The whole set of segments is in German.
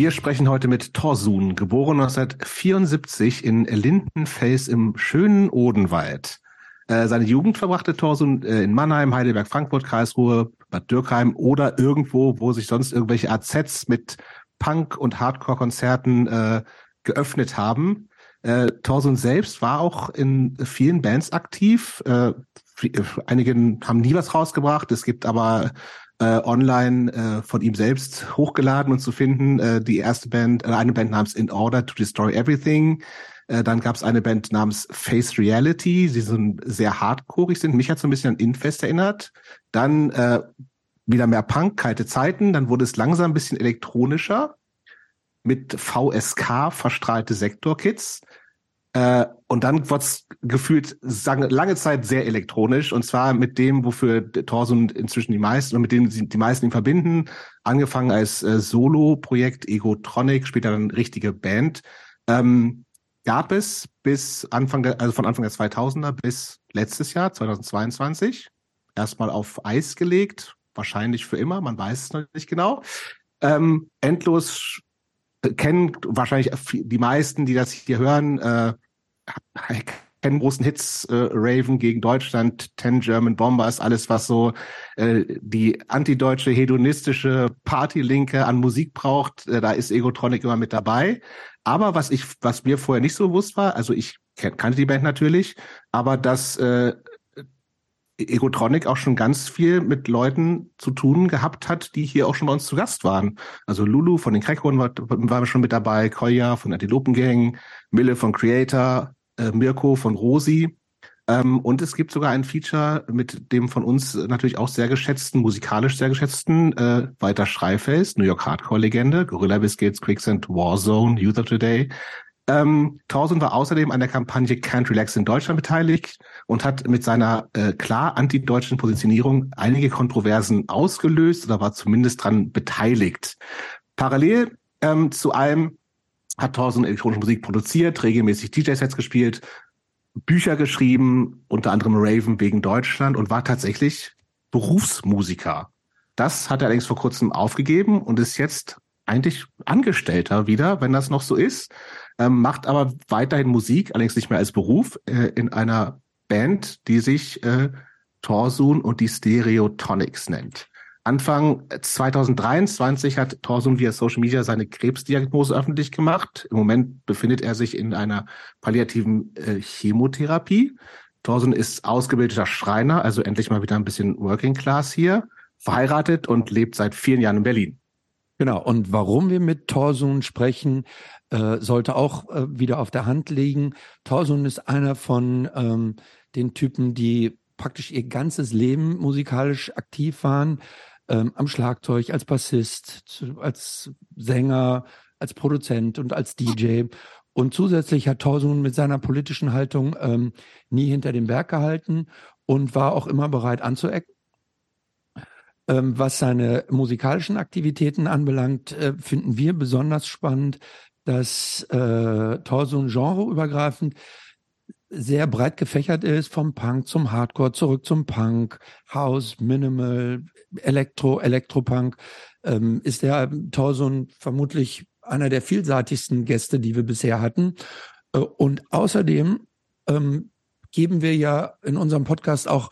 Wir sprechen heute mit Torsun, geboren 1974 in Lindenfels im schönen Odenwald. Äh, seine Jugend verbrachte Torsun äh, in Mannheim, Heidelberg, Frankfurt, Karlsruhe, Bad Dürkheim oder irgendwo, wo sich sonst irgendwelche AZs mit Punk- und Hardcore-Konzerten äh, geöffnet haben. Äh, Torsun selbst war auch in vielen Bands aktiv. Äh, einige haben nie was rausgebracht. Es gibt aber äh, online äh, von ihm selbst hochgeladen und zu finden. Äh, die erste Band, äh, eine Band namens In Order to Destroy Everything. Äh, dann gab es eine Band namens Face Reality. Sie sind sehr hardcoreig sind. Mich hat so ein bisschen an Infest erinnert. Dann äh, wieder mehr Punk, kalte Zeiten. Dann wurde es langsam ein bisschen elektronischer mit VSK, verstrahlte Sektorkits. Äh, und dann wurde es gefühlt lange Zeit sehr elektronisch und zwar mit dem, wofür Torsun inzwischen die meisten und mit dem die meisten ihn verbinden. Angefangen als äh, Solo-Projekt Egotronic, später dann richtige Band. Ähm, gab es bis Anfang der, also von Anfang der 2000er bis letztes Jahr 2022 erstmal auf Eis gelegt, wahrscheinlich für immer, man weiß es noch nicht genau. Ähm, endlos kennen wahrscheinlich die meisten, die das hier hören, äh, kennen großen Hits, äh, Raven gegen Deutschland, Ten German Bombers, alles was so äh, die antideutsche hedonistische Partylinke an Musik braucht, äh, da ist Egotronic immer mit dabei. Aber was ich, was mir vorher nicht so bewusst war, also ich kannte die Band natürlich, aber dass äh, Egotronic auch schon ganz viel mit Leuten zu tun gehabt hat, die hier auch schon bei uns zu Gast waren. Also Lulu von den Crackhorn war, war schon mit dabei, Koya von Antilopen Gang, Mille von Creator, äh, Mirko von Rosi. Ähm, und es gibt sogar ein Feature mit dem von uns natürlich auch sehr geschätzten, musikalisch sehr geschätzten äh, Walter Schreifels, New York Hardcore-Legende, Gorilla Biscuits, Quicksand, Warzone, of Today. Ähm, Thorson war außerdem an der Kampagne Can't Relax in Deutschland beteiligt und hat mit seiner äh, klar antideutschen Positionierung einige Kontroversen ausgelöst oder war zumindest dran beteiligt. Parallel ähm, zu allem hat Thorson elektronische Musik produziert, regelmäßig DJ-Sets gespielt, Bücher geschrieben, unter anderem Raven wegen Deutschland und war tatsächlich Berufsmusiker. Das hat er allerdings vor kurzem aufgegeben und ist jetzt eigentlich Angestellter wieder, wenn das noch so ist, ähm, macht aber weiterhin Musik, allerdings nicht mehr als Beruf, äh, in einer Band, die sich äh, Torsun und die Stereotonics nennt. Anfang 2023 hat Torsun via Social Media seine Krebsdiagnose öffentlich gemacht. Im Moment befindet er sich in einer palliativen äh, Chemotherapie. Torsun ist ausgebildeter Schreiner, also endlich mal wieder ein bisschen Working Class hier, verheiratet und lebt seit vielen Jahren in Berlin. Genau. Und warum wir mit Torsun sprechen, äh, sollte auch äh, wieder auf der Hand liegen. Torsun ist einer von ähm, den Typen, die praktisch ihr ganzes Leben musikalisch aktiv waren ähm, am Schlagzeug, als Bassist, als Sänger, als Produzent und als DJ. Und zusätzlich hat Torsun mit seiner politischen Haltung ähm, nie hinter dem Berg gehalten und war auch immer bereit anzuecken. Ähm, was seine musikalischen Aktivitäten anbelangt, äh, finden wir besonders spannend, dass äh, Torsun genreübergreifend sehr breit gefächert ist, vom Punk zum Hardcore, zurück zum Punk, House, Minimal, Elektro, Elektropunk, ähm, ist der Torson vermutlich einer der vielseitigsten Gäste, die wir bisher hatten. Äh, und außerdem ähm, geben wir ja in unserem Podcast auch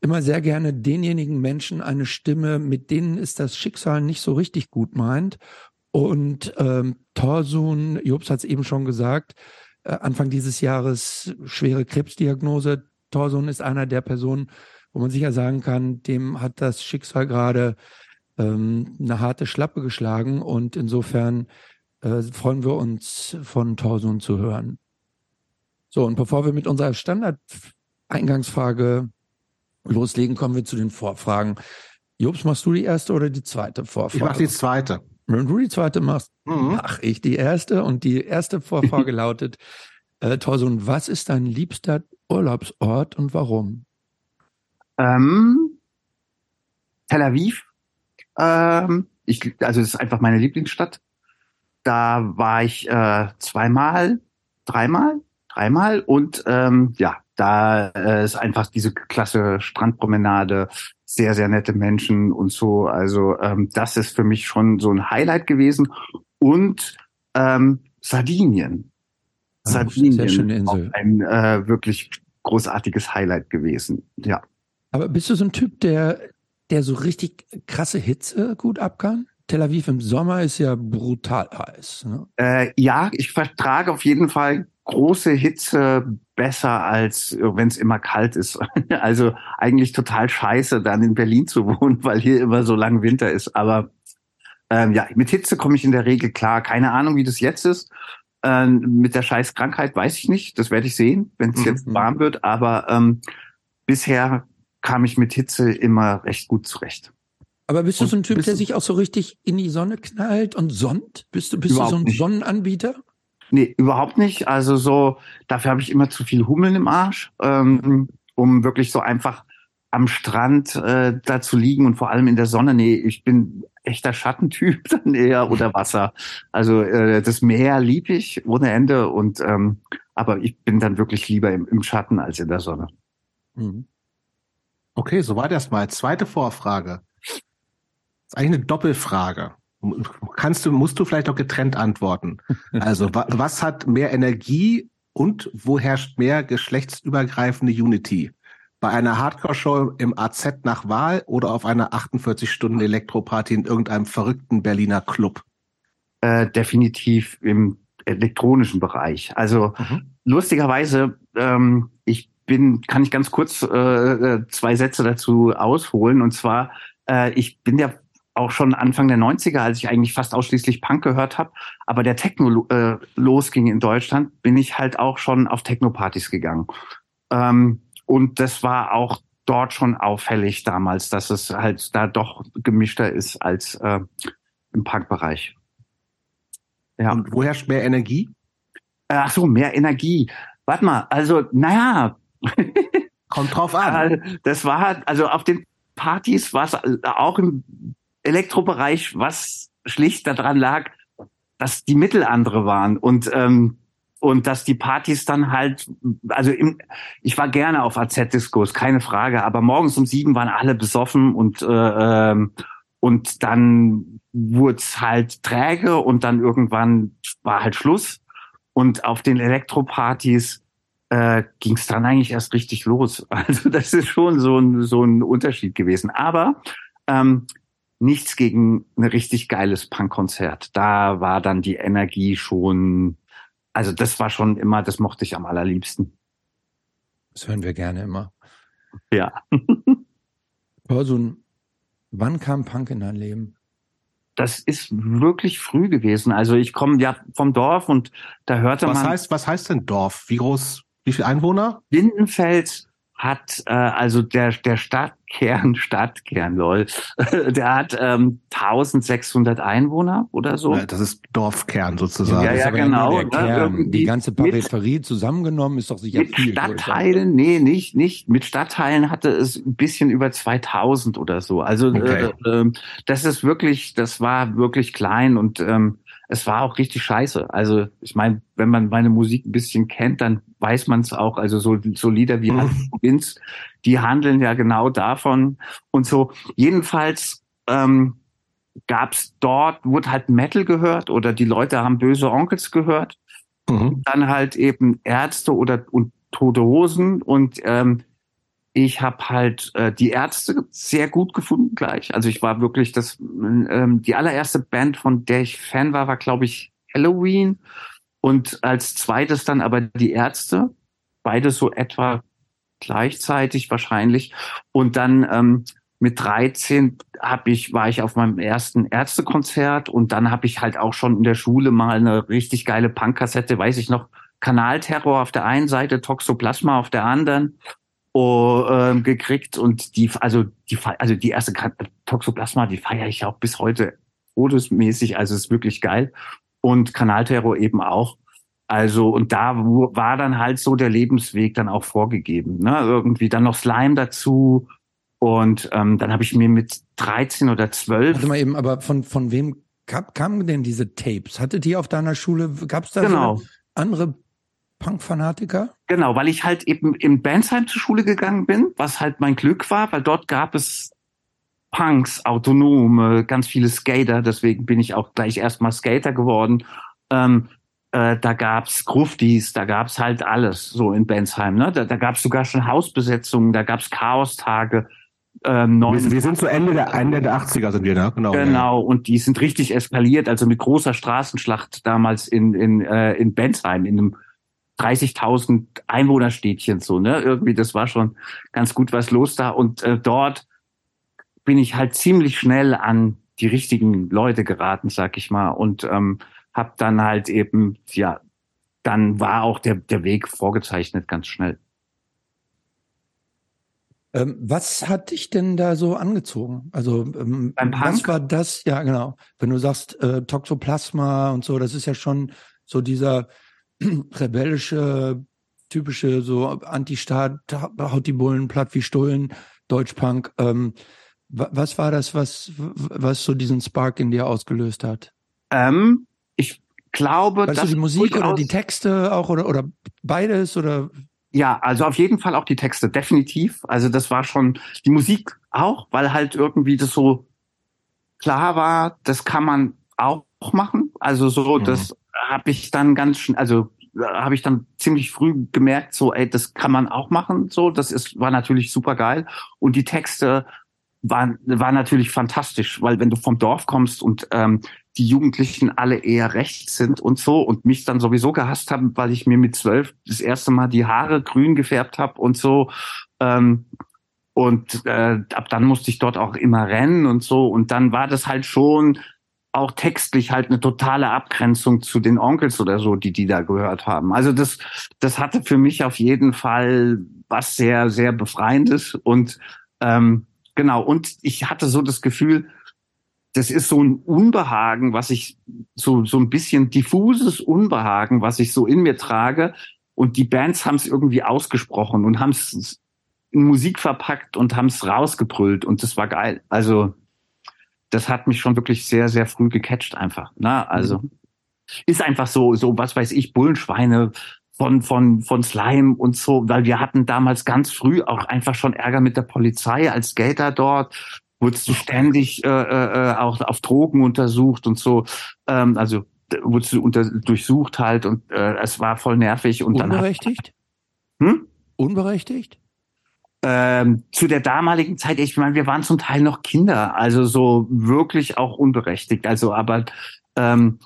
immer sehr gerne denjenigen Menschen eine Stimme, mit denen ist das Schicksal nicht so richtig gut meint. Und ähm, Torsun, Jobs hat es eben schon gesagt, Anfang dieses Jahres schwere Krebsdiagnose. Torsun ist einer der Personen, wo man sicher sagen kann, dem hat das Schicksal gerade ähm, eine harte Schlappe geschlagen und insofern äh, freuen wir uns von Torsun zu hören. So, und bevor wir mit unserer Standard-Eingangsfrage loslegen, kommen wir zu den Vorfragen. Jobs, machst du die erste oder die zweite Vorfrage? Ich mach die zweite. Wenn du die zweite machst, mhm. mache ich die erste. Und die erste Vorfrage lautet, äh, Torsun, was ist dein liebster Urlaubsort und warum? Ähm, Tel Aviv. Ähm, ich, also es ist einfach meine Lieblingsstadt. Da war ich äh, zweimal, dreimal, dreimal und ähm, ja, da äh, ist einfach diese klasse Strandpromenade, sehr, sehr nette Menschen und so. Also ähm, das ist für mich schon so ein Highlight gewesen. und ähm, Sardinien. Ah, Sardinien sehr schöne auch ein äh, wirklich großartiges Highlight gewesen. Ja. Aber bist du so ein Typ, der, der so richtig krasse Hitze gut ab kann? Tel Aviv im Sommer ist ja brutal heiß. Ne? Äh, ja, ich vertrage auf jeden Fall große Hitze besser als wenn es immer kalt ist. Also eigentlich total scheiße, dann in Berlin zu wohnen, weil hier immer so lang Winter ist. Aber ähm, ja, mit Hitze komme ich in der Regel klar. Keine Ahnung, wie das jetzt ist. Ähm, mit der scheiß Krankheit weiß ich nicht. Das werde ich sehen, wenn es Mhm. jetzt warm wird. Aber ähm, bisher kam ich mit Hitze immer recht gut zurecht. Aber bist du Und so ein Typ, der sich auch so richtig in die Sonne knallt und sonnt? Bist du, bist du so ein nicht. Sonnenanbieter? Nee, überhaupt nicht. Also so, dafür habe ich immer zu viel Hummeln im Arsch, ähm, um wirklich so einfach am Strand äh, da zu liegen und vor allem in der Sonne. Nee, ich bin echter Schattentyp dann eher oder Wasser. Also äh, das Meer lieb ich ohne Ende und ähm, aber ich bin dann wirklich lieber im, im Schatten als in der Sonne. Mhm. Okay, soweit erstmal. Zweite Vorfrage. ist eigentlich eine Doppelfrage. Kannst du, musst du vielleicht auch getrennt antworten. Also, wa was hat mehr Energie und wo herrscht mehr geschlechtsübergreifende Unity? Bei einer Hardcore-Show im AZ nach Wahl oder auf einer 48-Stunden-Elektroparty in irgendeinem verrückten Berliner Club? Äh, definitiv im elektronischen Bereich. Also Mhm. lustigerweise, ähm, ich bin, kann ich ganz kurz äh, äh, zwei Sätze dazu ausholen. Und zwar, äh, ich bin ja auch schon Anfang der 90er, als ich eigentlich fast ausschließlich Punk gehört habe, aber der Techno äh, losging in Deutschland, bin ich halt auch schon auf Techno-Partys gegangen. Ähm, und das war auch dort schon auffällig damals, dass es halt da doch gemischter ist als äh, im Punk-Bereich. Ja. Und wo herrscht mehr Energie? Ach so, mehr Energie. Warte mal, also, naja, Kommt drauf an. das war, also auf den Partys war es auch im Elektrobereich, was schlicht daran lag, dass die Mittel andere waren und ähm, und dass die Partys dann halt, also im, ich war gerne auf AZ-Diskos, keine Frage, aber morgens um sieben waren alle besoffen und äh, ähm, und dann wurde es halt träge und dann irgendwann war halt Schluss. Und auf den Elektropartys äh, ging es dann eigentlich erst richtig los. Also das ist schon so ein, so ein Unterschied gewesen. Aber ähm, nichts gegen ein richtig geiles Punkkonzert. Da war dann die Energie schon, also das war schon immer, das mochte ich am allerliebsten. Das hören wir gerne immer. Ja. Torsun, wann kam Punk in dein Leben? Das ist wirklich früh gewesen. Also ich komme ja vom Dorf und da hörte Was man. heißt, was heißt denn Dorf? Wie groß, wie viele Einwohner? Lindenfeld hat äh, also der der Stadtkern Stadtkern lol der hat ähm, 1600 Einwohner oder so Äh, Das ist Dorfkern sozusagen. Ja, ja, genau, ne, Die ganze Peripherie zusammengenommen ist doch sicher mit viel. größer. Stadtteilen nee nicht nicht mit Stadtteilen hatte es ein bisschen über 2000 oder so also Okay. äh, äh, das ist wirklich das war wirklich klein und ähm, es war auch richtig scheiße. Also ich meine, wenn man meine Musik ein bisschen kennt, dann weiß man es auch. Also so, so Lieder wie Mhm. Hand Provinz, die handeln ja genau davon und so. Jedenfalls ähm, gab's dort, wurde halt Metal gehört oder die Leute haben böse Onkels gehört Mhm. dann halt eben Ärzte oder und tote Hosen und ähm, ich habe halt äh, die Ärzte sehr gut gefunden gleich. Also ich war wirklich das ähm, die allererste Band, von der ich Fan war, war glaube ich Halloween. Und als zweites dann aber die Ärzte, beide so etwa gleichzeitig wahrscheinlich. Und dann ähm, mit 13 hab ich war ich auf meinem ersten Ärztekonzert. Und dann habe ich halt auch schon in der Schule mal eine richtig geile Punkkassette, weiß ich noch, Kanalterror auf der einen Seite, Toxoplasma auf der anderen oh, ähm, gekriegt und die also die also die erste Ka- Toxoplasma, die feiere ich auch bis heute todesmäßig, also ist wirklich geil und Kanalterror eben auch. Also und da war dann halt so der Lebensweg dann auch vorgegeben, ne? Irgendwie dann noch Slime dazu und ähm, dann habe ich mir mit 13 oder 12 Warte mal eben, aber von, von wem kam, kamen denn diese Tapes? Hattet ihr auf deiner Schule, gab es da genau so andere Punk-Fanatiker? Genau, weil ich halt eben in Bensheim zur Schule gegangen bin, was halt mein Glück war, weil dort gab es Punks, Autonome, ganz viele Skater, deswegen bin ich auch gleich erstmal Skater geworden. Ähm, äh, da gab's Gruftis, da gab's halt alles so in Bensheim. Ne? Da, da gab's sogar schon Hausbesetzungen, da gab's Chaostage. Ähm, wir, wir, sind zu Ende der, Ende der 80er sind wir, ne? Genau. Genau, ja. und die sind richtig eskaliert, also mit großer Straßenschlacht damals in, in, äh, in Bensheim, in einem 30.000 Einwohnerstädtchen so, ne? Irgendwie, das war schon ganz gut was los da. Und äh, dort bin ich halt ziemlich schnell an die richtigen Leute geraten, sag ich mal. Und ähm, habe dann halt eben, ja, dann war auch der, der Weg vorgezeichnet ganz schnell. Ähm, was hat dich denn da so angezogen? Also ähm, was war das? Ja, genau. Wenn du sagst äh, Toxoplasma und so, das ist ja schon so dieser rebellische, typische so Anti-Staat, haut die Bullen platt wie Stullen, Deutschpunk. Ähm, was war das, was, was so diesen Spark in dir ausgelöst hat? Ähm, ich glaube, weißt dass du die Musik oder die Texte auch oder, oder beides oder? Ja, also auf jeden Fall auch die Texte, definitiv. Also das war schon die Musik auch, weil halt irgendwie das so klar war, das kann man auch machen. Also so, mhm. das habe ich dann ganz schön, also habe ich dann ziemlich früh gemerkt, so, ey, das kann man auch machen. So, das ist war natürlich super geil. Und die Texte waren war natürlich fantastisch, weil wenn du vom Dorf kommst und ähm, die Jugendlichen alle eher rechts sind und so und mich dann sowieso gehasst haben, weil ich mir mit zwölf das erste Mal die Haare grün gefärbt habe und so. Ähm, und äh, ab dann musste ich dort auch immer rennen und so. Und dann war das halt schon auch textlich halt eine totale Abgrenzung zu den Onkels oder so, die die da gehört haben. Also das, das hatte für mich auf jeden Fall was sehr, sehr befreiendes und ähm, genau. Und ich hatte so das Gefühl, das ist so ein Unbehagen, was ich so so ein bisschen diffuses Unbehagen, was ich so in mir trage. Und die Bands haben es irgendwie ausgesprochen und haben es in Musik verpackt und haben es rausgebrüllt und das war geil. Also das hat mich schon wirklich sehr, sehr früh gecatcht einfach. Na, ne? also mhm. ist einfach so, so was weiß ich, Bullenschweine von von von Slime und so, weil wir hatten damals ganz früh auch einfach schon Ärger mit der Polizei als Skater dort. Wurdest du ständig äh, äh, auch auf Drogen untersucht und so. Ähm, also wurdest du unter, durchsucht halt und äh, es war voll nervig und Unberechtigt? dann. Hat, hm? Unberechtigt? Ähm, zu der damaligen Zeit, ich meine, wir waren zum Teil noch Kinder, also so wirklich auch unberechtigt. Also aber ähm,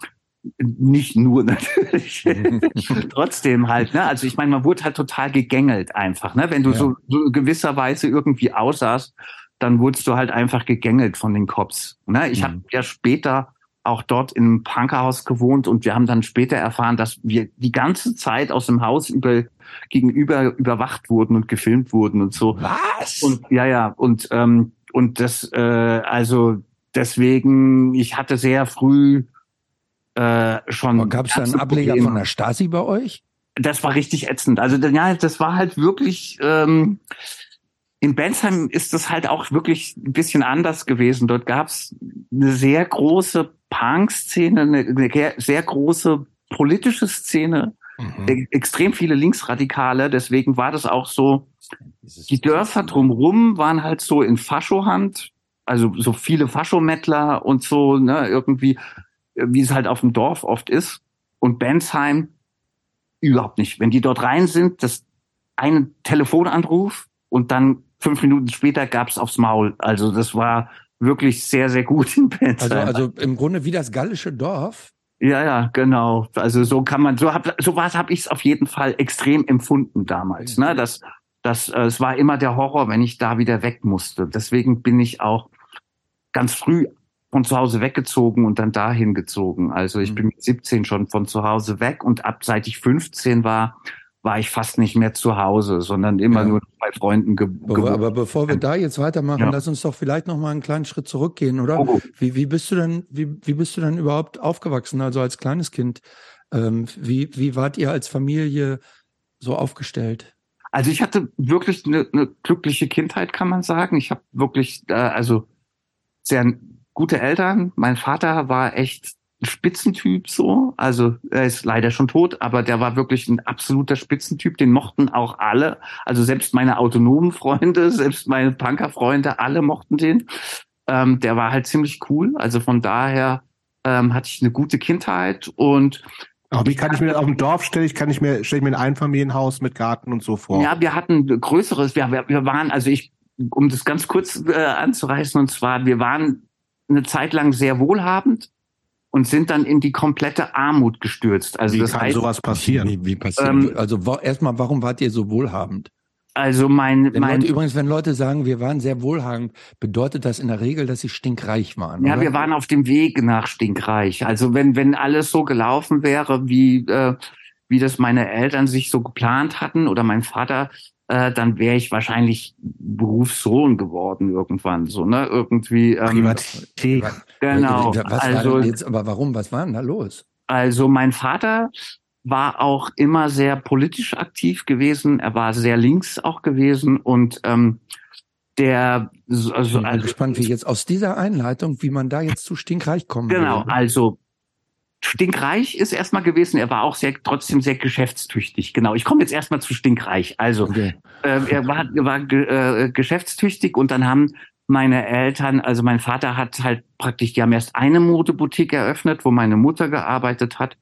nicht nur natürlich, trotzdem halt. Ne? Also ich meine, man wurde halt total gegängelt einfach. Ne? Wenn du ja. so, so gewisserweise irgendwie aussahst, dann wurdest du halt einfach gegängelt von den Cops. Ne? Ich mhm. habe ja später auch dort im Punkerhaus gewohnt und wir haben dann später erfahren, dass wir die ganze Zeit aus dem Haus über gegenüber überwacht wurden und gefilmt wurden und so. Was? Und ja, ja, und ähm, und das äh, also deswegen, ich hatte sehr früh äh, schon. Gab es da einen Ableger Probleme. von der Stasi bei euch? Das war richtig ätzend. Also ja, das war halt wirklich. Ähm, in Bensheim ist das halt auch wirklich ein bisschen anders gewesen. Dort gab es eine sehr große Punk-Szene, eine, eine sehr große politische Szene, mhm. E-, extrem viele Linksradikale. Deswegen war das auch so, die Dörfer drumrum waren halt so in Faschohand, also so viele Faschomettler und so, ne, irgendwie, wie es halt auf dem Dorf oft ist. Und Bensheim überhaupt nicht. Wenn die dort rein sind, das ein Telefonanruf und dann fünf Minuten später gab's aufs Maul. Also das war wirklich sehr, sehr gut in Bensheim. Also, also im Grunde wie das gallische Dorf. Ja, ja, genau. Also so kann man, so hab, so was habe ich es auf jeden Fall extrem empfunden damals. Ne? Das, das, äh, es war immer der Horror, wenn ich da wieder weg musste. Deswegen bin ich auch ganz früh von zu Hause weggezogen und dann dahin gezogen. Also ich mhm. bin mit 17 schon von zu Hause weg und ab seit ich 15 war, war ich fast nicht mehr zu Hause, sondern immer ja. nur bei Freunden ge aber, aber bevor wir da jetzt weitermachen, ja. lass uns doch vielleicht noch mal einen kleinen Schritt zurückgehen, oder? Oh. Wie, wie bist du denn, wie, wie bist du denn überhaupt aufgewachsen, also als kleines Kind? Ähm, wie, wie wart ihr als Familie so aufgestellt? Also ich hatte wirklich eine, eine glückliche Kindheit, kann man sagen. Ich habe wirklich, äh, also sehr gute Eltern. Mein Vater war echt Spitzentyp so. Also er ist leider schon tot, aber der war wirklich ein absoluter Spitzentyp. Den mochten auch alle. Also selbst meine autonomen Freunde, selbst meine Punkerfreunde, alle mochten den. ähm, der war halt ziemlich cool. Also von daher ähm, hatte ich eine gute Kindheit und aber wie kann ich mir auf dem Dorf stelle ich, kann ich mir, stelle ich mir ein Einfamilienhaus mit Garten und so vor? Ja, wir hatten größeres, wir, wir waren, also ich, um das ganz kurz äh, anzureißen, und zwar, wir waren eine Zeit lang sehr wohlhabend und sind dann in die komplette Armut gestürzt. Also wie das kann heißt, sowas passieren? Wie, wie passiert? Ähm, also wa- erstmal, warum wart ihr so wohlhabend? also mein, Wenn mein Leute, übrigens, wenn Leute sagen, wir waren sehr wohlhabend, bedeutet das in der Regel, dass sie stinkreich waren. Ja, oder? wir waren auf dem Weg nach Stinkreich. Also wenn, wenn alles so gelaufen wäre, wie, äh, wie das meine Eltern sich so geplant hatten oder mein Vater, äh, dann wäre ich wahrscheinlich Berufssohn geworden irgendwann. So, ne? Irgendwie. Ähm, Privatität. genau. Was war Also, denn jetzt, aber warum? Was war denn da los? also mein Vater war auch immer sehr politisch aktiv gewesen. Er war sehr links auch gewesen und ähm, der Ich also, bin also gespannt, wie jetzt aus dieser Einleitung, wie man da jetzt zu stinkreich kommen Genau, würde. also Stinkreich ist erstmal gewesen, er war auch sehr trotzdem sehr geschäftstüchtig. Genau, ich komme jetzt erstmal zu Stinkreich. Also Okay. äh, er war, war ge- äh, geschäftstüchtig und dann haben meine Eltern, also mein Vater hat halt praktisch, die haben erst eine Modeboutique eröffnet, wo meine Mutter gearbeitet hat.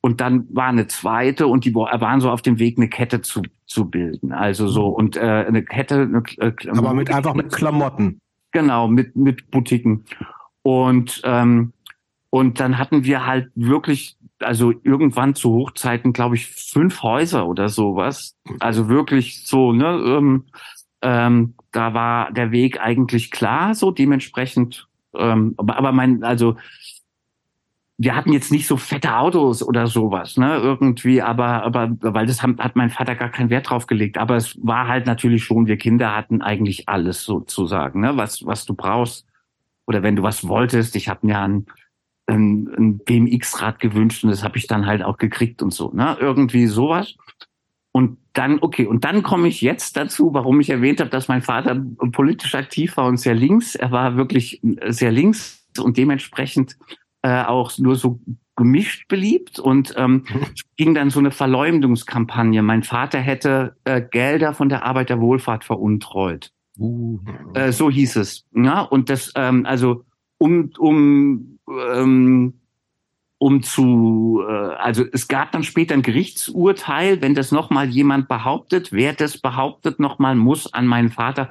Und dann war eine zweite und die waren so auf dem Weg, eine Kette zu, zu bilden. Also so, und äh, eine Kette, eine, äh, Aber mit einfach mit Klamotten. Genau, mit, mit Boutiquen. Und, ähm, und dann hatten wir halt wirklich, also irgendwann zu Hochzeiten, glaube ich, fünf Häuser oder sowas. Also wirklich so, ne, ähm, ähm, da war der Weg eigentlich klar, so dementsprechend, ähm, aber, mein, also wir hatten jetzt nicht so fette Autos oder sowas, ne, irgendwie, aber, aber, weil das haben, hat mein Vater gar keinen Wert drauf gelegt. Aber es war halt natürlich schon, wir Kinder hatten eigentlich alles sozusagen, ne, was, was du brauchst. Oder wenn du was wolltest, ich habe mir ein, ein, ein BMX-Rad gewünscht und das habe ich dann halt auch gekriegt und so, ne, irgendwie sowas. Und dann, okay, und dann komme ich jetzt dazu, warum ich erwähnt habe, dass mein Vater politisch aktiv war und sehr links. Er war wirklich sehr links und dementsprechend äh, auch nur so gemischt beliebt und ähm, ging dann so eine Verleumdungskampagne. Mein Vater hätte äh, Gelder von der Arbeiterwohlfahrt veruntreut. Uh, Äh, so hieß es. Ja, und das, ähm, also um, um, ähm, um zu, äh, also es gab dann später ein Gerichtsurteil, wenn das nochmal jemand behauptet, wer das behauptet nochmal, muss an meinen Vater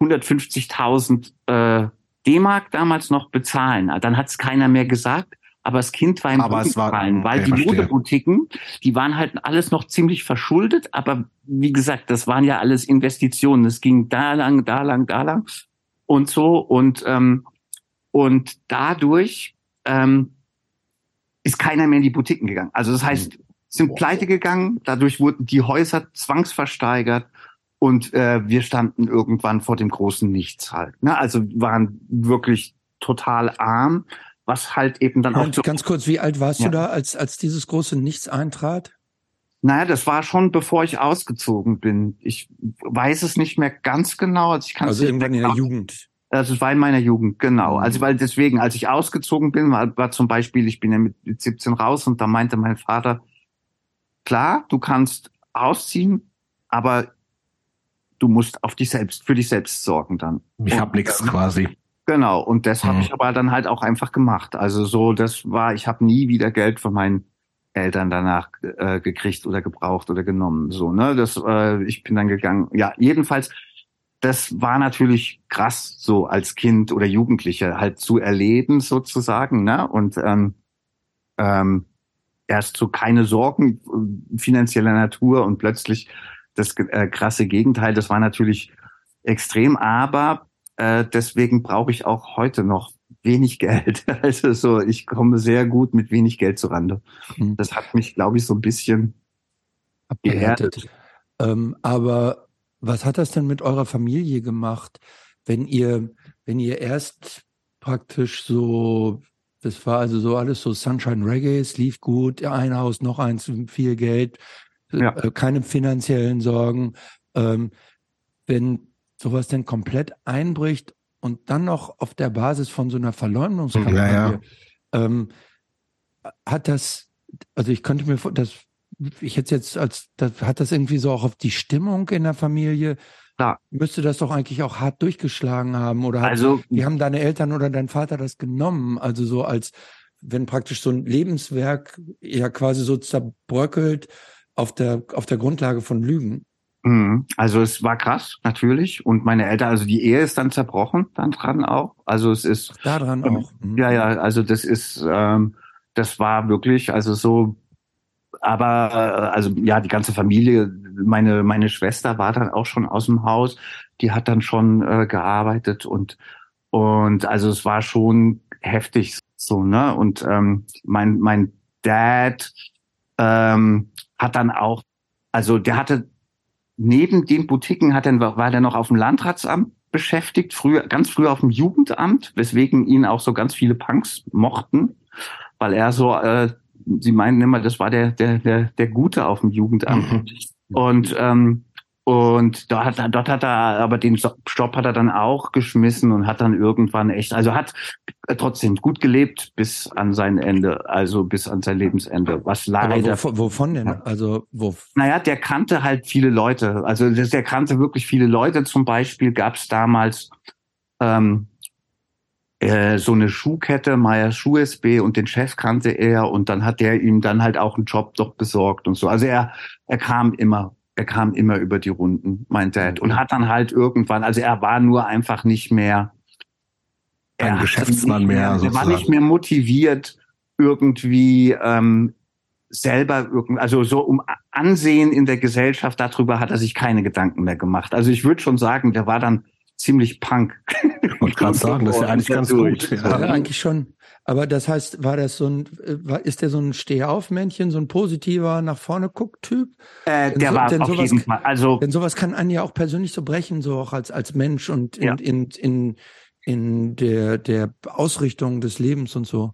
150.000 äh, D-Mark damals noch bezahlen. Dann hat es keiner mehr gesagt, aber das Kind war im Aber Boden war- gefallen, weil die. Modeboutiquen, die waren halt alles noch ziemlich verschuldet, aber wie gesagt, das waren ja alles Investitionen. Es ging da lang, da lang, da lang und so und ähm, und dadurch ähm, ist keiner mehr in die Boutiquen gegangen. Also das heißt, sind pleite gegangen, dadurch wurden die Häuser zwangsversteigert und äh, wir standen irgendwann vor dem großen Nichts halt. Ne? Also waren wirklich total arm, was halt eben dann auch und so, ganz kurz, wie alt warst Ja. du da, als, als dieses große Nichts eintrat? naja, das war schon bevor ich ausgezogen bin. Ich weiß es nicht mehr ganz genau. Also ich Also irgendwann in der genau- Jugend. Also es war in meiner Jugend, genau. Mhm. Also weil deswegen, als ich ausgezogen bin, war, war zum Beispiel, ich bin ja mit 17 raus und da meinte mein Vater, klar, du kannst ausziehen, aber du musst auf dich selbst, für dich selbst sorgen dann. Ich habe nichts quasi. Genau, und das habe Mhm. ich aber dann halt auch einfach gemacht. Also so, das war, ich habe nie wieder Geld von meinen Eltern danach äh, gekriegt oder gebraucht oder genommen. So, ne? Das, äh, ich bin dann gegangen. Ja, jedenfalls, das war natürlich krass, so als Kind oder Jugendlicher halt zu erleben, sozusagen, ne? Und ähm, ähm, erst so keine Sorgen äh, finanzieller Natur und plötzlich das äh, krasse Gegenteil, das war natürlich extrem, aber äh, deswegen brauche ich auch heute noch wenig Geld. Also so, ich komme sehr gut mit wenig Geld zurande. Hm. Das hat mich, glaube ich, so ein bisschen abgehärtet. Ähm, aber was hat das denn mit eurer Familie gemacht, wenn ihr, wenn ihr erst praktisch so, das war also so alles so Sunshine Reggae, es lief gut, ein Haus, noch eins, viel Geld, Ja. äh, keine finanziellen Sorgen. Ähm, wenn sowas denn komplett einbricht und dann noch auf der Basis von so einer Verleumdungskampagne, Ja, ja. Ähm, hat das, also ich könnte mir vor, das, ich hätte jetzt als, das, hat das irgendwie so auch auf die Stimmung in der Familie klar. müsste das doch eigentlich auch hart durchgeschlagen haben. Oder hat, Also, wie haben deine Eltern oder dein Vater das genommen? Also so als, wenn praktisch so ein Lebenswerk ja quasi so zerbröckelt auf der, auf der Grundlage von Lügen. Mhm. Also es war krass, natürlich. Und meine Eltern, also die Ehe ist dann zerbrochen, dann dran auch. Also es ist, Daran Ähm, auch. Mhm. ja, ja, also das ist, ähm, das war wirklich, also so, aber äh, also ja, die ganze Familie, meine meine Schwester war dann auch schon aus dem Haus, die hat dann schon äh, gearbeitet und und also es war schon heftig so ne? Und ähm, mein mein Dad ähm, hat dann auch, also der hatte neben den Boutiquen hat er, war der noch auf dem Landratsamt beschäftigt, früher, ganz früher auf dem Jugendamt, weswegen ihn auch so ganz viele Punks mochten, weil er so, äh, sie meinen immer, das war der, der, der, der Gute auf dem Jugendamt. Mhm. Und, ähm, und dort hat, er, dort hat er, aber den Stopp hat er dann auch geschmissen und hat dann irgendwann echt, also hat trotzdem gut gelebt bis an sein Ende, also bis an sein Lebensende, was leider wovon, wovon denn? Also wo? naja, der kannte halt viele Leute. Also der kannte wirklich viele Leute. Zum Beispiel gab es damals ähm, äh, so eine Schuhkette, Meyers Schuh SB und den Chef kannte er und dann hat der ihm dann halt auch einen Job doch besorgt und so. Also er, er kam immer, er kam immer über die Runden, mein Dad. Und hat dann halt irgendwann, also er war nur einfach nicht mehr Ein er Geschäftsmann nicht mehr, Er war sozusagen. nicht mehr motiviert, irgendwie ähm, selber irgend, also so um Ansehen in der Gesellschaft, darüber hat er sich keine Gedanken mehr gemacht. Also ich würde schon sagen, der war dann ziemlich Punk. Ich wollte gerade sagen, das ist ja eigentlich ganz gut. Ja, Ja. eigentlich schon. Aber das heißt, war das so ein, war, ist der so ein Stehaufmännchen, so ein positiver nach vorne guckt Typ? Äh, Denn der so- war denn auf sowas- jeden Fall. Also Denn sowas kann einen ja auch persönlich so brechen, so auch als, als Mensch und in, Ja. in, in, in der, der Ausrichtung des Lebens und so.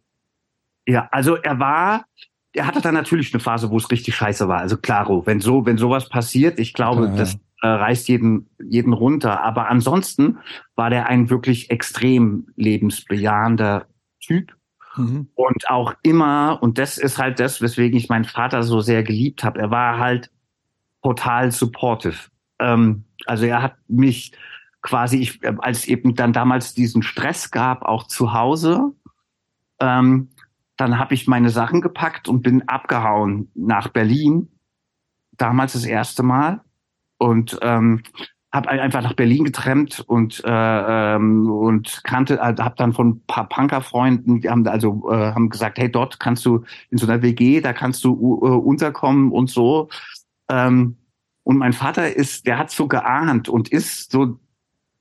Ja, also er war, er hatte dann natürlich eine Phase, wo es richtig scheiße war. Also klaro, wenn so, wenn sowas passiert, ich glaube, Klar, ja. das äh, reißt jeden, jeden runter. Aber ansonsten war der ein wirklich extrem lebensbejahender Typ Mhm. und auch immer, und das ist halt das, weswegen ich meinen Vater so sehr geliebt habe, er war halt total supportive. Ähm, also er hat mich quasi, ich, äh, als eben dann damals diesen Stress gab, auch zu Hause, ähm, dann habe ich meine Sachen gepackt und bin abgehauen nach Berlin. Damals das erste Mal. Und ähm, habe einfach nach Berlin getrennt und äh, ähm, und kannte, habe dann von ein paar Punkerfreunden, die haben also äh, haben gesagt, hey, dort kannst du in so einer WG, da kannst du uh, unterkommen und so. Ähm, und mein Vater ist, der hat so geahnt und ist so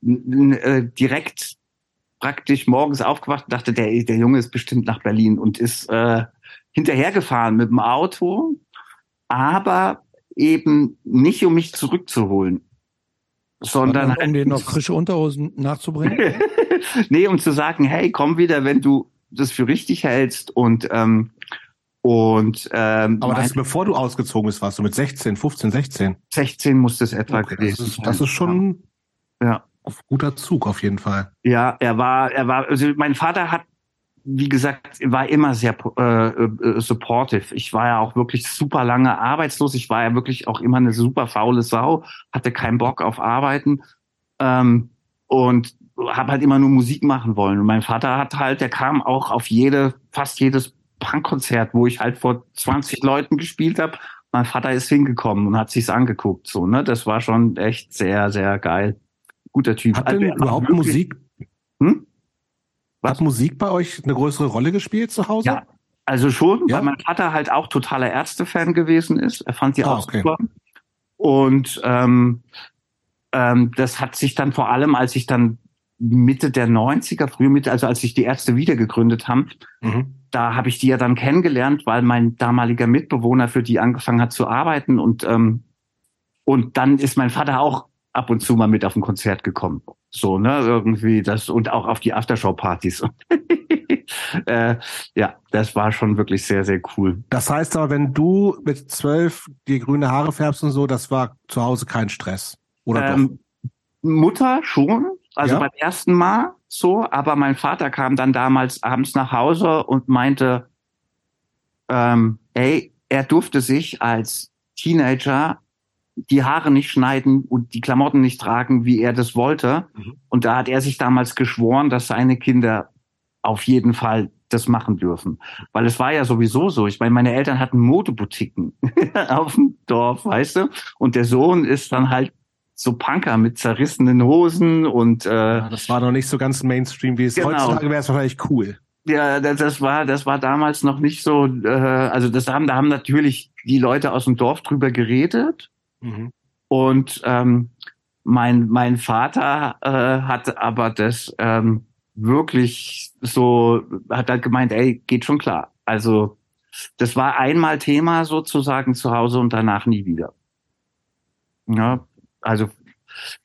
äh, direkt praktisch morgens aufgewacht und dachte, der, der Junge ist bestimmt nach Berlin und ist äh, hinterhergefahren mit dem Auto, aber eben nicht, um mich zurückzuholen, sondern um dir noch frische Unterhosen nachzubringen. nee, um zu sagen, hey, komm wieder, wenn du das für richtig hältst und ähm, und ähm, Aber das bevor du ausgezogen bist, warst du mit 16, 15, 16. 16 muss das etwa Okay, das, gewesen ist, sein. das ist schon Ja. Guter Zug auf jeden Fall. Ja, er war, er war, also mein Vater hat, wie gesagt, war immer sehr äh, äh, supportive. Ich war ja auch wirklich super lange arbeitslos. Ich war ja wirklich auch immer eine super faule Sau, hatte keinen Bock auf Arbeiten ähm, und habe halt immer nur Musik machen wollen. Und mein Vater hat halt, der kam auch auf jede, fast jedes Punkkonzert, wo ich halt vor 20 Leuten gespielt habe. Mein Vater ist hingekommen und hat sich's angeguckt. So, ne, das war schon echt sehr, sehr geil. Guter Typ. Hat Also denn er überhaupt Musik, Hm? Was? hat Musik bei euch eine größere Rolle gespielt zu Hause? Ja, also schon, Ja? weil mein Vater halt auch totaler Ärzte-Fan gewesen ist. Er fand die Ah, auch okay. super. Und ähm, ähm, das hat sich dann vor allem, als ich dann Mitte der 90er, frühe Mitte, also als sich die Ärzte wieder gegründet haben, Mhm. da habe ich die ja dann kennengelernt, weil mein damaliger Mitbewohner für die angefangen hat zu arbeiten und ähm, und dann ist mein Vater auch ab und zu mal mit auf ein Konzert gekommen. So, ne, irgendwie das und auch auf die Aftershow-Partys. äh, ja, das war schon wirklich sehr, sehr cool. Das heißt aber, wenn du mit zwölf die grüne Haare färbst und so, das war zu Hause kein Stress. Oder doch? Ähm, Mutter schon, also Ja? beim ersten Mal so, aber mein Vater kam dann damals abends nach Hause und meinte, ähm, ey, er durfte sich als Teenager die Haare nicht schneiden und die Klamotten nicht tragen, wie er das wollte. Mhm. Und da hat er sich damals geschworen, dass seine Kinder auf jeden Fall das machen dürfen. Weil es war ja sowieso so. Ich meine, meine Eltern hatten Modeboutiquen auf dem Dorf, weißt du? Und der Sohn ist dann halt so Punker mit zerrissenen Hosen und äh, Ja, das war noch nicht so ganz Mainstream, wie es Genau. heutzutage wäre es wahrscheinlich cool. Ja, das, das war, das war damals noch nicht so, äh, also das haben, da haben natürlich die Leute aus dem Dorf drüber geredet Mhm. und ähm, mein, mein Vater äh, hat aber das ähm, wirklich so, hat halt gemeint, ey, geht schon klar. Also das war einmal Thema sozusagen zu Hause und danach nie wieder. Ja, also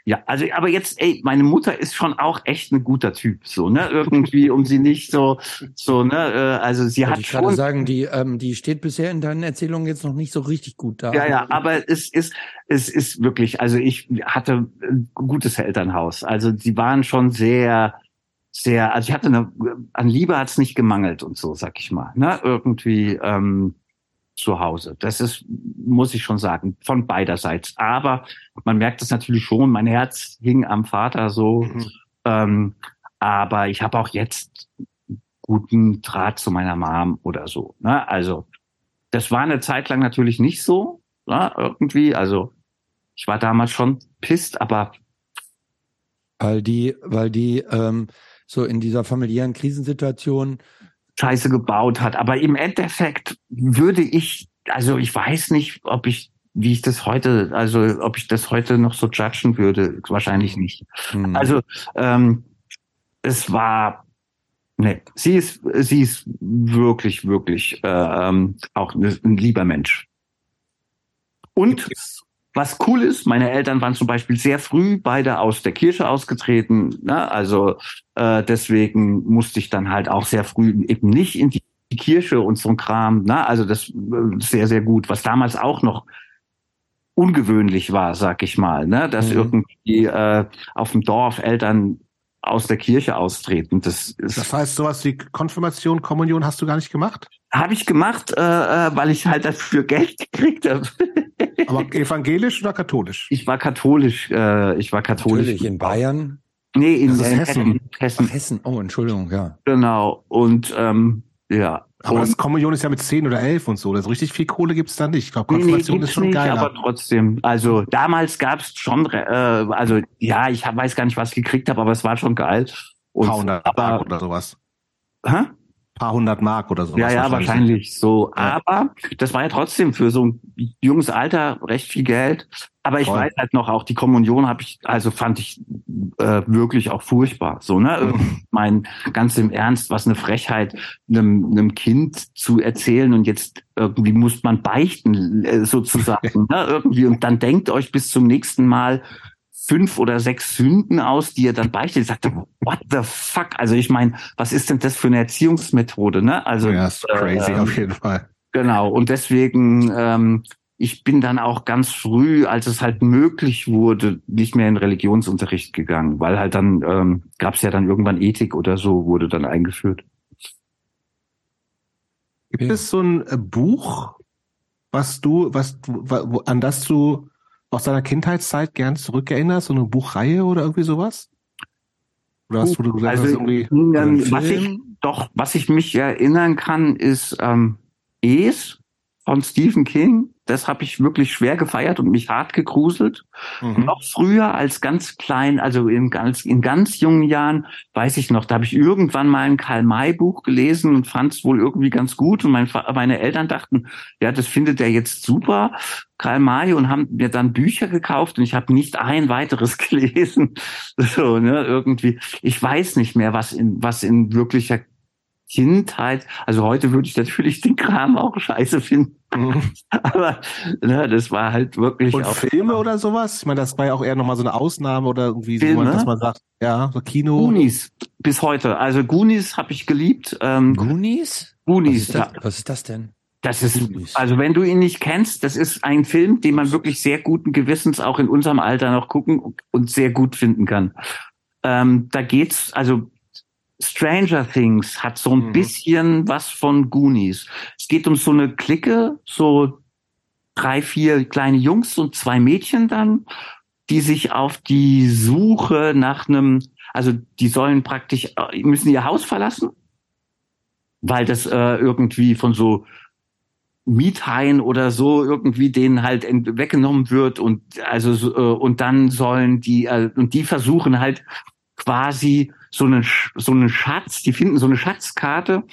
ja, also aber jetzt, ey, meine Mutter ist schon auch echt ein guter Typ, so ne, irgendwie, um sie nicht so, so ne, äh, also sie Wollte hat ich gerade schon, sagen, die, ähm, die steht bisher in deinen Erzählungen jetzt noch nicht so richtig gut da. ja, ja, aber es ist, es ist wirklich, also ich hatte ein gutes Elternhaus, also sie waren schon sehr, sehr, also ich hatte eine, an Liebe hat's nicht gemangelt und so, sag ich mal, ne, irgendwie ähm, zu Hause. Das ist, muss ich schon sagen, von beiderseits. Aber man merkt es natürlich schon, mein Herz hing am Vater so, Mhm. ähm, aber ich habe auch jetzt guten Draht zu meiner Mom oder so. Ne? Also das war eine Zeit lang natürlich nicht so, ne? irgendwie. Also ich war damals schon pisst, aber Weil die, weil die ähm, so in dieser familiären Krisensituation Scheiße gebaut hat. Aber im Endeffekt würde ich, also ich weiß nicht, ob ich, wie ich das heute, also ob ich das heute noch so judgen würde. Wahrscheinlich nicht. hm, Also ähm, es war, ne, sie ist, sie ist wirklich, wirklich äh, ähm, auch ein lieber Mensch. Und was cool ist, meine Eltern waren zum Beispiel sehr früh beide aus der Kirche ausgetreten. Ne? Also äh, deswegen musste ich dann halt auch sehr früh eben nicht in die Kirche und so ein Kram. Ne? Also das äh, sehr, sehr gut. Was damals auch noch ungewöhnlich war, sag ich mal, ne? dass Mhm. irgendwie äh, auf dem Dorf Eltern aus der Kirche austreten. Das ist Das heißt, sowas wie Konfirmation, Kommunion hast du gar nicht gemacht? habe ich gemacht, äh, äh, weil ich halt dafür Geld gekriegt habe. Aber evangelisch oder katholisch? Ich war katholisch, äh, ich war katholisch. natürlich in Bayern. Nee, in, in Hessen. Hessen, Hessen. Oh, Entschuldigung, ja. genau. Und ähm, ja. Aber und, das Kommunion ist ja mit 10 oder 11 und so. Also richtig viel Kohle gibt's da nicht. Ich glaube, Nee, nee, Konfirmation gibt's ist schon nicht, geiler. aber trotzdem. Also damals gab's schon, äh, also ja, ich hab, weiß gar nicht, was ich gekriegt habe, aber es war schon geil. Und, Mark aber, oder sowas. hä? Paar hundert Mark oder sowas. Ja, ja, wahrscheinlich so. Ja. Aber das war ja trotzdem für so ein junges Alter recht viel Geld. Aber ich Voll. weiß halt noch, auch die Kommunion habe ich, also fand ich äh, wirklich auch furchtbar. So, ne? Mhm. Mein ganz im Ernst, was eine Frechheit, einem, einem Kind zu erzählen und jetzt irgendwie muss man beichten, äh, sozusagen. ne? Irgendwie. Und dann denkt euch bis zum nächsten Mal fünf oder sechs Sünden aus, die ihr dann beichtet. Ich sagte, what the fuck? Also ich meine, was ist denn das für eine Erziehungsmethode? Ne? Also ja, ist crazy äh, auf jeden Fall. Genau, und deswegen, ähm, ich bin dann auch ganz früh, als es halt möglich wurde, nicht mehr in Religionsunterricht gegangen, weil halt dann ähm, gab es ja dann irgendwann Ethik oder so, wurde dann eingeführt. Gibt es so ein äh, Buch, was du, was wo- an das du aus deiner Kindheitszeit gern zurückerinnerst, so eine Buchreihe oder irgendwie sowas? Oder wo du gesagt hast, Also, irgendwie, ähm, was ich doch, was ich mich erinnern kann, ist ähm, Es von Stephen King. Das habe ich wirklich schwer gefeiert und mich hart gegruselt. Mhm. Noch früher als ganz klein, also in ganz, in ganz jungen Jahren, weiß ich noch, da habe ich irgendwann mal ein Karl-May-Buch gelesen und fand es wohl irgendwie ganz gut. Und mein, meine Eltern dachten, ja, das findet er jetzt super, Karl May, und haben mir dann Bücher gekauft und ich habe nicht ein weiteres gelesen. So, ne, irgendwie. Ich weiß nicht mehr, was in, was in wirklicher Kindheit, also heute würde ich natürlich den Kram auch scheiße finden, Mhm. aber ne, das war halt wirklich Und auch Filme oder sowas? Ich meine, das war ja auch eher nochmal so eine Ausnahme oder irgendwie, so, Filme? dass man sagt, ja, so Kino. Goonies bis heute. Also Goonies habe ich geliebt. Ähm, Goonies? Was Goonies, ist, das, ja, was ist das denn? das ist Goonies. also wenn du ihn nicht kennst, das ist ein Film, den man wirklich sehr guten Gewissens auch in unserem Alter noch gucken und sehr gut finden kann. Ähm, da geht's also Stranger Things hat so ein Mhm. bisschen was von Goonies. Es geht um so eine Clique, so drei, vier kleine Jungs und zwei Mädchen dann, die sich auf die Suche nach einem, also die sollen praktisch, äh, müssen ihr Haus verlassen, weil das äh, irgendwie von so Miethaien oder so irgendwie denen halt weggenommen wird und also äh, und dann sollen die äh, und die versuchen halt quasi so einen so einen Schatz, die finden so eine Schatzkarte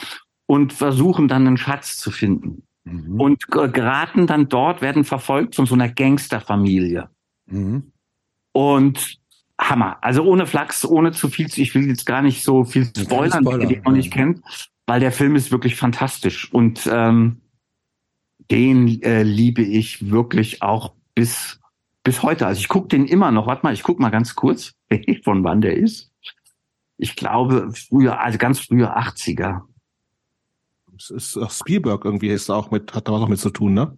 und versuchen dann einen Schatz zu finden mhm. und geraten dann dort werden verfolgt von so einer Gangsterfamilie mhm. und Hammer. Also ohne Flachs, ohne zu viel, ich will jetzt gar nicht so viel spoilern, Spoiler, die man nicht kennt, weil der Film ist wirklich fantastisch und ähm, den äh, liebe ich wirklich auch bis bis heute. Also ich gucke den immer noch. Warte mal, ich guck mal ganz kurz, von wann der ist. Ich glaube früher, also ganz früher 80er. Es ist auch Spielberg irgendwie ist auch mit, hat da was noch mit zu tun, ne?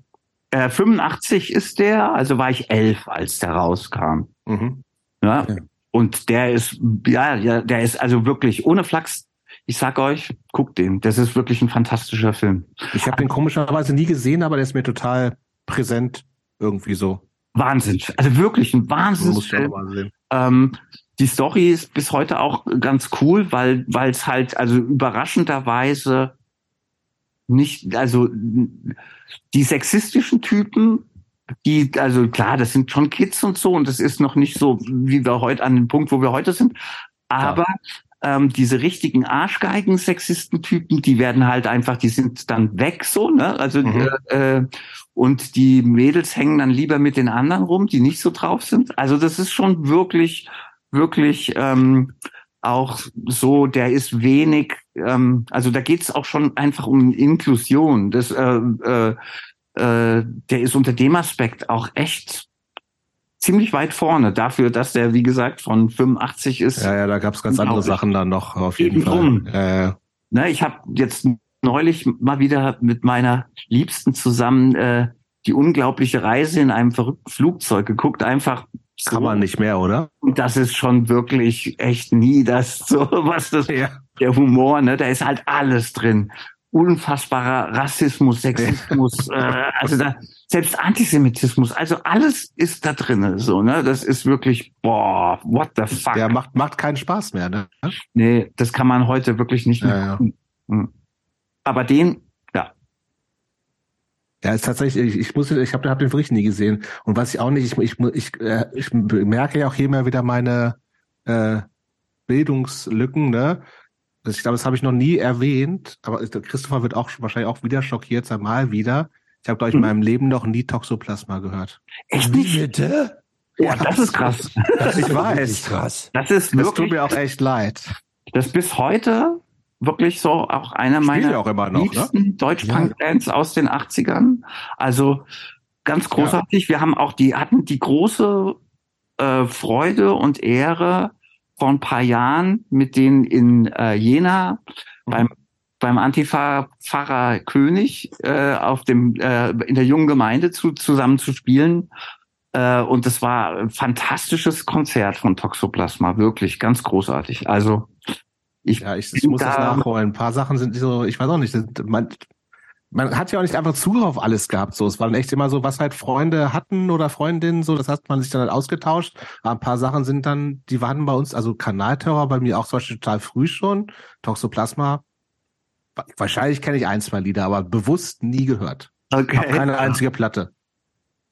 Äh, 85 ist der, also war ich elf, als der rauskam. Mhm. Ja. ja. Und der ist, ja, ja, der ist also wirklich ohne Flachs ich sag euch, guckt den. Das ist wirklich ein fantastischer Film. Ich habe den komischerweise nie gesehen, aber der ist mir total präsent irgendwie so. Wahnsinn. Also wirklich ein Wahnsinnsfilm. Ähm, die Story ist bis heute auch ganz cool, weil weil es halt also überraschenderweise nicht also die sexistischen Typen die, also klar, das sind schon Kids und so und das ist noch nicht so, wie wir heute an dem Punkt, wo wir heute sind. Aber ähm, diese richtigen Arschgeigen-Sexistentypen, die werden halt einfach, die sind dann weg so, ne? Also mhm. äh, äh, und die Mädels hängen dann lieber mit den anderen rum, die nicht so drauf sind. Also das ist schon wirklich, wirklich ähm, auch so, der ist wenig, ähm, also da geht's auch schon einfach um Inklusion. Das, äh, äh, äh, der ist unter dem Aspekt auch echt ziemlich weit vorne dafür, dass der, wie gesagt, von 85 ist. Ja, ja, da gab's ganz andere Sachen dann noch auf jeden Fall. Drum. Äh, ne, ich habe jetzt neulich mal wieder mit meiner Liebsten zusammen äh, die unglaubliche Reise in einem verrückten Flugzeug geguckt, einfach so. Kann man nicht mehr, oder? Und das ist schon wirklich echt nie das so, was das, ja. der Humor, ne, da ist halt alles drin unfassbarer Rassismus, Sexismus, äh, also da, selbst Antisemitismus, also alles ist da drin, so, ne? Das ist wirklich, boah, what the fuck. Der macht, macht keinen Spaß mehr, ne? Nee, das kann man heute wirklich nicht mehr ja, ja. Aber den, ja. Ja, ist tatsächlich, ich, ich muss, ich habe hab den Bericht nie gesehen. Und was ich auch nicht, ich, ich, ich, äh, ich merke ja auch hier mal wieder meine äh, Bildungslücken, ne? Ich glaube, das habe ich noch nie erwähnt, aber Christopher wird auch wahrscheinlich auch wieder schockiert sein, mal wieder. Ich habe, glaube ich, in hm. meinem Leben noch nie Toxoplasma gehört. Echt nicht? Bitte? Ja, das ist krass. ich weiß. Krass. Das ist wirklich. Das tut mir auch echt leid. Das bis heute wirklich so auch einer meiner auch immer noch, ne? liebsten ne? Deutsch-Punk-Bands ja. aus den 80ern. Also ganz großartig. Ja. Wir haben auch die, hatten die große äh, Freude und Ehre, vor ein paar Jahren mit denen in äh, Jena mhm. beim beim Antifa-Pfarrer König äh, auf dem äh, in der jungen Gemeinde zu, zusammen zu spielen. Äh, und das war ein fantastisches Konzert von Toxoplasma, wirklich ganz großartig. Also ich, ja, ich, ich muss da, das nachholen. Ein paar Sachen sind so, ich weiß auch nicht, sind, man, man hat ja auch nicht einfach Zugriff auf alles gehabt. So, es waren echt immer so, was halt Freunde hatten oder Freundinnen, so, das hat man sich dann halt ausgetauscht. Aber ein paar Sachen sind dann, die waren bei uns, also Kanalterror bei mir auch zum Beispiel total früh schon. Toxoplasma. Wahrscheinlich kenne ich ein, zwei Lieder, aber bewusst nie gehört. Okay. Hab keine einzige Platte.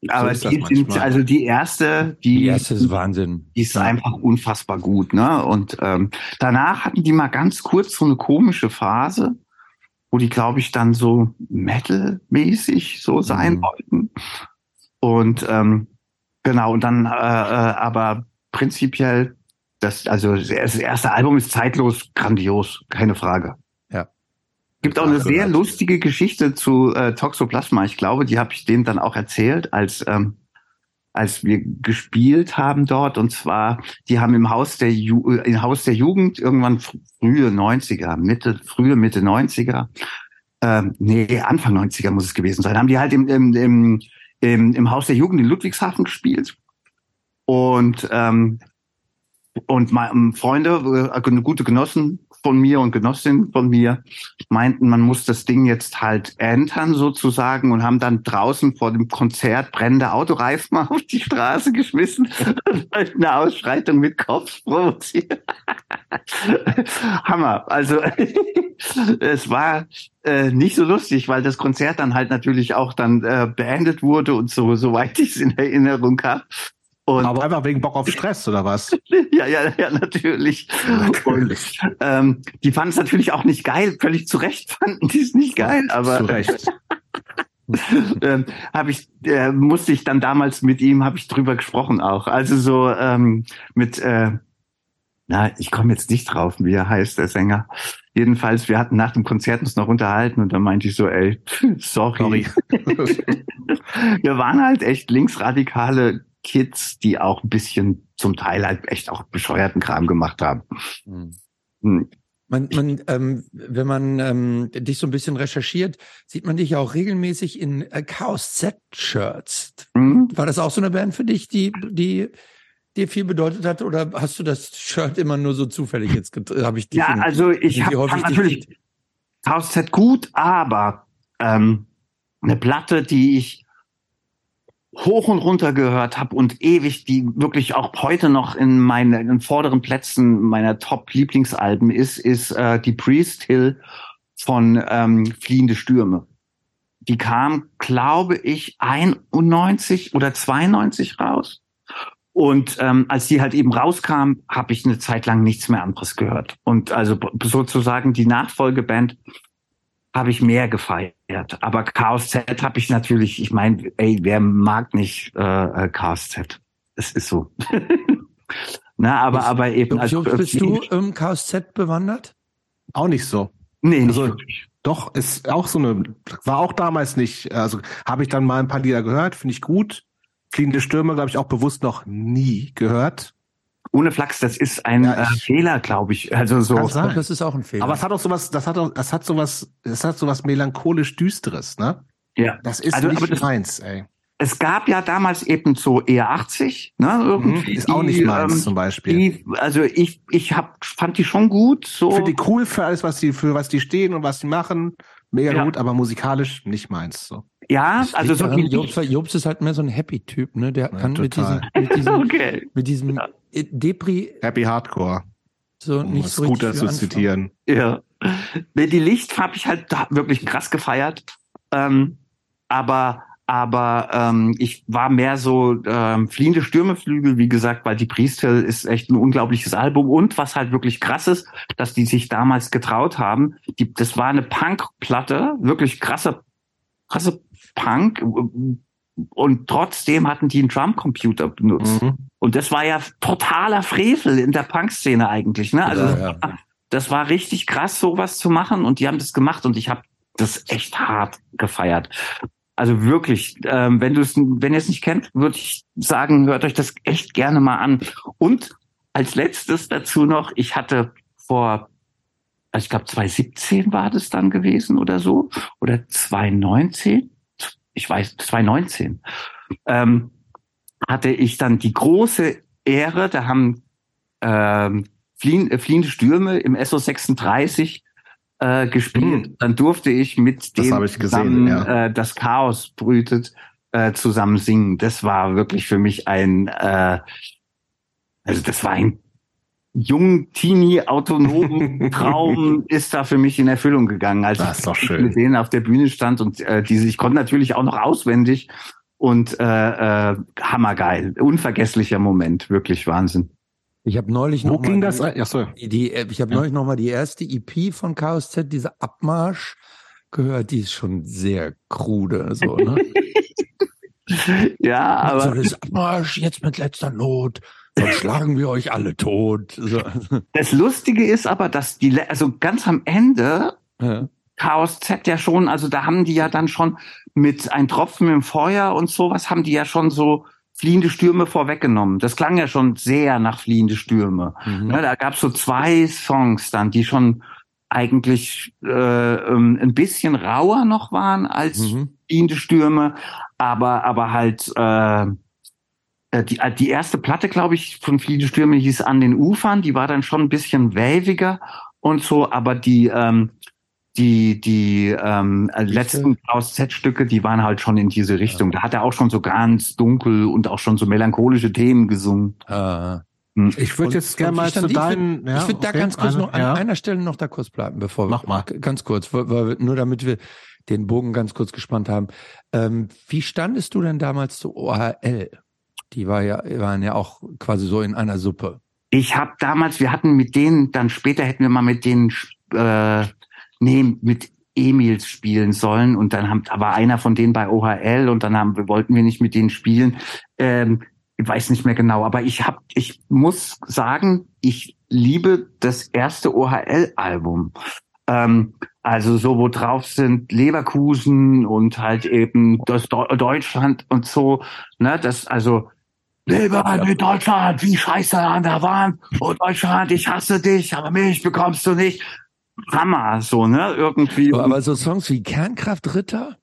Aber so die sind, also die erste, die, die erste ist Wahnsinn. Die ist ja. einfach unfassbar gut, ne? Und ähm, danach hatten die mal ganz kurz so eine komische Phase wo die, glaube ich, dann so Metal-mäßig so sein mhm. wollten. Und ähm, genau, und dann äh, äh, aber prinzipiell, das, also das erste Album ist zeitlos grandios, keine Frage. Ja. Gibt auch eine sehr lustige Geschichte zu äh, Toxoplasma. Ich glaube, die habe ich denen dann auch erzählt, als ähm, als wir gespielt haben dort. Und zwar, die haben im Haus der, Ju äh, im Haus der Jugend irgendwann frühe 90er, Mitte, frühe Mitte 90er, ähm, nee, Anfang 90er muss es gewesen sein, haben die halt im, im, im, im, im Haus der Jugend in Ludwigshafen gespielt. Und, ähm, und meine Freunde, äh, gute Genossen von mir und Genossinnen von mir meinten, man muss das Ding jetzt halt entern sozusagen und haben dann draußen vor dem Konzert brennende Autoreifen auf die Straße geschmissen und eine Ausschreitung mit Kopf provoziert. Hammer. Also es war äh, nicht so lustig, weil das Konzert dann halt natürlich auch dann äh, beendet wurde und so, soweit ich es in Erinnerung habe. Und Aber einfach wegen Bock auf Stress oder was? ja, ja, ja, natürlich. natürlich. Und, ähm, die fanden es natürlich auch nicht geil, völlig zu Recht fanden die es nicht geil, aber. Zu Recht. ähm, habe ich äh, musste ich dann damals mit ihm habe ich drüber gesprochen auch also so ähm, mit äh, na ich komme jetzt nicht drauf wie er heißt der Sänger jedenfalls wir hatten nach dem Konzert uns noch unterhalten und dann meinte ich so ey sorry, sorry. wir waren halt echt linksradikale Kids, die auch ein bisschen zum Teil halt echt auch bescheuerten Kram gemacht haben. Hm. Hm. Man, man, ähm, wenn man ähm, dich so ein bisschen recherchiert, sieht man dich auch regelmäßig in äh, Chaos Z-Shirts. Mhm. War das auch so eine Band für dich, die, die dir viel bedeutet hat, oder hast du das Shirt immer nur so zufällig jetzt? Hab ich dich ja, in, also ich habe hab natürlich Chaos Z gut, aber ähm, eine Platte, die ich hoch und runter gehört habe und ewig, die wirklich auch heute noch in meinen in vorderen Plätzen meiner Top-Lieblingsalben ist, ist äh, die Priest Hill von ähm, Fliehende Stürme. Die kam, glaube ich, 91 oder 92 raus. Und ähm, als die halt eben rauskam, habe ich eine Zeit lang nichts mehr anderes gehört. Und also sozusagen die Nachfolgeband habe ich mehr gefeiert. Aber Chaos Z habe ich natürlich, ich meine, ey, wer mag nicht äh, Chaos Z? Es ist so. Na, aber, bist, aber eben als Bist du im Chaos Z bewandert? Auch nicht so. Nee, nicht also, wirklich. Doch, ist auch so eine, war auch damals nicht, also habe ich dann mal ein paar Lieder gehört, finde ich gut. Fliegende Stürme, glaube ich, auch bewusst noch nie gehört ohne Flachs, das ist ein ja, äh, Fehler, glaube ich. Also so. Das ist auch ein Fehler. Aber es hat auch sowas, das hat auch, das hat sowas, das hat sowas melancholisch düsteres, ne? Ja. Das ist also, nicht das, meins, ey. Es gab ja damals eben so eher 80, ne? Mhm, irgendwie, ist auch nicht meins ähm, zum Beispiel. Die, also ich, ich hab, fand die schon gut. So. Ich finde die cool für alles, was die, für was die stehen und was die machen. Mega ja. gut, aber musikalisch nicht meins. So. Ja, also so die Jobs, Jobs ist halt mehr so ein Happy-Typ, ne? Der ja, kann mit diesem, mit diesem, okay. mit diesem ja. Depri. Happy Hardcore. So um nicht so Scooter zu zitieren. Ja. Die Licht habe ich halt wirklich krass gefeiert. Ähm, aber aber ähm, ich war mehr so ähm, fliehende Stürmeflügel, wie gesagt, weil die Priestel ist echt ein unglaubliches Album und was halt wirklich krass ist, dass die sich damals getraut haben. Die, das war eine Punk-Platte, wirklich krasse, krasse Punk und trotzdem hatten die einen Drumcomputer benutzt. Mhm. Und das war ja totaler Frevel in der Punk-Szene eigentlich. Ne? Also ja, ja. das war richtig krass, sowas zu machen und die haben das gemacht und ich habe das echt hart gefeiert. Also wirklich, ähm, wenn du es, wenn ihr es nicht kennt, würde ich sagen, hört euch das echt gerne mal an. Und als letztes dazu noch, ich hatte vor, also ich glaube 2017 war das dann gewesen oder so, oder 2019, ich weiß, 2019, ähm, hatte ich dann die große Ehre, da haben ähm, fliehen, äh, fliehende Stürme im SO 36 äh, gespielt. Hm. Dann durfte ich mit das dem gesehen, zusammen ja. äh, das Chaos brütet äh, zusammen singen. Das war wirklich für mich ein, äh, also das war ein jungen Teenie autonomen Traum ist da für mich in Erfüllung gegangen, als das ich mit denen auf der Bühne stand und äh, diese ich konnte natürlich auch noch auswendig und äh, äh, hammergeil, unvergesslicher Moment, wirklich Wahnsinn. Ich habe neulich noch Wo ging das? Die, so. die, ich habe ja. neulich noch mal die erste EP von Chaos Z, diese Abmarsch gehört. Die ist schon sehr krude, so ne? ja, aber also das Abmarsch jetzt mit letzter Not. Sonst schlagen wir euch alle tot. Das Lustige ist aber, dass die, also ganz am Ende ja. Chaos Z ja schon, also da haben die ja dann schon mit ein Tropfen im Feuer und sowas haben die ja schon so fliehende Stürme vorweggenommen. Das klang ja schon sehr nach fliehende Stürme. Mhm. Ja, da gab es so zwei Songs dann, die schon eigentlich äh, ähm, ein bisschen rauer noch waren als mhm. fliehende Stürme, aber aber halt äh die, die erste Platte, glaube ich, von Fliehende Stürme hieß An den Ufern, die war dann schon ein bisschen waviger und so, aber die, ähm, die, die ähm, letzten Z-Stücke, die waren halt schon in diese Richtung. Da hat er auch schon so ganz dunkel und auch schon so melancholische Themen gesungen. Hm. Ich würde jetzt gerne mal zu ich deinen. Ja, ich würde okay, da ganz kurz eine, noch an ja. einer Stelle noch da kurz bleiben, bevor Mach mal. wir ganz kurz, weil, weil, nur damit wir den Bogen ganz kurz gespannt haben. Ähm, wie standest du denn damals zu OHL? Die war ja, waren ja auch quasi so in einer Suppe. Ich habe damals, wir hatten mit denen, dann später hätten wir mal mit denen, äh, nee, mit Emils spielen sollen und dann haben, war einer von denen bei OHL und dann haben, wollten wir nicht mit denen spielen. Ähm, ich weiß nicht mehr genau, aber ich habe, ich muss sagen, ich liebe das erste OHL-Album. Ähm, also so, wo drauf sind Leverkusen und halt eben das Deutschland und so, ne, das, also, Lebe mit Deutschland, wie scheiße an der Wand. Oh Deutschland, ich hasse dich, aber mich bekommst du nicht. Hammer, so, ne, irgendwie. Aber, so Songs wie Kernkraft Ritter?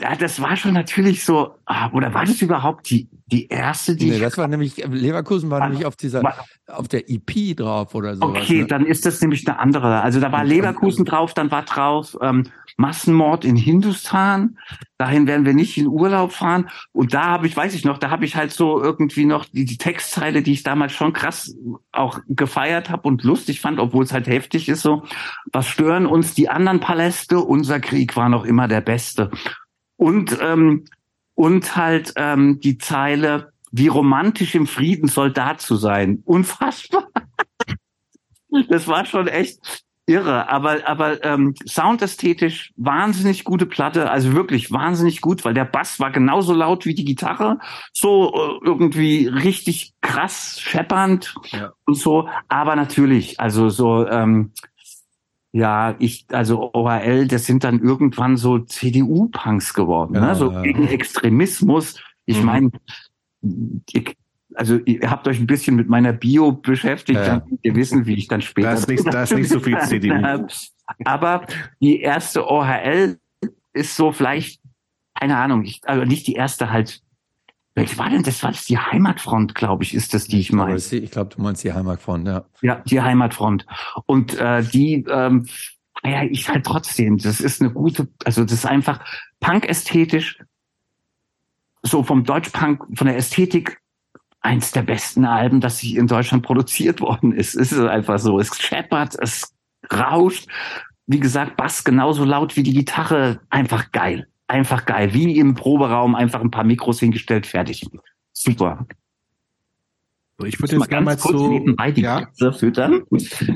Ja, das war schon natürlich so, ah, oder war das überhaupt die, die erste, die Nee, das war nämlich, Leverkusen war Ah, nämlich auf dieser, war- auf der EP drauf oder sowas. Okay, ne? dann ist das nämlich eine andere. Also da war Leverkusen drauf, dann war drauf ähm, Massenmord in Hindustan. Dahin werden wir nicht in Urlaub fahren. Und da habe ich, weiß ich noch, da habe ich halt so irgendwie noch die, die Textzeile, die ich damals schon krass auch gefeiert habe und lustig fand, obwohl es halt heftig ist so. Was stören uns die anderen Paläste? Unser Krieg war noch immer der beste. Und ähm, und halt ähm, die Zeile, wie romantisch im Frieden Soldat zu sein. Unfassbar. Das war schon echt irre, aber aber ähm, soundästhetisch wahnsinnig gute Platte, also wirklich wahnsinnig gut, weil der Bass war genauso laut wie die Gitarre, so äh, irgendwie richtig krass scheppernd Ja. und so, aber natürlich, also so ähm, ja, ich, also OHL, das sind dann irgendwann so CDU-Punks geworden, Ja, ne? so ja. gegen Extremismus. Ich Mhm. meine, ich, also ihr habt euch ein bisschen mit meiner Bio beschäftigt, dann könnt ihr wissen, wie ich dann später. Da ist nicht- da ist nicht so viel CDU. Aber die erste OHL ist so vielleicht, keine Ahnung, ich, also nicht die erste halt. Welche war denn das? War das die Heimatfront, glaube ich, ist das, die ich meine. Ich glaube, du meinst die Heimatfront, ja. Ja, die Heimatfront. Und äh, die, ähm, ja, ich halt trotzdem, das ist eine gute, also das ist einfach Punk-ästhetisch, so vom Deutschpunk, von der Ästhetik, eins der besten Alben, das sich in Deutschland produziert worden ist. Es ist einfach so, es scheppert, es rauscht. Wie gesagt, Bass genauso laut wie die Gitarre, einfach geil. Einfach geil. Wie im Proberaum einfach ein paar Mikros hingestellt, fertig. Super. Ich würde jetzt gerne mal zu. nebenbei die ja, Katze füttern.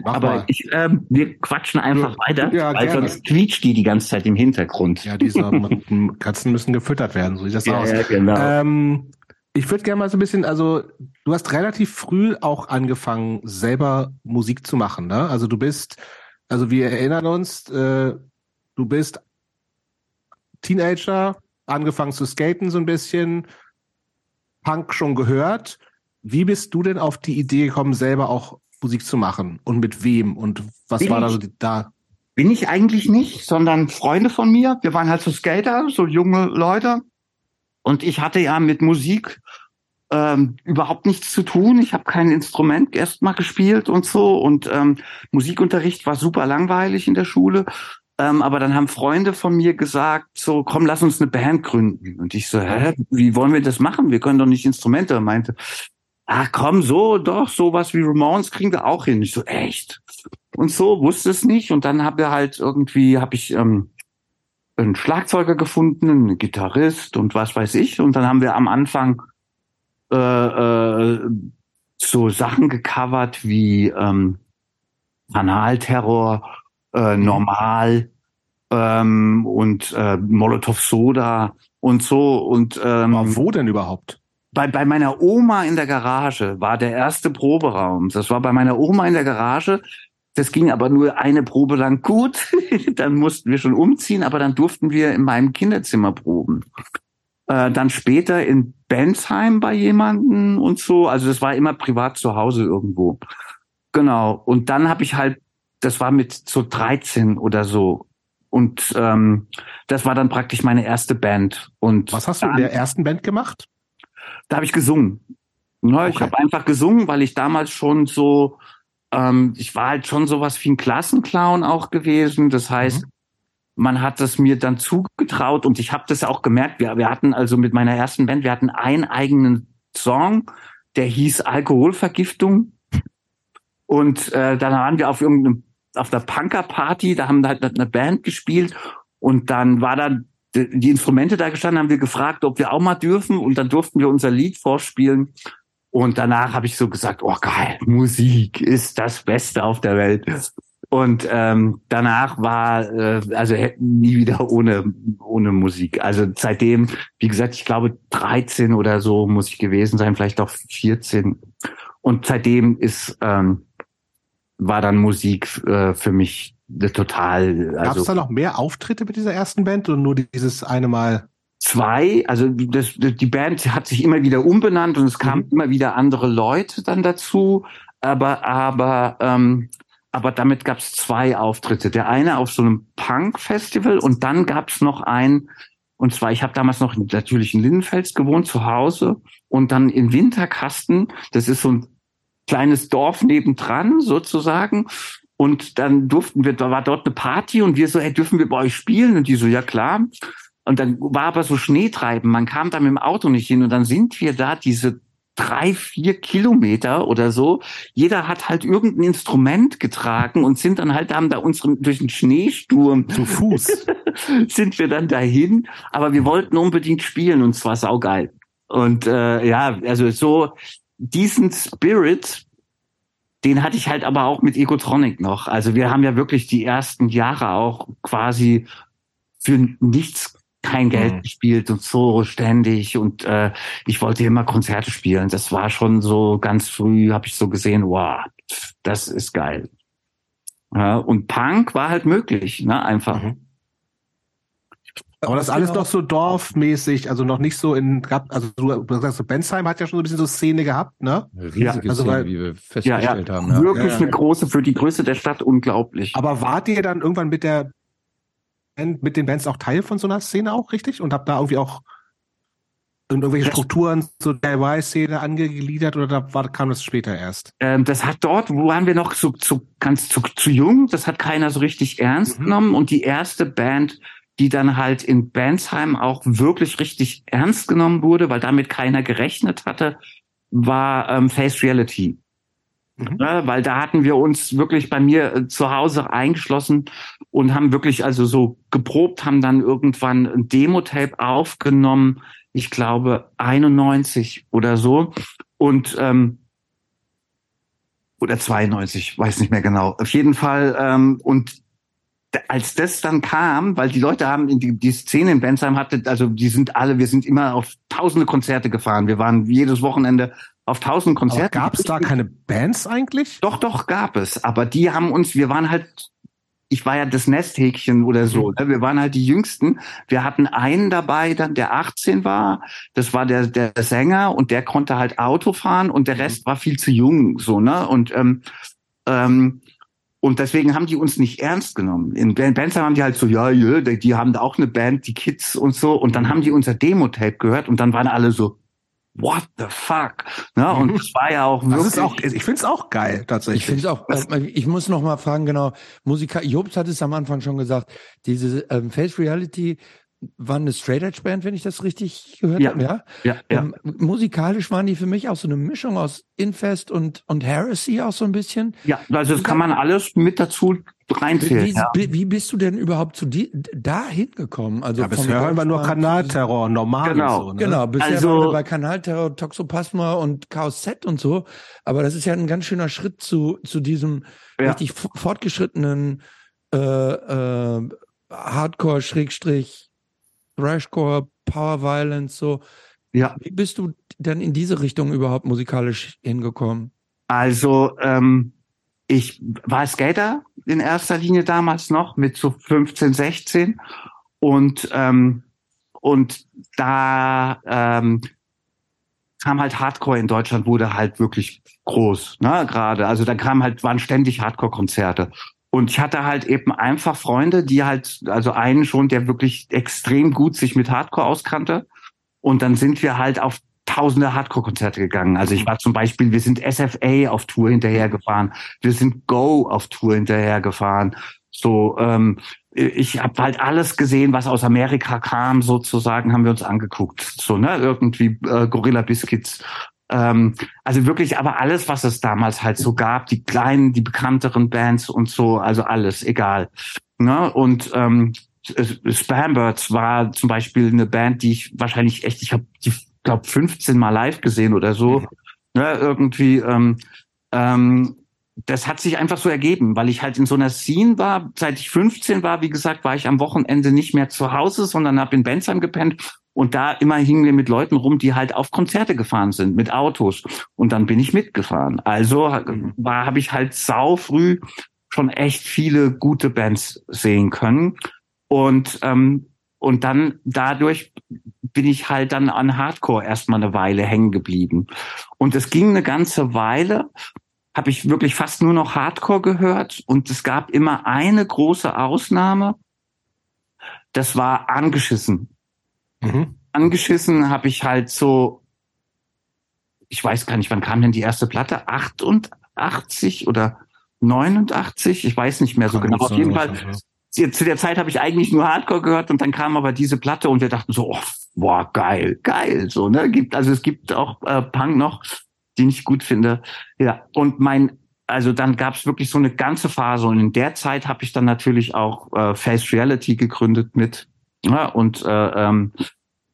mach Aber ich, ähm, wir quatschen einfach weiter, Ja, weil gerne. sonst quietscht die die ganze Zeit im Hintergrund. Ja, diese Katzen müssen gefüttert werden, so sieht das aus. genau. Ähm, ich würde gerne mal so ein bisschen, also du hast relativ früh auch angefangen, selber Musik zu machen, ne? Also du bist, also wir erinnern uns, äh, du bist Teenager, angefangen zu skaten so ein bisschen, Punk schon gehört. Wie bist du denn auf die Idee gekommen, selber auch Musik zu machen? Und mit wem? Und was Bin war da so die, da? Bin ich eigentlich nicht, sondern Freunde von mir. Wir waren halt so Skater, so junge Leute. Und ich hatte ja mit Musik ähm, überhaupt nichts zu tun. Ich habe kein Instrument erst mal gespielt und so. Und ähm, Musikunterricht war super langweilig in der Schule. Ähm, aber dann haben Freunde von mir gesagt, so komm, lass uns eine Band gründen. Und ich so, hä, wie wollen wir das machen? Wir können doch nicht Instrumente. Er meinte, ach komm, so, doch, sowas wie Ramones kriegen wir auch hin. Ich so, echt? Und so, wusste es nicht. Und dann habe halt irgendwie, habe ich ähm, einen Schlagzeuger gefunden, einen Gitarrist und was weiß ich. Und dann haben wir am Anfang äh, äh, so Sachen gecovert wie ähm, Kanalterror, äh, Normal ähm, und äh, Molotov Soda und so. Und ähm, Aber wo denn überhaupt? bei, bei meiner Oma in der Garage war der erste Proberaum. Das war bei meiner Oma in der Garage. Das ging aber nur eine Probe lang gut. dann mussten wir schon umziehen, aber dann durften wir in meinem Kinderzimmer proben. Äh, dann später in Bensheim bei jemanden und so. Also das war immer privat zu Hause irgendwo. Genau. Und dann habe ich halt, das war mit so 13 oder so. Und ähm, das war dann praktisch meine erste Band. Und Was hast du in der ersten Band gemacht? da habe ich gesungen. Ne, Ich Okay. habe einfach gesungen, weil ich damals schon so ähm, ich war halt schon sowas wie ein Klassenclown auch gewesen. Das heißt, mhm. man hat es mir dann zugetraut und ich habe das auch gemerkt. Wir, wir hatten also mit meiner ersten Band, wir hatten einen eigenen Song, der hieß Alkoholvergiftung. Und äh, dann waren wir auf irgendeinem auf der Punker-Party, da haben halt eine Band gespielt und dann war dann die Instrumente da gestanden, haben wir gefragt, ob wir auch mal dürfen und dann durften wir unser Lied vorspielen. Und danach habe ich so gesagt, oh geil, Musik ist das Beste auf der Welt. Und ähm, danach war äh, also nie wieder ohne ohne Musik. Also seitdem, wie gesagt, ich glaube 13 oder so muss ich gewesen sein, vielleicht auch 14. Und seitdem ist ähm, war dann Musik äh, für mich total. Also, Gab es da noch mehr Auftritte mit dieser ersten Band oder nur dieses eine Mal? Zwei, also das, die Band hat sich immer wieder umbenannt und es kamen mhm. immer wieder andere Leute dann dazu, aber aber ähm, aber damit gab es zwei Auftritte. Der eine auf so einem Punk-Festival und dann gab es noch einen, und zwar, ich habe damals noch natürlich in Lindenfels gewohnt, zu Hause, und dann in Winterkasten, das ist so ein kleines Dorf nebendran sozusagen. Und dann durften wir, da war dort eine Party und wir so, hey, dürfen wir bei euch spielen? Und die so, ja klar. Und dann war aber so Schneetreiben, man kam da mit dem Auto nicht hin und dann sind wir da diese drei, vier Kilometer oder so. Jeder hat halt irgendein Instrument getragen und sind dann halt, haben da unseren, durch den Schneesturm. Zu Fuß. sind wir dann dahin. Aber wir wollten unbedingt spielen und zwar saugeil. Und äh, ja, also so diesen Spirit, den hatte ich halt aber auch mit Egotronic noch. Also wir haben ja wirklich die ersten Jahre auch quasi für nichts kein Geld mhm. gespielt und so ständig und äh, ich wollte immer Konzerte spielen. Das war schon so ganz früh, habe ich so gesehen, wow, das ist geil. Ja, und Punk war halt möglich, ne, einfach. Mhm. Aber das ist alles noch so dorfmäßig, also noch nicht so in, also du, sagst, so Bensheim hat ja schon so ein bisschen so Szene gehabt, ne? Riesige ja, also Szene, weil, wie wir festgestellt ja, ja, haben. Ja. Wirklich eine große, für die Größe der Stadt unglaublich. Aber wart ihr dann irgendwann mit der, mit den Bands auch Teil von so einer Szene auch, richtig? Und habt da irgendwie auch irgendwelche Strukturen zur DIY-Szene angegliedert oder da war, kam das später erst? Ähm, das hat dort, wo waren wir noch so, so ganz zu, zu jung, das hat keiner so richtig ernst mhm. genommen und die erste Band, die dann halt in Bandsheim auch wirklich richtig ernst genommen wurde, weil damit keiner gerechnet hatte, war ähm, Face Reality. Mhm. Ja, weil da hatten wir uns wirklich bei mir äh, zu Hause eingeschlossen und haben wirklich also so geprobt, haben dann irgendwann ein Demo-Tape aufgenommen, ich glaube 91 oder so und ähm, oder 92, weiß nicht mehr genau. Auf jeden Fall ähm, und als das dann kam, weil die Leute haben die, die Szene in Bensheim hatte, also die sind alle, wir sind immer auf tausende Konzerte gefahren. Wir waren jedes Wochenende auf tausend Konzerte. Gab es da keine Bands eigentlich? Doch, doch, gab es. Aber die haben uns, wir waren halt, ich war ja das Nesthäkchen oder so. Mhm. Wir waren halt die Jüngsten. Wir hatten einen dabei, dann der 18 war. Das war der, der Sänger und der konnte halt Auto fahren und der mhm. Rest war viel zu jung, so, ne? Und, ähm, ähm, und deswegen haben die uns nicht ernst genommen. In Bensheim haben die halt so, ja, ja, die haben da auch eine Band, die Kids und so. Und dann haben die unser Demo-Tape gehört und dann waren alle so, what the fuck? Ne? Und es war ja auch wirklich. Auch, ich finde es auch geil, tatsächlich. Ich finde es auch, äh, ich muss noch mal fragen, genau, Musiker, Jobs hat es am Anfang schon gesagt, diese ähm, Face Reality war eine Straight Edge Band, wenn ich das richtig gehört ja. habe, ja? Ja, ja. Ähm, musikalisch waren die für mich auch so eine Mischung aus Infest und, und Heresy auch so ein bisschen. Ja, also das kann man alles mit dazu reinzählen. Wie, ja. wie bist du denn überhaupt zu die, da hingekommen? Also ja, bisher hören wir nur Kanalterror, normal. Genau, so, ne? genau. Bisher also, waren wir bei Kanalterror, Toxoplasma und Chaos Z und so. Aber das ist ja ein ganz schöner Schritt zu, zu diesem ja. richtig fortgeschrittenen äh, äh, Hardcore, Schrägstrich, Thrashcore, Power Violence, so. Ja. Wie bist du denn in diese Richtung überhaupt musikalisch hingekommen? Also, ähm, ich war Skater in erster Linie damals noch mit so 15, 16 und ähm, und da ähm, kam halt Hardcore in Deutschland wurde halt wirklich groß, ne, gerade. Also da kam halt waren ständig Hardcore-Konzerte und ich hatte halt eben einfach Freunde, die halt, also einen schon, der wirklich extrem gut sich mit Hardcore auskannte. Und dann sind wir halt auf tausende Hardcore-Konzerte gegangen. Also ich war zum Beispiel, wir sind SFA auf Tour hinterhergefahren, wir sind Go auf Tour hinterhergefahren. So, ähm, ich habe halt alles gesehen, was aus Amerika kam, sozusagen, haben wir uns angeguckt. So, ne, irgendwie äh, Gorilla Biscuits. Ähm, also wirklich, aber alles, was es damals halt so gab, die kleinen, die bekannteren Bands und so, also alles, egal. Ne? Und ähm, Spambirds war zum Beispiel eine Band, die ich wahrscheinlich echt, ich habe die, glaube 15 Mal live gesehen oder so. Ne? Irgendwie, ähm, ähm, das hat sich einfach so ergeben, weil ich halt in so einer Scene war. Seit ich 15 war, wie gesagt, war ich am Wochenende nicht mehr zu Hause, sondern habe in Bensheim gepennt. Und da immer hingen wir mit Leuten rum, die halt auf Konzerte gefahren sind, mit Autos. Und dann bin ich mitgefahren. Also war, habe ich halt sau früh schon echt viele gute Bands sehen können. Und, ähm, und dann dadurch bin ich halt dann an Hardcore erstmal eine Weile hängen geblieben. Und es ging eine ganze Weile habe ich wirklich fast nur noch Hardcore gehört und es gab immer eine große Ausnahme. Das war angeschissen. Mhm. Angeschissen habe ich halt so, ich weiß gar nicht, wann kam denn die erste Platte? 88 oder 89? Ich weiß nicht mehr so Kann genau. Auf jeden Fall. Zu der Zeit habe ich eigentlich nur Hardcore gehört und dann kam aber diese Platte und wir dachten so, oh, boah, geil, geil, so, ne? Gibt, also es gibt auch äh, Punk noch, den ich gut finde. Ja, und mein, also dann gab es wirklich so eine ganze Phase und in der Zeit habe ich dann natürlich auch äh, Face Reality gegründet mit. Ja, und äh, ähm,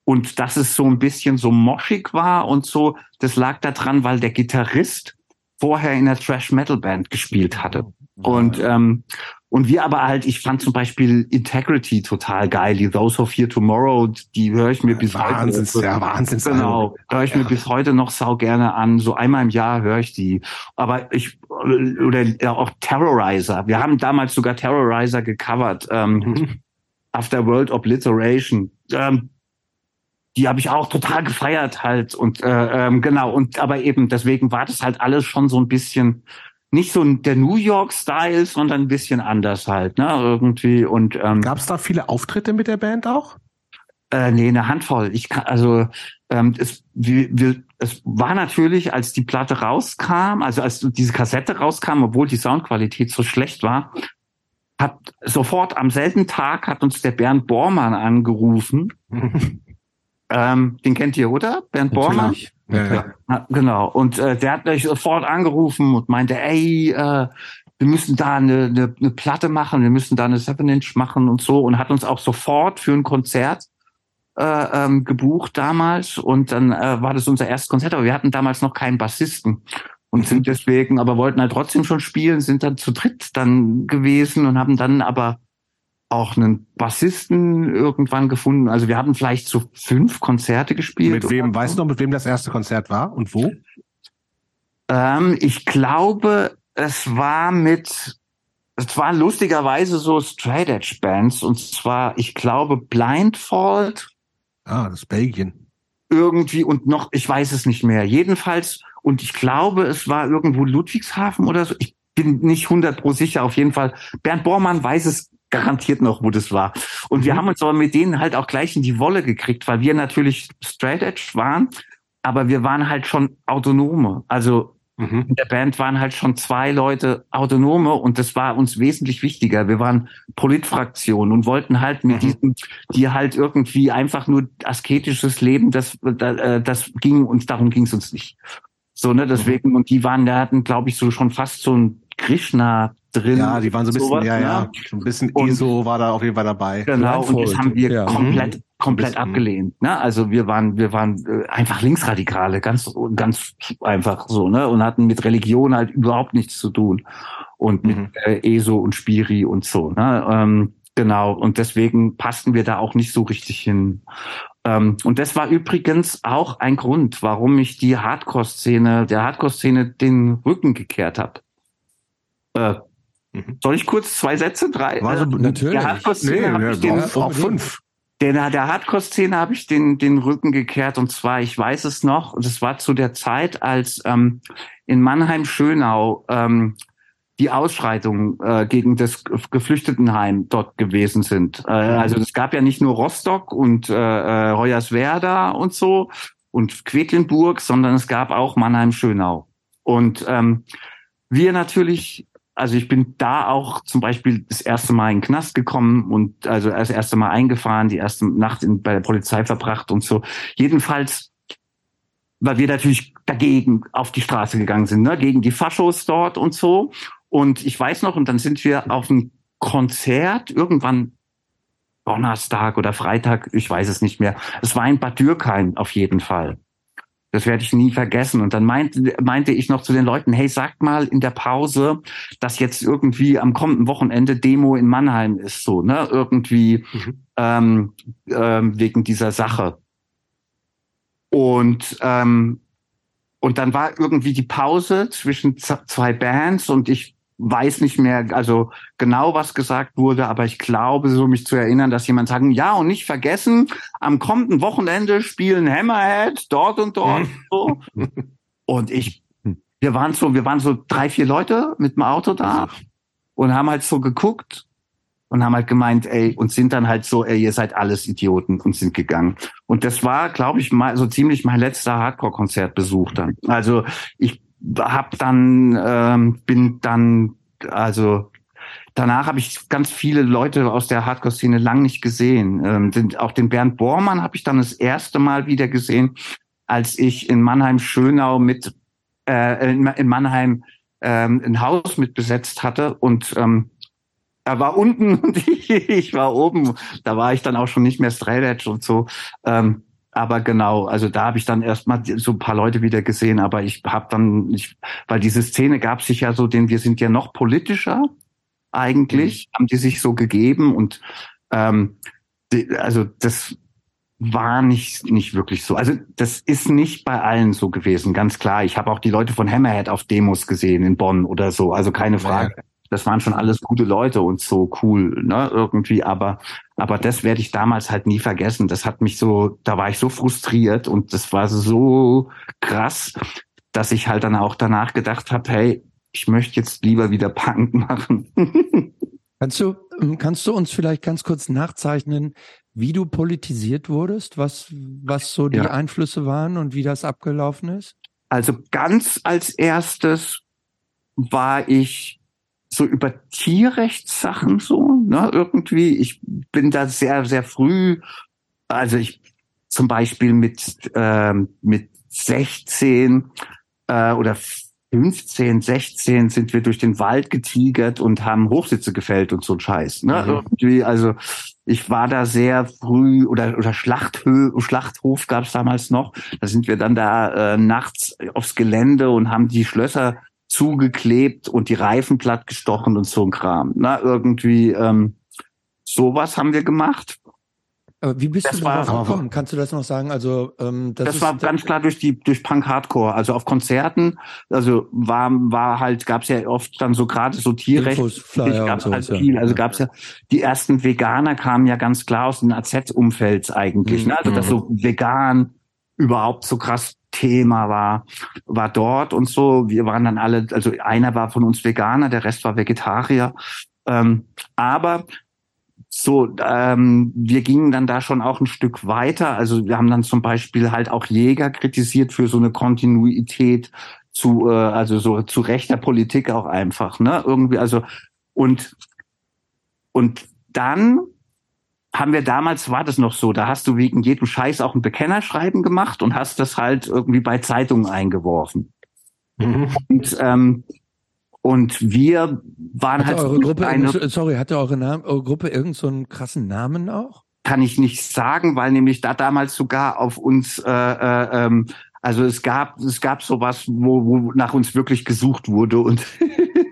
und dass es so ein bisschen so moschig war und so, das lag daran, weil der Gitarrist vorher in der Trash Metal Band gespielt hatte. Und ähm, und wir aber halt, ich fand zum Beispiel Integrity total geil. Die Those of Here Tomorrow, die höre ich mir bis Wahnsinns, heute. Ja, Wahnsinns. Genau. Höre ich ja. mir bis heute noch sau gerne an. So einmal im Jahr höre ich die. Aber ich, oder auch Terrorizer. Wir haben damals sogar Terrorizer gecovert. Ähm. After World Obliteration. Ähm, die habe ich auch total gefeiert halt und äh, ähm, genau und aber eben deswegen war das halt alles schon so ein bisschen nicht so der New York-Style, sondern ein bisschen anders halt, ne, irgendwie. Und ähm, gab es da viele Auftritte mit der Band auch? Äh, nee, eine Handvoll. Ich kann, also ähm, es, wir, wir, es war natürlich, als die Platte rauskam, also als diese Kassette rauskam, obwohl die Soundqualität so schlecht war, hat sofort am selben Tag hat uns der Bernd Bormann angerufen. ähm, den kennt ihr, oder? Bernd Bormann? Ja, ja. Genau. Und äh, der hat mich sofort angerufen und meinte, ey, äh, wir müssen da eine, eine, eine Platte machen, wir müssen da eine Seven Inch machen und so und hat uns auch sofort für ein Konzert äh, ähm, gebucht damals und dann äh, war das unser erstes Konzert, aber wir hatten damals noch keinen Bassisten und sind deswegen, aber wollten halt trotzdem schon spielen, sind dann zu dritt dann gewesen und haben dann aber auch einen Bassisten irgendwann gefunden. Also wir hatten vielleicht so fünf Konzerte gespielt. Mit wem, weißt du noch, mit wem das erste Konzert war und wo? Ähm, ich glaube, es war mit, es war lustigerweise so Straight Edge Bands und zwar, ich glaube, Blindfold. Ah, das ist Belgien. Irgendwie und noch, ich weiß es nicht mehr. Jedenfalls, und ich glaube, es war irgendwo Ludwigshafen oder so. Ich bin nicht hundert pro sicher. Auf jeden Fall. Bernd Bormann weiß es garantiert noch, wo das war. Und mhm. wir haben uns aber mit denen halt auch gleich in die Wolle gekriegt, weil wir natürlich straight edge waren, aber wir waren halt schon autonome. Also mhm. in der Band waren halt schon zwei Leute autonome und das war uns wesentlich wichtiger. Wir waren Politfraktion und wollten halt mit mhm. diesem, die halt irgendwie einfach nur asketisches Leben, das, das, das ging uns, darum ging es uns nicht. So, ne, deswegen, und die waren, da hatten, glaube ich, so schon fast so ein Krishna drin. Ja, die waren so ein bisschen, sowas, ja, ja, ne? ein bisschen und, ESO war da auf jeden Fall dabei. Genau, und das haben wir ja. komplett, mhm. komplett abgelehnt. Ne? Also wir waren, wir waren äh, einfach Linksradikale, ganz, ganz einfach so, ne? Und hatten mit Religion halt überhaupt nichts zu tun. Und mit mhm. äh, ESO und Spiri und so. Ne? Ähm, genau, und deswegen passten wir da auch nicht so richtig hin. Ähm, und das war übrigens auch ein Grund, warum ich die Hardcore-Szene, der Hardcore-Szene den Rücken gekehrt habe. Äh, Mhm. Soll ich kurz zwei Sätze, drei? Also, äh, natürlich. Der Hardcore-Szene nee, ich den, auf fünf. Der, der Hardcore-Szene habe ich den, den Rücken gekehrt und zwar, ich weiß es noch, das war zu der Zeit, als ähm, in Mannheim-Schönau ähm, die Ausschreitungen äh, gegen das Geflüchtetenheim dort gewesen sind. Äh, mhm. also es gab ja nicht nur Rostock und äh, äh Hoyerswerda und so, und Quedlinburg, sondern es gab auch Mannheim-Schönau. Und ähm, wir natürlich, also ich bin da auch zum Beispiel das erste Mal in den Knast gekommen und also das erste Mal eingefahren, die erste Nacht in, bei der Polizei verbracht und so. Jedenfalls, weil wir natürlich dagegen auf die Straße gegangen sind, ne, gegen die Faschos dort und so. Und ich weiß noch, und dann sind wir auf ein Konzert irgendwann Donnerstag oder Freitag, ich weiß es nicht mehr. Es war in Bad Dürkheim auf jeden Fall. Das werde ich nie vergessen. Und dann meinte, meinte ich noch zu den Leuten, hey, sagt mal in der Pause, dass jetzt irgendwie am kommenden Wochenende Demo in Mannheim ist, so, ne? Irgendwie mhm. ähm, ähm, wegen dieser Sache. Und ähm, und dann war irgendwie die Pause zwischen zwei Bands und ich weiß nicht mehr, also genau was gesagt wurde, aber ich glaube, so mich zu erinnern, dass jemand sagen, ja und nicht vergessen, am kommenden Wochenende spielen Hammerhead dort und dort und so. Und ich, wir waren so, wir waren so drei, vier Leute mit dem Auto da und haben halt so geguckt und haben halt gemeint, ey, und sind dann halt so, ey, ihr seid alles Idioten und sind gegangen. Und das war, glaube ich, mal so ziemlich mein letzter Hardcore-Konzertbesuch dann. Also ich hab dann, ähm, bin dann, also danach habe ich ganz viele Leute aus der Hardcore-Szene lang nicht gesehen. Ähm, den, auch den Bernd Bormann habe ich dann das erste Mal wieder gesehen, als ich in Mannheim-Schönau mit, äh, in, in Mannheim ähm, ein Haus mit besetzt hatte und ähm, er war unten und ich, war oben. Da war ich dann auch schon nicht mehr Straight und so. Ähm, aber genau, also da habe ich dann erstmal so ein paar Leute wieder gesehen, aber ich habe dann, ich, weil diese Szene gab sich ja so, denn wir sind ja noch politischer eigentlich, mhm. haben die sich so gegeben und ähm, die, also das war nicht nicht wirklich so. Also das ist nicht bei allen so gewesen, ganz klar. Ich habe auch die Leute von Hammerhead auf Demos gesehen in Bonn oder so, also keine Frage. Ja das waren schon alles gute Leute und so cool, ne, irgendwie, aber, aber das werde ich damals halt nie vergessen. Das hat mich so, da war ich so frustriert und das war so krass, dass ich halt dann auch danach gedacht habe, hey, ich möchte jetzt lieber wieder Punk machen. kannst du, ähm, kannst du uns vielleicht ganz kurz nachzeichnen, wie du politisiert wurdest, was, was so die ja. Einflüsse waren und wie das abgelaufen ist? Also ganz als erstes war ich so über Tierrechtssachen so, ne, irgendwie. Ich bin da sehr, sehr früh, also ich zum Beispiel mit, ähm, mit 16 äh, oder 15, 16 sind wir durch den Wald getigert und haben Hochsitze gefällt und so ein Scheiß. Ne? Mhm. Irgendwie, also ich war da sehr früh oder oder Schlachthö Schlachthof gab es damals noch. Da sind wir dann da äh, nachts aufs Gelände und haben die Schlösser zugeklebt und die Reifen platt gestochen und so ein Kram. Na, irgendwie ähm, sowas haben wir gemacht. Aber wie bist das du darauf gekommen? Kannst du das noch sagen? Also ähm, das, das war ganz klar durch die durch Punk Hardcore. Also auf Konzerten, also war war halt gab's ja oft dann so gerade so Tierrecht. gab's so, halt viel. Ja. Also gab's ja die ersten Veganer kamen ja ganz klar aus dem AZ-Umfeld eigentlich. Mhm. Ne? Also das so vegan überhaupt so krass Thema war, war dort und so. Wir waren dann alle, also einer war von uns Veganer, der Rest war Vegetarier. Ähm, aber so, ähm, wir gingen dann da schon auch ein Stück weiter. Also wir haben dann zum Beispiel halt auch Jäger kritisiert für so eine Kontinuität zu, äh, also so zu rechter Politik auch einfach, ne? Irgendwie, also und und dann haben wir damals, war das noch so, da hast du wegen jedem Scheiß auch ein Bekennerschreiben gemacht und hast das halt irgendwie bei Zeitungen eingeworfen. Mhm. Und, ähm, und wir waren hatte halt eure Gruppe, eine, sorry, hatte eure, Name, eure Gruppe irgendeinen so krassen Namen auch? Kann ich nicht sagen, weil nämlich da damals sogar auf uns äh, äh, ähm, also es gab es gab sowas, wo, wo nach uns wirklich gesucht wurde und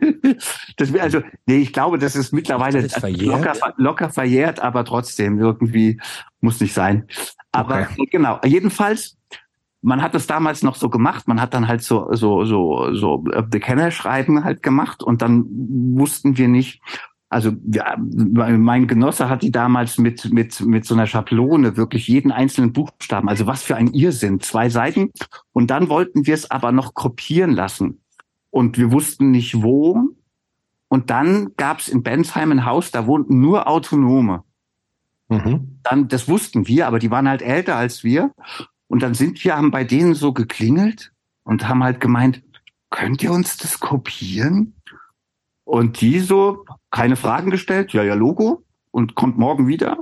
das, also, nee, ich glaube, das ist mittlerweile das ist locker, locker verjährt, aber trotzdem irgendwie muss nicht sein. Aber okay. genau, jedenfalls, man hat das damals noch so gemacht, man hat dann halt so, so, so, so Bekennerschreiben halt gemacht und dann wussten wir nicht, also ja, mein Genosse hat die damals mit mit mit so einer Schablone wirklich jeden einzelnen Buchstaben, also was für ein Irrsinn, zwei Seiten und dann wollten wir es aber noch kopieren lassen und wir wussten nicht wo. Und dann gab es in Bensheim ein Haus, da wohnten nur Autonome. Mhm. Dann, das wussten wir, aber die waren halt älter als wir. Und dann sind wir, haben bei denen so geklingelt und haben halt gemeint, könnt ihr uns das kopieren? Und die so, keine Fragen gestellt, ja, ja, Logo, und kommt morgen wieder.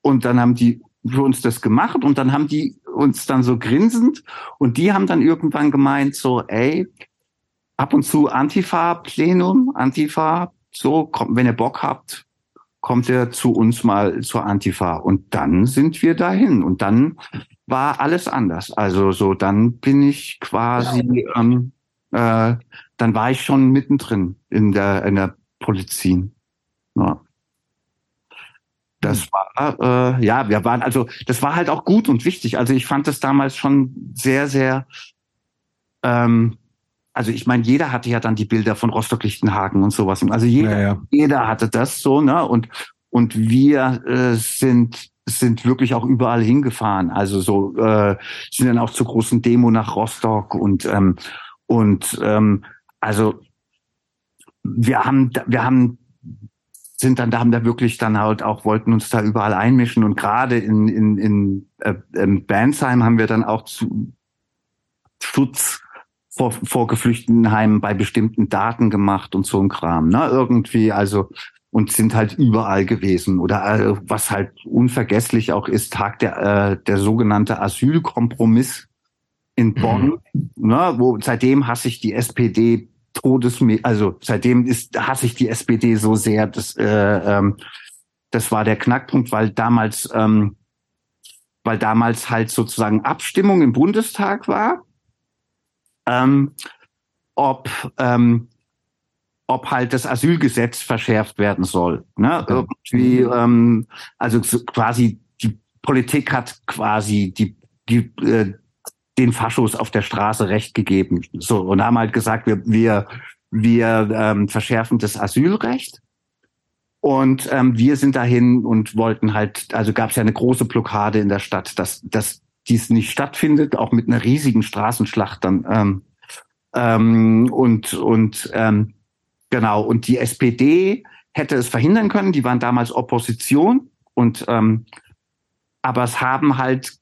Und dann haben die für uns das gemacht und dann haben die uns dann so grinsend und die haben dann irgendwann gemeint so, ey, ab und zu Antifa-Plenum, Antifa, so, kommt, wenn ihr Bock habt, kommt ihr zu uns mal zur Antifa. Und dann sind wir dahin und dann war alles anders. Also so, dann bin ich quasi, ähm, äh, dann war ich schon mittendrin in der, in der Polizei. Ja. Das war, äh, ja, wir waren, also das war halt auch gut und wichtig. Also ich fand das damals schon sehr, sehr, ähm, also ich meine, jeder hatte ja dann die Bilder von Rostock-Lichtenhagen und sowas. Also jeder, Ja, jeder hatte das so, ne? Und und wir äh, sind sind wirklich auch überall hingefahren. Also so äh, sind dann auch zur großen Demo nach Rostock und ähm, und ähm, also wir haben wir haben sind dann da haben da wirklich dann halt auch wollten uns da überall einmischen und gerade in in in äh, in Bandsheim haben wir dann auch zu Schutz vor, vor Geflüchtetenheimen bei bestimmten Daten gemacht und so ein Kram, ne? Irgendwie, also und sind halt überall gewesen oder äh, was halt unvergesslich auch ist Tag der äh, der sogenannte Asylkompromiss in Bonn, ne? Wo seitdem hasse ich die SPD Todesme also seitdem ist hasse ich die SPD so sehr, das äh, ähm, das war der Knackpunkt, weil damals ähm, weil damals halt sozusagen Abstimmung im Bundestag war ähm, ob ähm, ob halt das Asylgesetz verschärft werden soll. Ne? Irgendwie, ähm, also so quasi die Politik hat quasi die, die äh, den Faschos auf der Straße Recht gegeben. So und haben halt gesagt, wir wir wir ähm, verschärfen das Asylrecht. Und ähm, wir sind dahin und wollten halt, also gab es ja eine große Blockade in der Stadt, dass, dass dies nicht stattfindet, auch mit einer riesigen Straßenschlacht dann. Ähm, ähm, und und ähm, genau, und die SPD hätte es verhindern können, die waren damals Opposition und ähm, aber es haben halt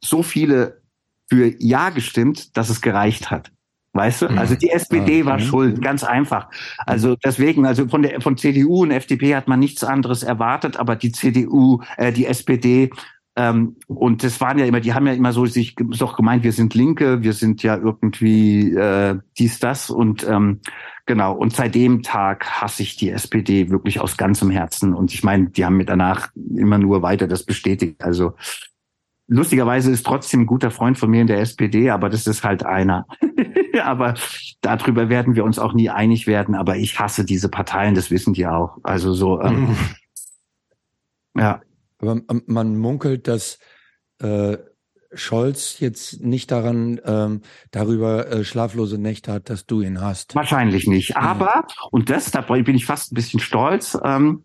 so viele für Ja gestimmt, dass es gereicht hat. Weißt du? Also die SPD war Okay. schuld, ganz einfach. Also deswegen, also von der von CDU und FDP hat man nichts anderes erwartet, aber die CDU, äh, die SPD ähm, und das waren ja immer, die haben ja immer so sich doch gemeint, wir sind Linke, wir sind ja irgendwie äh, dies, das und ähm, genau. Und seit dem Tag hasse ich die SPD wirklich aus ganzem Herzen. Und ich meine, die haben mir danach immer nur weiter das bestätigt. Also lustigerweise ist trotzdem ein guter Freund von mir in der SPD, aber das ist halt einer. aber darüber werden wir uns auch nie einig werden. Aber ich hasse diese Parteien, das wissen die auch. Also so, ähm, ja. Aber ähm, man munkelt, dass äh, Scholz jetzt nicht daran ähm, darüber äh, schlaflose Nächte hat, dass du ihn hast. Wahrscheinlich nicht. Aber, und das, da bin ich fast ein bisschen stolz, ähm,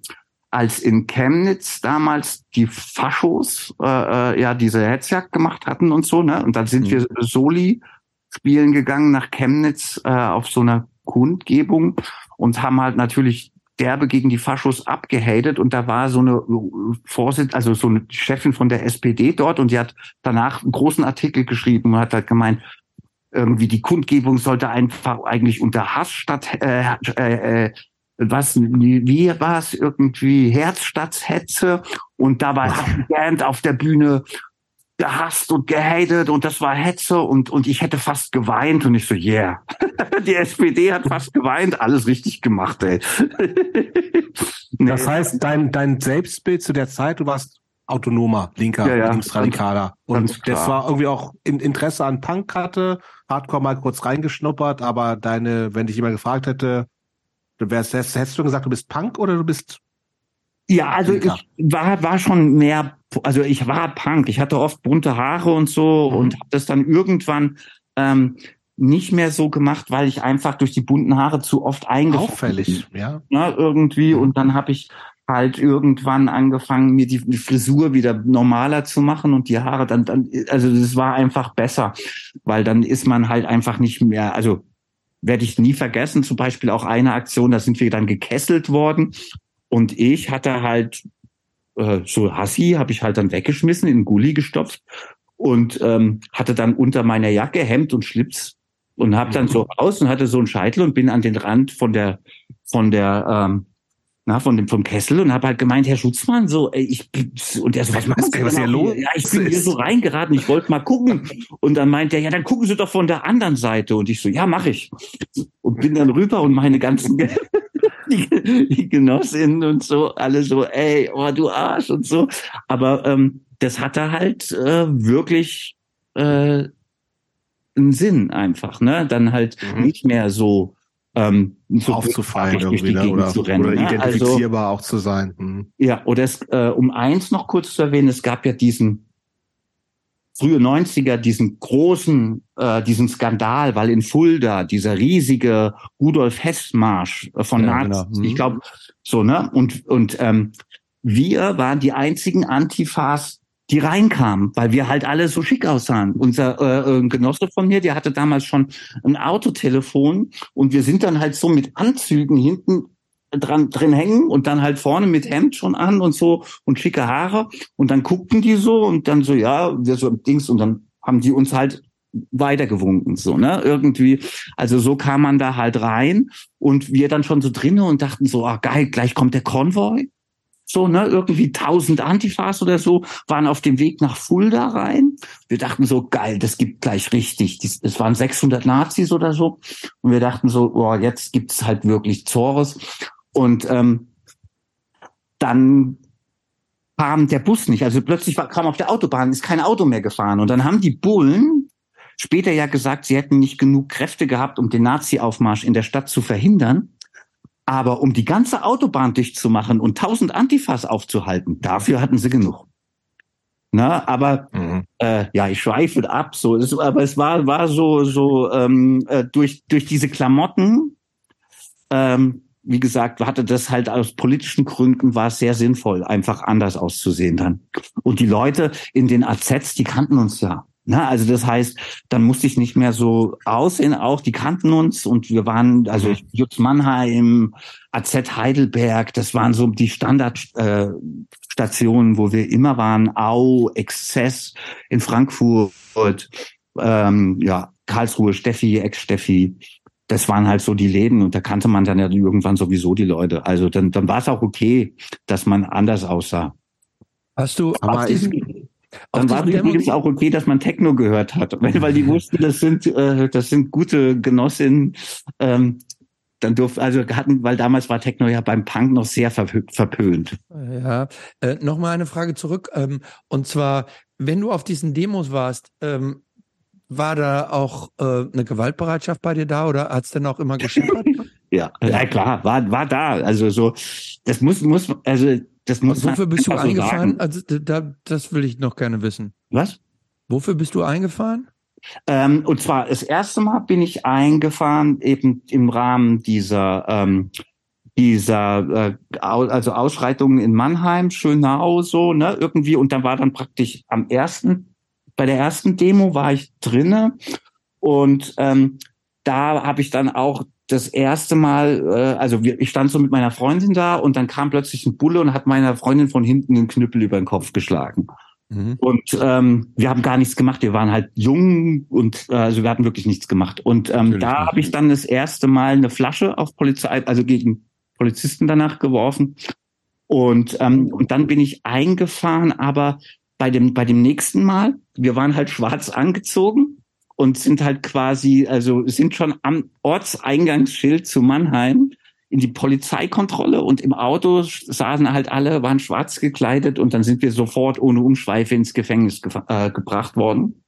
als in Chemnitz damals die Faschos äh, äh, ja diese Hetzjagd gemacht hatten und so, ne? Und dann sind Mhm. wir Soli spielen gegangen nach Chemnitz äh, auf so einer Kundgebung und haben halt natürlich derbe gegen die Faschos abgehatet und da war so eine äh, Vorsitz, also so eine Chefin von der SPD dort und die hat danach einen großen Artikel geschrieben und hat halt gemeint, irgendwie die Kundgebung sollte einfach eigentlich unter Hass statt äh, äh, äh, was wie, wie war es irgendwie Herz statt Hetze und dabei hat die Band auf der Bühne gehasst und gehatet und das war Hetze und und ich hätte fast geweint und ich so yeah die SPD hat fast geweint alles richtig gemacht ey Nee. Das heißt, dein, dein Selbstbild zu der Zeit, du warst autonomer, linker, Ja, ja. linksradikaler. Ganz Und das klar. war irgendwie auch in Interesse an Punk hatte, Hardcore mal kurz reingeschnuppert, aber deine, wenn dich jemand gefragt hätte, du wärst, hättest du gesagt, du bist Punk oder du bist Ja, also ich war, war schon mehr, also ich war Punk. Ich hatte oft bunte Haare und so Mhm. und habe das dann irgendwann ähm, nicht mehr so gemacht, weil ich einfach durch die bunten Haare zu oft eingefallen auffällig, ja? bin, ne, irgendwie. Mhm. Und dann habe ich halt irgendwann angefangen, mir die Frisur wieder normaler zu machen und die Haare dann, dann, also das war einfach besser, weil dann ist man halt einfach nicht mehr, also werde ich nie vergessen, zum Beispiel auch eine Aktion, da sind wir dann gekesselt worden und ich hatte halt äh, so Hassi, habe ich halt dann weggeschmissen, in den Gully gestopft und ähm, hatte dann unter meiner Jacke Hemd und Schlips und habe dann so aus und hatte so einen Scheitel und bin an den Rand von der von der ähm, na, von dem, vom Kessel und habe halt gemeint, Herr Schutzmann, so, ey, ich, und er so, was machst du, was hier los? Ja, ich bin hier so reingeraten, ich wollte mal gucken. Und dann meint er, ja, dann gucken Sie doch von der anderen Seite. Und ich so, ja, mach ich. Und bin dann rüber und meine ganzen, die, die Genossinnen und so, alle so, ey, oh, du Arsch und so. Aber ähm, das hatte halt äh, wirklich äh, einen Sinn einfach, ne? Dann halt mhm. nicht mehr so ähm, so aufzufallen irgendwie ne? oder, rennen, oder ne? identifizierbar also, auch zu sein. Hm. Ja, oder es, äh, um eins noch kurz zu erwähnen, es gab ja diesen frühe 90er, diesen großen, äh, diesen Skandal, weil in Fulda dieser riesige Rudolf Hess-Marsch äh, von ja, Nazis, genau. hm. ich glaube, so, ne? Und, und ähm, wir waren die einzigen Antifas, die reinkamen, weil wir halt alle so schick aussahen. Unser äh, äh, Genosse von mir, der hatte damals schon ein Autotelefon und wir sind dann halt so mit Anzügen hinten dran drin hängen und dann halt vorne mit Hemd schon an und so und schicke Haare und dann guckten die so und dann so ja wir so Dings und dann haben die uns halt weitergewunken so ne irgendwie also so kam man da halt rein und wir dann schon so drinnen und dachten so ah geil gleich kommt der Konvoi so, ne, irgendwie tausend Antifas oder so, waren auf dem Weg nach Fulda rein. Wir dachten so, geil, das gibt gleich richtig. Es waren 600 Nazis oder so. Und wir dachten so, boah, jetzt gibt's halt wirklich Zores. Und ähm, dann kam der Bus nicht. Also plötzlich war, kam auf der Autobahn, ist kein Auto mehr gefahren. Und dann haben die Bullen später ja gesagt, sie hätten nicht genug Kräfte gehabt, um den Nazi-Aufmarsch in der Stadt zu verhindern. Aber um die ganze Autobahn dicht zu machen und tausend Antifas aufzuhalten, dafür hatten sie genug. Na, aber mhm. äh, ja, ich schweife ab. So, es, aber es war war so so ähm, äh, durch durch diese Klamotten. Ähm, wie gesagt, hatte das halt aus politischen Gründen war es sehr sinnvoll, einfach anders auszusehen dann. Und die Leute in den AZs, die kannten uns ja. Na, also das heißt, dann musste ich nicht mehr so aussehen, auch die kannten uns und wir waren, also mhm. Jutz Mannheim, AZ Heidelberg, das waren so die Standardstationen, äh, wo wir immer waren, Au, Exzess in Frankfurt, ähm, ja, Karlsruhe, Steffi, Ex-Steffi. Das waren halt so die Läden und da kannte man dann ja irgendwann sowieso die Leute. Also dann, dann war es auch okay, dass man anders aussah. Hast du aber diesen, dann war es übrigens auch okay, dass man Techno gehört hat, weil, weil die wussten, das sind äh, das sind gute Genossinnen. Ähm, dann durfte also hatten, weil damals war Techno ja beim Punk noch sehr verpönt. Ja, äh, noch mal eine Frage zurück ähm, und zwar, wenn du auf diesen Demos warst, ähm, war da auch äh, eine Gewaltbereitschaft bei dir da oder hat's denn auch immer geschippert? ja, ja klar, war war da. Also so, das muss muss also das muss Wofür bist du eingefahren? Also da, das will ich noch gerne wissen. Was? Wofür bist du eingefahren? Ähm, und zwar das erste Mal bin ich eingefahren eben im Rahmen dieser ähm, dieser äh, also Ausschreitungen in Mannheim, Schönau so ne irgendwie und dann war dann praktisch am ersten bei der ersten Demo war ich drinne und ähm, da habe ich dann auch das erste Mal, äh, also ich stand so mit meiner Freundin da und dann kam plötzlich ein Bulle und hat meiner Freundin von hinten einen Knüppel über den Kopf geschlagen. Mhm. Und ähm, wir haben gar nichts gemacht. Wir waren halt jung und äh, also wir hatten wirklich nichts gemacht. Und ähm, da habe ich dann das erste Mal eine Flasche auf Polizei, also gegen Polizisten danach geworfen. Und ähm, und dann bin ich eingefahren, aber bei dem bei dem nächsten Mal, wir waren halt schwarz angezogen und sind halt quasi, also sind schon am Ortseingangsschild zu Mannheim in die Polizeikontrolle und im Auto saßen halt alle, waren schwarz gekleidet und dann sind wir sofort ohne Umschweife ins Gefängnis ge äh, gebracht worden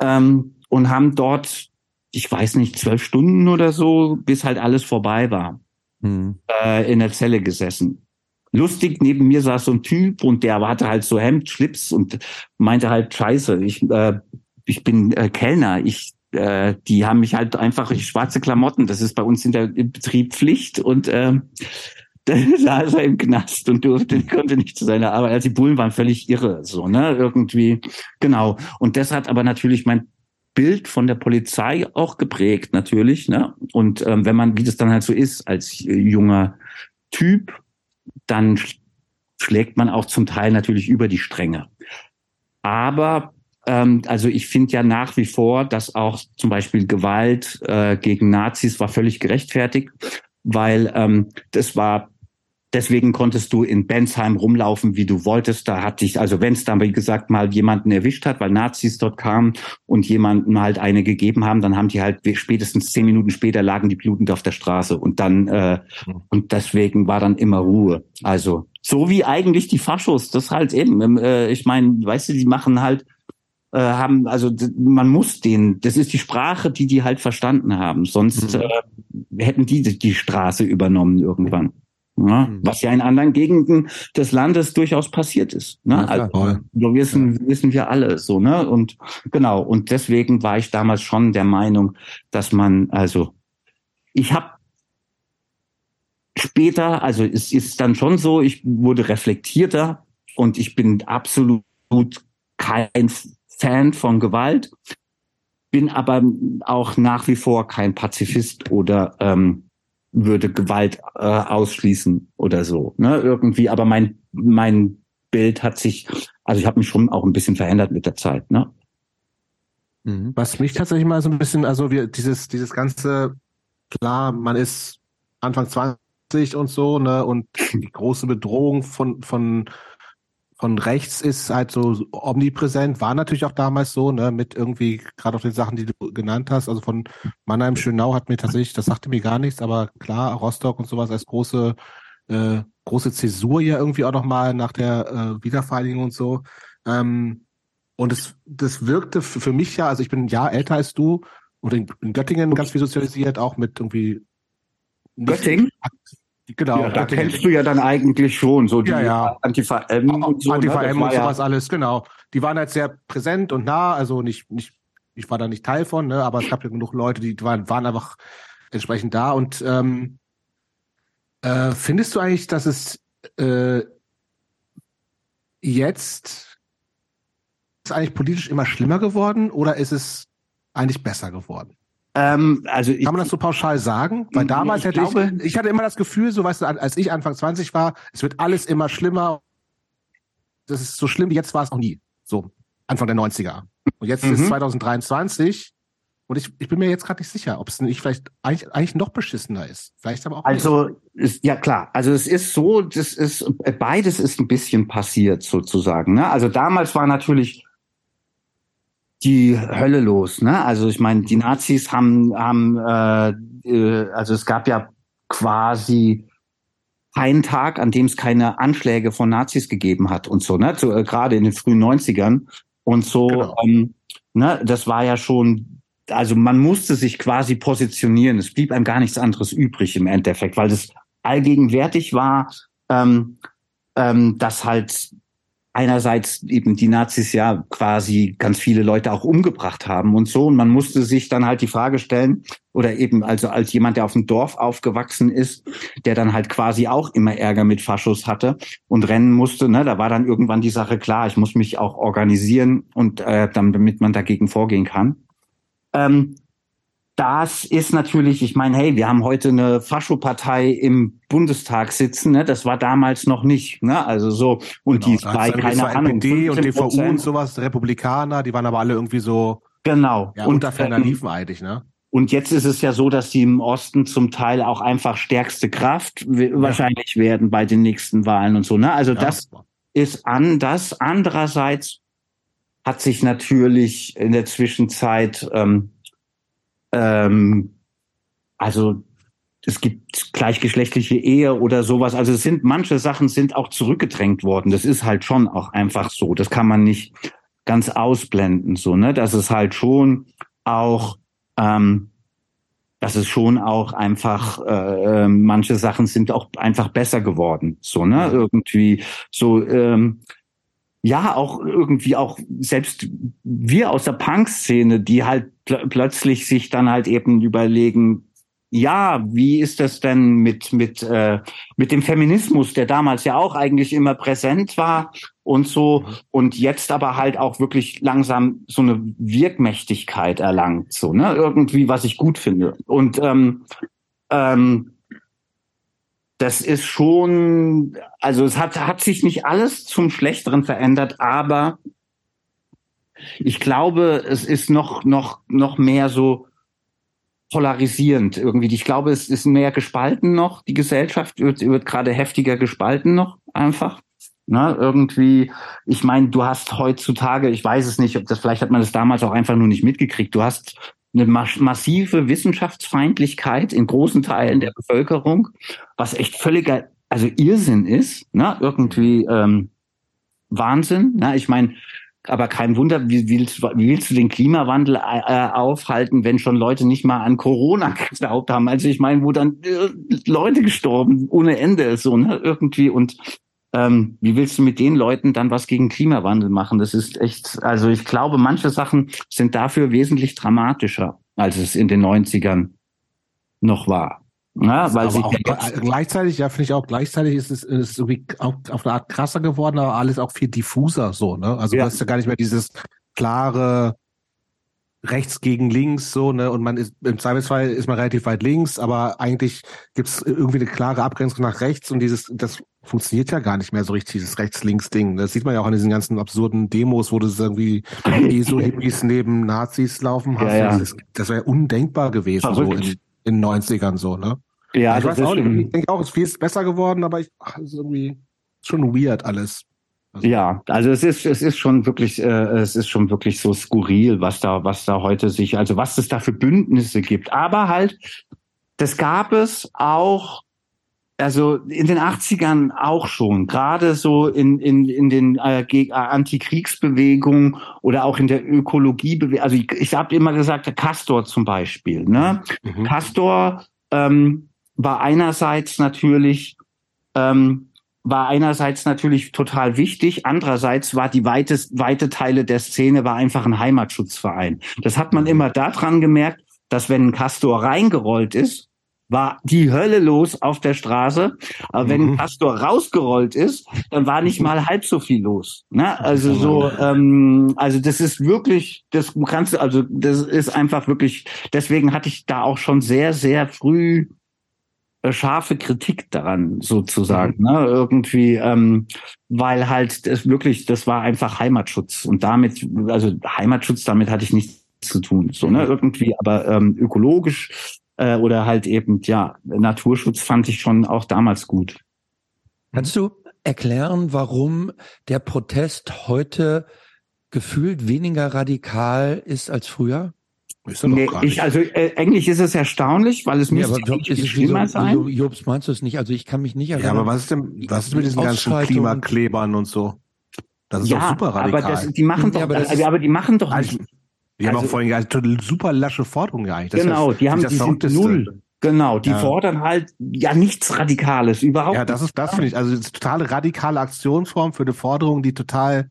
ähm, und haben dort, ich weiß nicht, zwölf Stunden oder so, bis halt alles vorbei war, hm. äh, in der Zelle gesessen. Lustig, neben mir saß so ein Typ und der hatte halt so Hemd, Schlips und meinte halt, scheiße, ich äh, ich bin äh, Kellner, ich äh, die haben mich halt einfach schwarze Klamotten. Das ist bei uns in der Betrieb Pflicht und äh, da saß er im Knast und durfte, konnte nicht zu seiner Arbeit. Also die Bullen waren völlig irre, so, ne, irgendwie. Genau. Und das hat aber natürlich mein Bild von der Polizei auch geprägt, natürlich, ne. Und ähm, wenn man, wie das dann halt so ist, als junger Typ, dann schlägt man auch zum Teil natürlich über die Stränge. Aber Ähm, also ich finde ja nach wie vor, dass auch zum Beispiel Gewalt äh, gegen Nazis war völlig gerechtfertigt, weil ähm, das war Deswegen konntest du in Bensheim rumlaufen, wie du wolltest. Da hat dich, also wenn es dann, wie gesagt, mal jemanden erwischt hat, weil Nazis dort kamen und jemanden halt eine gegeben haben, dann haben die halt spätestens zehn Minuten später lagen die blutend auf der Straße und dann äh, mhm. und deswegen war dann immer Ruhe. Also so wie eigentlich die Faschos, das halt eben. Äh, ich meine, weißt du, die machen halt äh, haben, also man muss den, das ist die Sprache, die die halt verstanden haben. Sonst mhm. äh, hätten die die Straße übernommen irgendwann. Ja, mhm. was ja in anderen Gegenden des Landes durchaus passiert ist. Ne? Ja, also, so wissen, ja. wissen wir alle so, ne? Und genau, und deswegen war ich damals schon der Meinung, dass man, also ich habe später, also es ist dann schon so, ich wurde reflektierter und ich bin absolut kein Fan von Gewalt, bin aber auch nach wie vor kein Pazifist oder ähm, würde Gewalt äh, ausschließen oder so. Ne? Irgendwie, aber mein, mein Bild hat sich, also ich habe mich schon auch ein bisschen verändert mit der Zeit. Ne? Mhm. Was mich tatsächlich mal so ein bisschen, also wir, dieses, dieses ganze, klar, man ist Anfang 20 und so, ne, und die große Bedrohung von, von von rechts ist halt so omnipräsent, war natürlich auch damals so, ne, mit irgendwie, gerade auch den Sachen, die du genannt hast, also von Mannheim, Schönau hat mir tatsächlich, das sagte mir gar nichts, aber klar, Rostock und sowas als große, äh, große Zäsur ja irgendwie auch nochmal nach der äh, Wiedervereinigung und so. Ähm, und es, das wirkte für mich ja, also ich bin ein Jahr älter als du und in, in Göttingen ganz viel sozialisiert, auch mit irgendwie Göttingen? Genau. Ja, da kennst du ja dann eigentlich schon so die ja, ja. Antifa M und so. Antifa ne? M und sowas alles, genau. Die waren halt sehr präsent und nah, also nicht, nicht, ich war da nicht Teil von, ne, aber es gab ja genug Leute, die waren, waren einfach entsprechend da. Und ähm, äh, findest du eigentlich, dass es äh, jetzt ist eigentlich politisch immer schlimmer geworden oder ist es eigentlich besser geworden? Ähm, also ich, Kann man das so pauschal sagen? Weil damals ich hätte glaube, ich, ich hatte immer das Gefühl, so weißt du, als ich Anfang 20 war, es wird alles immer schlimmer. Das ist so schlimm wie jetzt war es auch nie. So, Anfang der 90er. Und jetzt mhm. ist 2023 und ich, ich bin mir jetzt gerade nicht sicher, ob es nicht vielleicht eigentlich, eigentlich noch beschissener ist. Vielleicht aber auch. Also, ist, ja klar. Also es ist so, das ist, beides ist ein bisschen passiert sozusagen. Ne? Also damals war natürlich die Hölle los. Ne? Also ich meine, die Nazis haben, haben äh, äh, also es gab ja quasi keinen Tag, an dem es keine Anschläge von Nazis gegeben hat und so, ne? So, äh, Gerade in den frühen 90ern. Und so, genau. ähm, ne, das war ja schon, also man musste sich quasi positionieren. Es blieb einem gar nichts anderes übrig im Endeffekt, weil das allgegenwärtig war, ähm, ähm, dass halt einerseits eben die Nazis ja quasi ganz viele Leute auch umgebracht haben und so. Und man musste sich dann halt die Frage stellen, oder eben also als jemand, der auf dem Dorf aufgewachsen ist, der dann halt quasi auch immer Ärger mit Faschos hatte und rennen musste, ne, da war dann irgendwann die Sache klar, ich muss mich auch organisieren und äh, damit man dagegen vorgehen kann. Ähm, das ist natürlich, ich meine, hey, wir haben heute eine Faschopartei im Bundestag sitzen, ne? Das war damals noch nicht, ne? Also so und genau, die bei keine Ahnung, NPD und DVU und sowas, Republikaner, die waren aber alle irgendwie so genau ja, unter ferner ähm, Liefen eigentlich, ne? Und jetzt ist es ja so, dass die im Osten zum Teil auch einfach stärkste Kraft ja. wahrscheinlich werden bei den nächsten Wahlen und so. Ne? Also ja. das ist anders. Andererseits hat sich natürlich in der Zwischenzeit ähm, ähm, also es gibt gleichgeschlechtliche Ehe oder sowas. Also es sind manche Sachen sind auch zurückgedrängt worden. Das ist halt schon auch einfach so. Das kann man nicht ganz ausblenden, so ne. Das ist halt schon auch, ähm, das ist schon auch einfach. Äh, ähm, manche Sachen sind auch einfach besser geworden, so ne. Irgendwie so. Ähm, ja, auch irgendwie auch selbst wir aus der Punk-Szene, die halt pl plötzlich sich dann halt eben überlegen, ja, wie ist das denn mit mit äh, mit dem Feminismus, der damals ja auch eigentlich immer präsent war und so und jetzt aber halt auch wirklich langsam so eine Wirkmächtigkeit erlangt, so ne irgendwie, was ich gut finde. Und ähm, ähm, das ist schon, also es hat, hat sich nicht alles zum Schlechteren verändert, aber Ich glaube, es ist noch, noch, noch mehr so polarisierend irgendwie. Ich glaube, es ist mehr gespalten noch. Die Gesellschaft wird, wird gerade heftiger gespalten noch einfach. Na, irgendwie, ich meine, du hast heutzutage, ich weiß es nicht, ob das, vielleicht hat man das damals auch einfach nur nicht mitgekriegt. Du hast eine massive Wissenschaftsfeindlichkeit in großen Teilen der Bevölkerung, was echt völliger, also Irrsinn ist, ne? irgendwie ähm, Wahnsinn. Ne? Ich meine, aber kein Wunder, wie willst, wie willst du den Klimawandel äh, aufhalten, wenn schon Leute nicht mal an Corona geglaubt haben? Also ich meine, wo dann äh, Leute gestorben ohne Ende so ne irgendwie und ähm, wie willst du mit den Leuten dann was gegen Klimawandel machen? Das ist echt, also ich glaube, manche Sachen sind dafür wesentlich dramatischer, als es in den 90ern noch war. Ja, weil aber auch gleichzeitig, ja, finde ich auch, gleichzeitig ist es ist irgendwie auch auf eine Art krasser geworden, aber alles auch viel diffuser so, ne? Also ja. du hast ja gar nicht mehr dieses klare rechts gegen links so, ne? Und man ist im Zweifelsfall ist man relativ weit links, aber eigentlich gibt's irgendwie eine klare Abgrenzung nach rechts und dieses, das funktioniert ja gar nicht mehr so richtig, dieses Rechts-Links-Ding. Das sieht man ja auch an diesen ganzen absurden Demos, wo du irgendwie ESO-Hippies neben Nazis laufen hast. Ja, ja. Das, das wäre undenkbar gewesen, Verrückt. so in, in den 90ern so, ne? Ja, ich, weiß auch nicht, ich denke auch, es ist viel besser geworden, aber ich, ach, ist irgendwie schon weird alles. Also, ja, also es ist es ist schon wirklich äh, es ist schon wirklich so skurril, was da was da heute sich also was es da für Bündnisse gibt. Aber halt, das gab es auch also in den 80ern auch schon, gerade so in, in, in den äh, äh, Antikriegsbewegungen oder auch in der Ökologiebewegung. Also ich, ich habe immer gesagt, Castor zum Beispiel. Ne? Mhm. Castor ähm, war einerseits natürlich ähm, war einerseits natürlich total wichtig, andererseits war die weitest, weite Teile der Szene war einfach ein Heimatschutzverein. Das hat man mhm. immer daran gemerkt, dass wenn ein Castor reingerollt ist, war die Hölle los auf der Straße. Aber wenn ein mhm. Pastor rausgerollt ist, dann war nicht mal halb so viel los. Ne? Also so, ähm, also das ist wirklich, das kannst du, also das ist einfach wirklich. Deswegen hatte ich da auch schon sehr, sehr früh scharfe Kritik daran sozusagen, mhm. ne? irgendwie, ähm, weil halt das wirklich, das war einfach Heimatschutz und damit, also Heimatschutz, damit hatte ich nichts zu tun, so ne mhm. irgendwie, aber ähm, ökologisch äh, oder halt eben, ja, Naturschutz fand ich schon auch damals gut. Kannst du erklären, warum der Protest heute gefühlt weniger radikal ist als früher? Ist nee, ich, also äh, eigentlich ist es erstaunlich, weil es nee, müsste aber, ist es schlimmer so, sein. Jobs, meinst du es nicht? Also ich kann mich nicht erinnern. Ja, aber was ist denn, was ist mit diesen ganzen Klimaklebern und so? Das ist ja, doch super radikal. Aber das, die machen doch, ja, aber, also, aber, die machen doch also, nicht. Die also, haben auch vorhin eine super lasche Forderung eigentlich. Das genau, die haben die sind null. Genau, die ja. fordern halt ja nichts Radikales überhaupt. Ja, das ist das finde ich also das ist totale radikale Aktionsform für eine Forderung, die total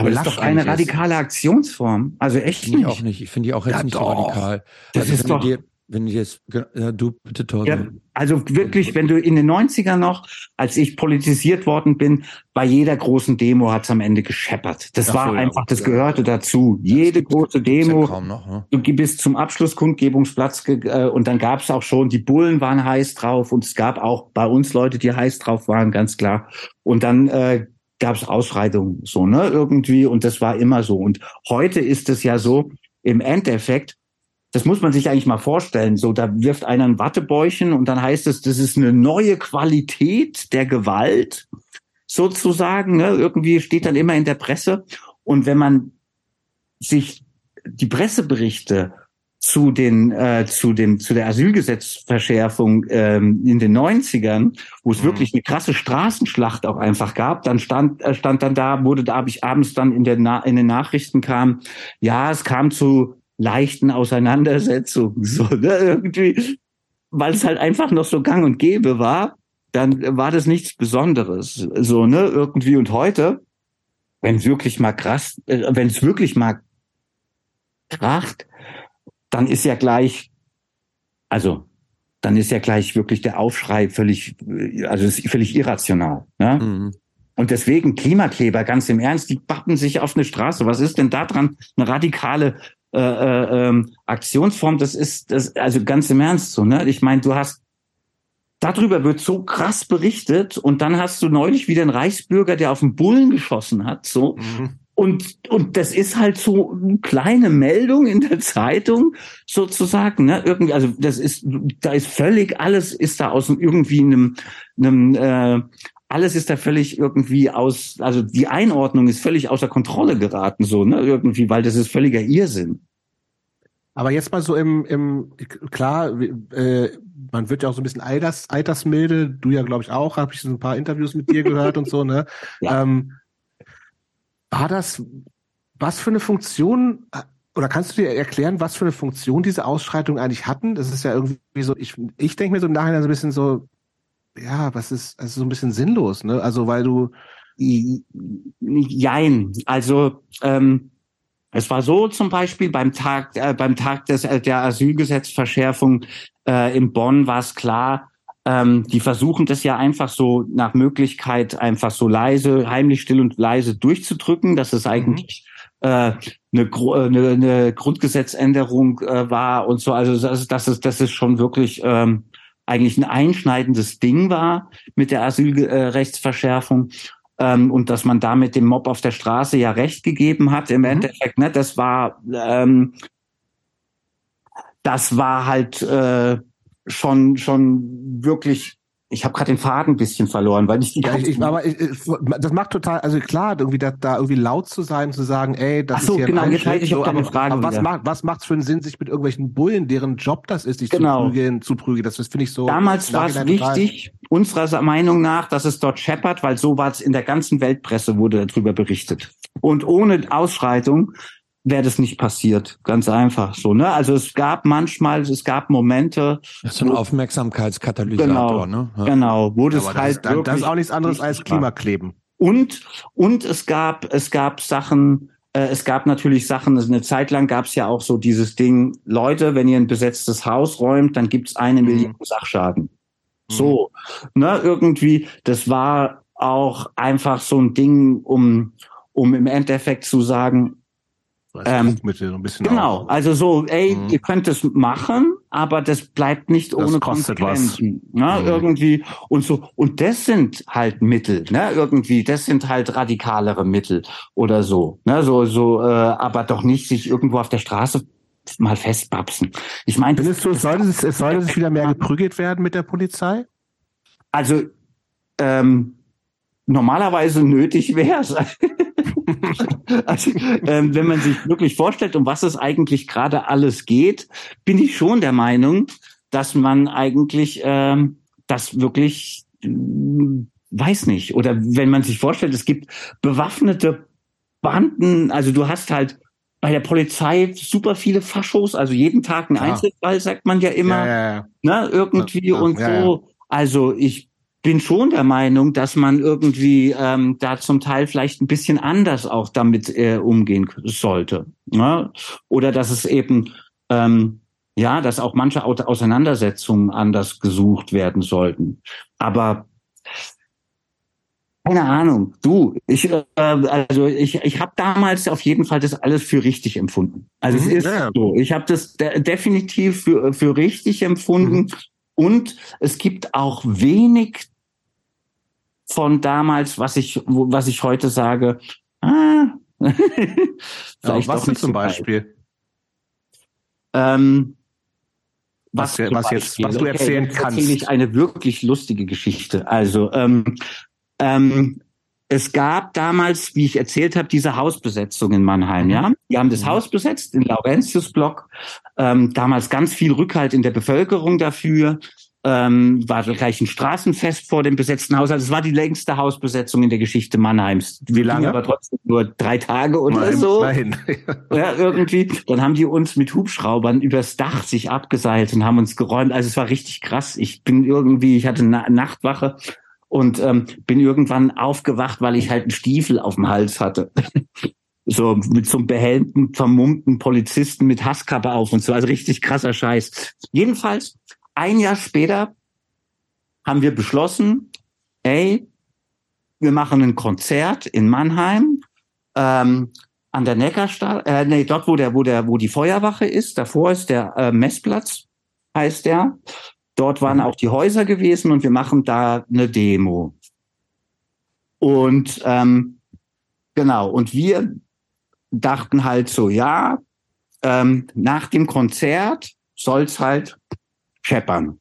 aber das ist doch eine radikale Aktionsform. Also echt nicht. Ich auch nicht. Ich finde die auch jetzt ja, nicht so radikal. Das also ist doch. Dir, wenn ich jetzt, ja, du bitte Torben. Ja, also wirklich, wenn du in den 90ern noch, als ich politisiert worden bin, bei jeder großen Demo hat's am Ende gescheppert. Das Ach war so, einfach, das gehörte dazu. Jede große Demo, ja noch, ne? du bist zum Abschlusskundgebungsplatz äh, und dann gab's auch schon, die Bullen waren heiß drauf und es gab auch bei uns Leute, die heiß drauf waren, ganz klar. Und dann äh, gab es Ausschreitungen so, ne, irgendwie, und das war immer so. Und heute ist es ja so, im Endeffekt, das muss man sich eigentlich mal vorstellen. So, da wirft einer ein Wattebäuchen und dann heißt es, das ist eine neue Qualität der Gewalt, sozusagen. Ne? Irgendwie steht dann immer in der Presse. Und wenn man sich die Presseberichte zu den äh, zu den zu der Asylgesetzverschärfung ähm, in den 90ern, wo es mhm. wirklich eine krasse Straßenschlacht auch einfach gab, dann stand äh, stand dann da wurde da habe ich abends dann in der Na in den Nachrichten kam, ja, es kam zu leichten Auseinandersetzungen so ne, irgendwie, weil es halt einfach noch so gang und gäbe war, dann war das nichts Besonderes so ne irgendwie. Und heute wenn es wirklich mal krass, äh, wenn es wirklich mal kracht, dann ist ja gleich, also dann ist ja gleich wirklich der Aufschrei völlig, also ist völlig irrational. Ne? Mhm. Und deswegen Klimakleber, ganz im Ernst, die bappen sich auf eine Straße. Was ist denn da dran? Eine radikale äh, äh, ähm, Aktionsform, das ist, das, also ganz im Ernst so, ne? Ich meine, du hast, darüber wird so krass berichtet und dann hast du neulich wieder einen Reichsbürger, der auf einen Bullen geschossen hat, so. Mhm. Und, und das ist halt so eine kleine Meldung in der Zeitung sozusagen, ne? Irgendwie, also das ist, da ist völlig alles ist da aus irgendwie einem, einem äh, alles ist da völlig irgendwie aus, also die Einordnung ist völlig außer Kontrolle geraten, so, ne, irgendwie, weil das ist völliger Irrsinn. Aber jetzt mal so im, im klar, äh, man wird ja auch so ein bisschen alters, altersmilde, du ja, glaube ich, auch, habe ich so ein paar Interviews mit dir gehört und so, ne? Ja. Ähm, war das, was für eine Funktion, oder kannst du dir erklären, was für eine Funktion diese Ausschreitungen eigentlich hatten? Das ist ja irgendwie so, ich, ich denke mir so im Nachhinein so ein bisschen so, ja, was ist, also so ein bisschen sinnlos, ne? Also weil du. Jein. Also ähm, es war so zum Beispiel beim Tag, äh, beim Tag des, äh, der Asylgesetzverschärfung äh, in Bonn war es klar, ähm, die versuchen das ja einfach so nach Möglichkeit einfach so leise, heimlich still und leise durchzudrücken, dass es eigentlich mhm. äh, eine, eine, eine Grundgesetzänderung äh, war und so. Also das, das ist das ist schon wirklich ähm, eigentlich ein einschneidendes Ding war mit der Asylrechtsverschärfung. Ähm, und dass man damit dem Mob auf der Straße ja recht gegeben hat im mhm. Endeffekt, ne, das war ähm, das war halt äh, schon schon wirklich ich habe gerade den Faden ein bisschen verloren, weil ich die ja, ich, aber ich, das macht total, also klar, irgendwie da, da irgendwie laut zu sein, zu sagen, ey, das Ach so, ist hier genau, ein jetzt ich so, aber, Frage aber was macht was macht's für einen Sinn, sich mit irgendwelchen Bullen, deren Job das ist, sich genau. zu prügeln, zu prügeln? Das, das finde ich so. Damals war es wichtig, unserer Meinung nach, dass es dort scheppert, weil so war es in der ganzen Weltpresse wurde darüber berichtet. Und ohne Ausschreitung wäre das nicht passiert. Ganz einfach so, ne? Also es gab manchmal, es gab Momente. Das ist ein Aufmerksamkeitskatalysator, genau, ne? Ja. Genau, wo das, das halt. Ist, das ist auch nichts anderes als Klimakleben. Und, und es gab, es gab Sachen, äh, es gab natürlich Sachen, also eine Zeit lang gab es ja auch so dieses Ding, Leute, wenn ihr ein besetztes Haus räumt, dann gibt's eine mhm. Million Sachschaden. Mhm. So, ne, irgendwie, das war auch einfach so ein Ding, um, um im Endeffekt zu sagen, ähm, Druckmittel, ein bisschen genau, auch. also so, ey, mhm. ihr könnt es machen, aber das bleibt nicht das ohne Konsequenzen. Ne, mhm. Irgendwie und so. Und das sind halt Mittel, ne? Irgendwie, das sind halt radikalere Mittel oder so. Ne? So, so, äh, aber doch nicht sich irgendwo auf der Straße mal festbapsen. Ich meine, findest du, es sollte, es, es sollte sich wieder mehr geprügelt werden mit der Polizei? Also ähm, normalerweise nötig wäre es. also, ähm, wenn man sich wirklich vorstellt, um was es eigentlich gerade alles geht, bin ich schon der Meinung, dass man eigentlich ähm, das wirklich äh, weiß nicht. Oder wenn man sich vorstellt, es gibt bewaffnete Banden, also du hast halt bei der Polizei super viele Faschos, also jeden Tag ein ja. Einzelfall, sagt man ja immer, ja, ja, ne, irgendwie und so. Also ich bin schon der Meinung, dass man irgendwie ähm, da zum Teil vielleicht ein bisschen anders auch damit äh, umgehen sollte. Ne? Oder dass es eben, ähm, ja, dass auch manche Auseinandersetzungen anders gesucht werden sollten. Aber keine Ahnung, du, ich, äh, also ich, ich habe damals auf jeden Fall das alles für richtig empfunden. Also mhm, es ist ja. so, ich habe das de definitiv für, für richtig empfunden. Mhm. Und es gibt auch wenig von damals, was ich, was ich heute sage. Ah, ja, was denn zum Beispiel? Ähm, was, was, was jetzt, was du erzählen okay, kannst. Erzähle ich eine wirklich lustige Geschichte. Also ähm, ähm, es gab damals, wie ich erzählt habe, diese Hausbesetzung in Mannheim. Mhm. Ja, die haben das mhm. Haus besetzt, in Laurentiusblock. Ähm, damals ganz viel Rückhalt in der Bevölkerung dafür ähm, war gleich ein Straßenfest vor dem besetzten Haus. Also es war die längste Hausbesetzung in der Geschichte Mannheims. Wie lange? Aber trotzdem nur drei Tage oder Nein, so. Nein. ja, irgendwie. Dann haben die uns mit Hubschraubern übers Dach sich abgeseilt und haben uns geräumt. Also es war richtig krass. Ich bin irgendwie, ich hatte eine Nachtwache und ähm, bin irgendwann aufgewacht, weil ich halt einen Stiefel auf dem Hals hatte. so mit so einem behelmten, vermummten Polizisten mit Hasskappe auf und so. Also richtig krasser Scheiß. Jedenfalls ein Jahr später haben wir beschlossen, ey, wir machen ein Konzert in Mannheim ähm, an der Neckarstadt, äh, nee, dort wo der, wo der, wo die Feuerwache ist. Davor ist der äh, Messplatz, heißt der. Dort waren mhm. auch die Häuser gewesen und wir machen da eine Demo. Und ähm, genau, und wir dachten halt so, ja, ähm, nach dem Konzert soll's halt scheppern.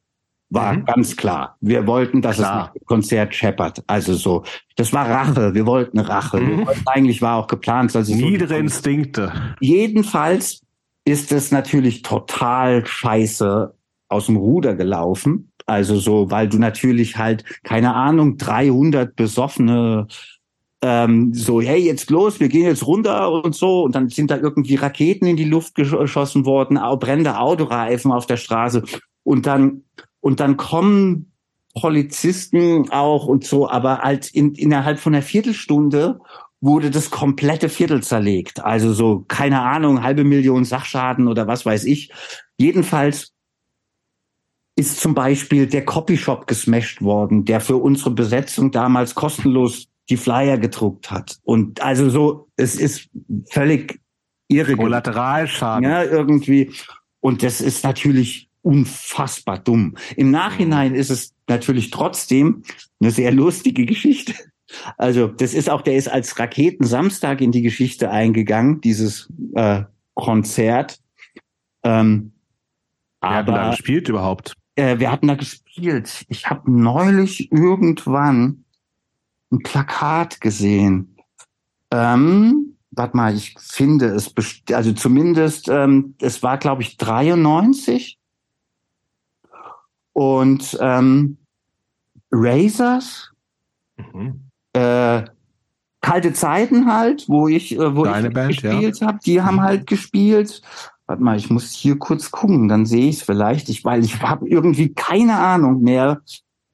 War Mhm. ganz klar. Wir wollten, dass Klar. es nach dem Konzert scheppert. Also so, das war Rache. Wir wollten Rache. Wir Mhm. wollten, eigentlich war auch geplant, dass es so Niedere Instinkte. Jedenfalls ist es natürlich total scheiße aus dem Ruder gelaufen. Also so, weil du natürlich halt, keine Ahnung, 300 besoffene, ähm, so, hey, jetzt los, wir gehen jetzt runter und so. Und dann sind da irgendwie Raketen in die Luft gesch- geschossen worden, brennende Autoreifen auf der Straße. Und dann, und dann kommen Polizisten auch und so, aber halt in, innerhalb von einer Viertelstunde wurde das komplette Viertel zerlegt. Also so, keine Ahnung, halbe Million Sachschaden oder was weiß ich. Jedenfalls ist zum Beispiel der Copyshop gesmashed worden, der für unsere Besetzung damals kostenlos die Flyer gedruckt hat. Und also so, es ist völlig irre. Kollateralschaden. Ja, irgendwie. Und das ist natürlich unfassbar dumm. Im Nachhinein ist es natürlich trotzdem eine sehr lustige Geschichte. Also das ist auch, der ist als Raketensamstag in die Geschichte eingegangen, dieses äh, Konzert. Ähm, Wer hat da gespielt überhaupt? Äh, wir hatten da gespielt. Ich habe neulich irgendwann ein Plakat gesehen. Ähm, warte mal, ich finde es, also zumindest, ähm, es war, glaube ich, 93. Und ähm, Razors, Mhm. äh, kalte Zeiten halt, wo ich, äh, wo Deine ich Band, ja. gespielt habe, die haben Mhm. halt gespielt. Warte mal, ich muss hier kurz gucken, dann sehe ich es vielleicht. Ich, weil ich habe irgendwie keine Ahnung mehr,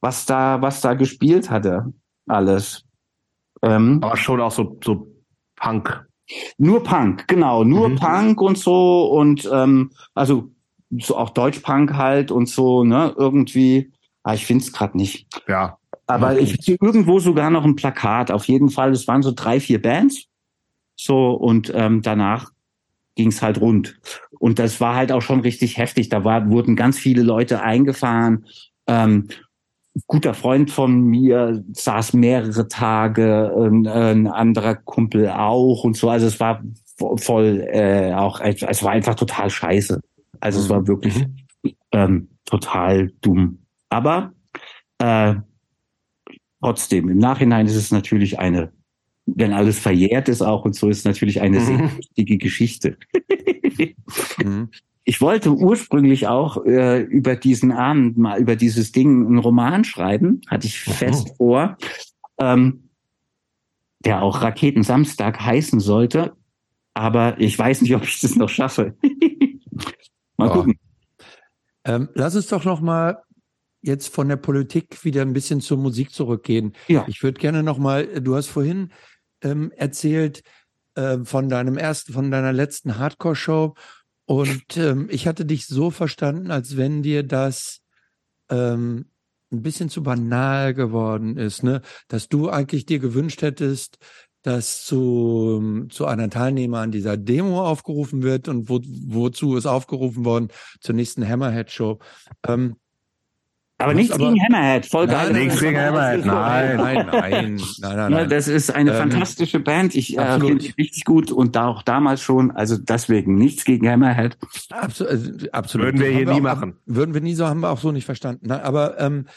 was da, was da gespielt hatte, alles. Ähm, Aber schon auch so, so Punk. nur Punk, genau, nur Mhm. Punk und so und ähm, also so auch Deutschpunk halt und so, ne, irgendwie. Ah, ich find's grad nicht. Ja. Aber Okay. ich sehe irgendwo sogar noch ein Plakat. Auf jeden Fall, es waren so drei, vier Bands. So, und ähm, danach ging's halt rund. Und das war halt auch schon richtig heftig. Da war, wurden ganz viele Leute eingefahren. Ähm, guter Freund von mir saß mehrere Tage, ein, ein anderer Kumpel auch und so. Also es war vo- voll äh, auch, es war einfach total scheiße. Also es war wirklich Mhm. ähm, total dumm. Aber äh, trotzdem, im Nachhinein ist es natürlich eine, wenn alles verjährt ist auch und so, ist natürlich eine sehr Mhm. wichtige Geschichte. Mhm. Ich wollte ursprünglich auch äh, über diesen Abend mal über dieses Ding einen Roman schreiben, hatte ich Mhm. fest vor, ähm, der auch Raketensamstag heißen sollte. Aber ich weiß nicht, ob ich das noch schaffe. mal Ja. gucken. Ähm, lass uns doch noch mal jetzt von der Politik wieder ein bisschen zur Musik zurückgehen. Ja. Ich würde gerne noch mal, du hast vorhin ähm, erzählt äh, von deinem ersten, von deiner letzten Hardcore-Show und ähm, ich hatte dich so verstanden, als wenn dir das ähm, ein bisschen zu banal geworden ist, ne? Dass du eigentlich dir gewünscht hättest, dass zu, zu einer Teilnehmer an dieser Demo aufgerufen wird und wo, wozu ist aufgerufen worden zur nächsten Hammerhead-Show. Ähm, Aber nichts aber- gegen Hammerhead, voll Nein, geil. nein, Nichts gegen Hammerhead, nein. nein, nein, nein, nein, Ja, nein. das ist eine Ähm, fantastische Band. Ich äh, finde die richtig gut und da auch damals schon. Also deswegen nichts gegen Hammerhead. Absolut, äh, absolut. Würden wir hier nie auch, machen. Würden wir nie so, haben wir auch so nicht verstanden. Nein, aber ähm,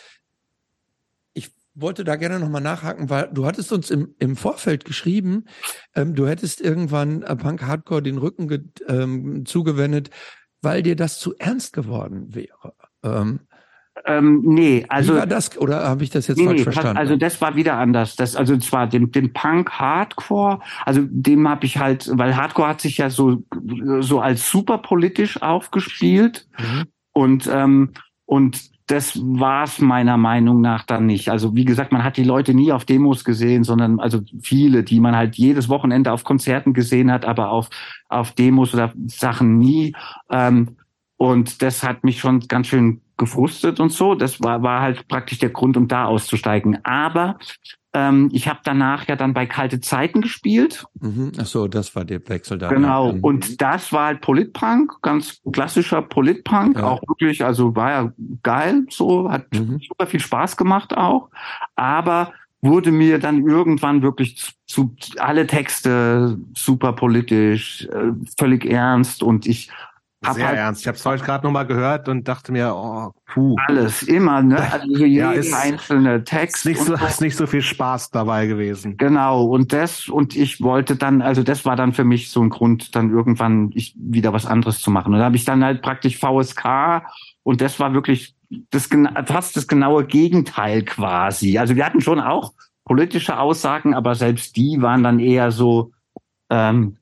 ich wollte da gerne nochmal nachhaken, weil du hattest uns im, im Vorfeld geschrieben, ähm, du hättest irgendwann äh, Punk Hardcore den Rücken ähm, zugewendet, weil dir das zu ernst geworden wäre. Ähm, Ähm, nee, also, wie war das? Oder habe ich das jetzt Nee, falsch nee, verstanden? also das war wieder anders. Das also zwar dem dem Punk Hardcore, also dem habe ich halt, weil Hardcore hat sich ja so so als super politisch aufgespielt Mhm. und ähm, und das war es meiner Meinung nach dann nicht. Also wie gesagt, man hat die Leute nie auf Demos gesehen, sondern also viele, die man halt jedes Wochenende auf Konzerten gesehen hat, aber auf auf Demos oder Sachen nie. Ähm, und das hat mich schon ganz schön gefrustet und so. Das war, war halt praktisch der Grund, um da auszusteigen. Aber ähm, ich habe danach ja dann bei Kalte Zeiten gespielt. Mhm. Ach so, das war der Wechsel da. Genau. Ja. Mhm. Und das war halt Politpunk, ganz klassischer Politpunk. Ja. Auch wirklich, also war ja geil, so, hat Mhm. super viel Spaß gemacht auch. Aber wurde mir dann irgendwann wirklich zu, zu alle Texte super politisch, äh, völlig ernst und ich hab Sehr halt ernst. Ich habe es heute gerade nochmal gehört und dachte mir, oh, puh. Alles, immer, ne? Also jeden ja, ist, einzelne Text. Ist nicht, so, ist nicht so viel Spaß dabei gewesen. Genau, und das, und ich wollte dann, also das war dann für mich so ein Grund, dann irgendwann ich, wieder was anderes zu machen. Und da habe ich dann halt praktisch VSK und das war wirklich das fast das genaue Gegenteil quasi. Also wir hatten schon auch politische Aussagen, aber selbst die waren dann eher so, ähm,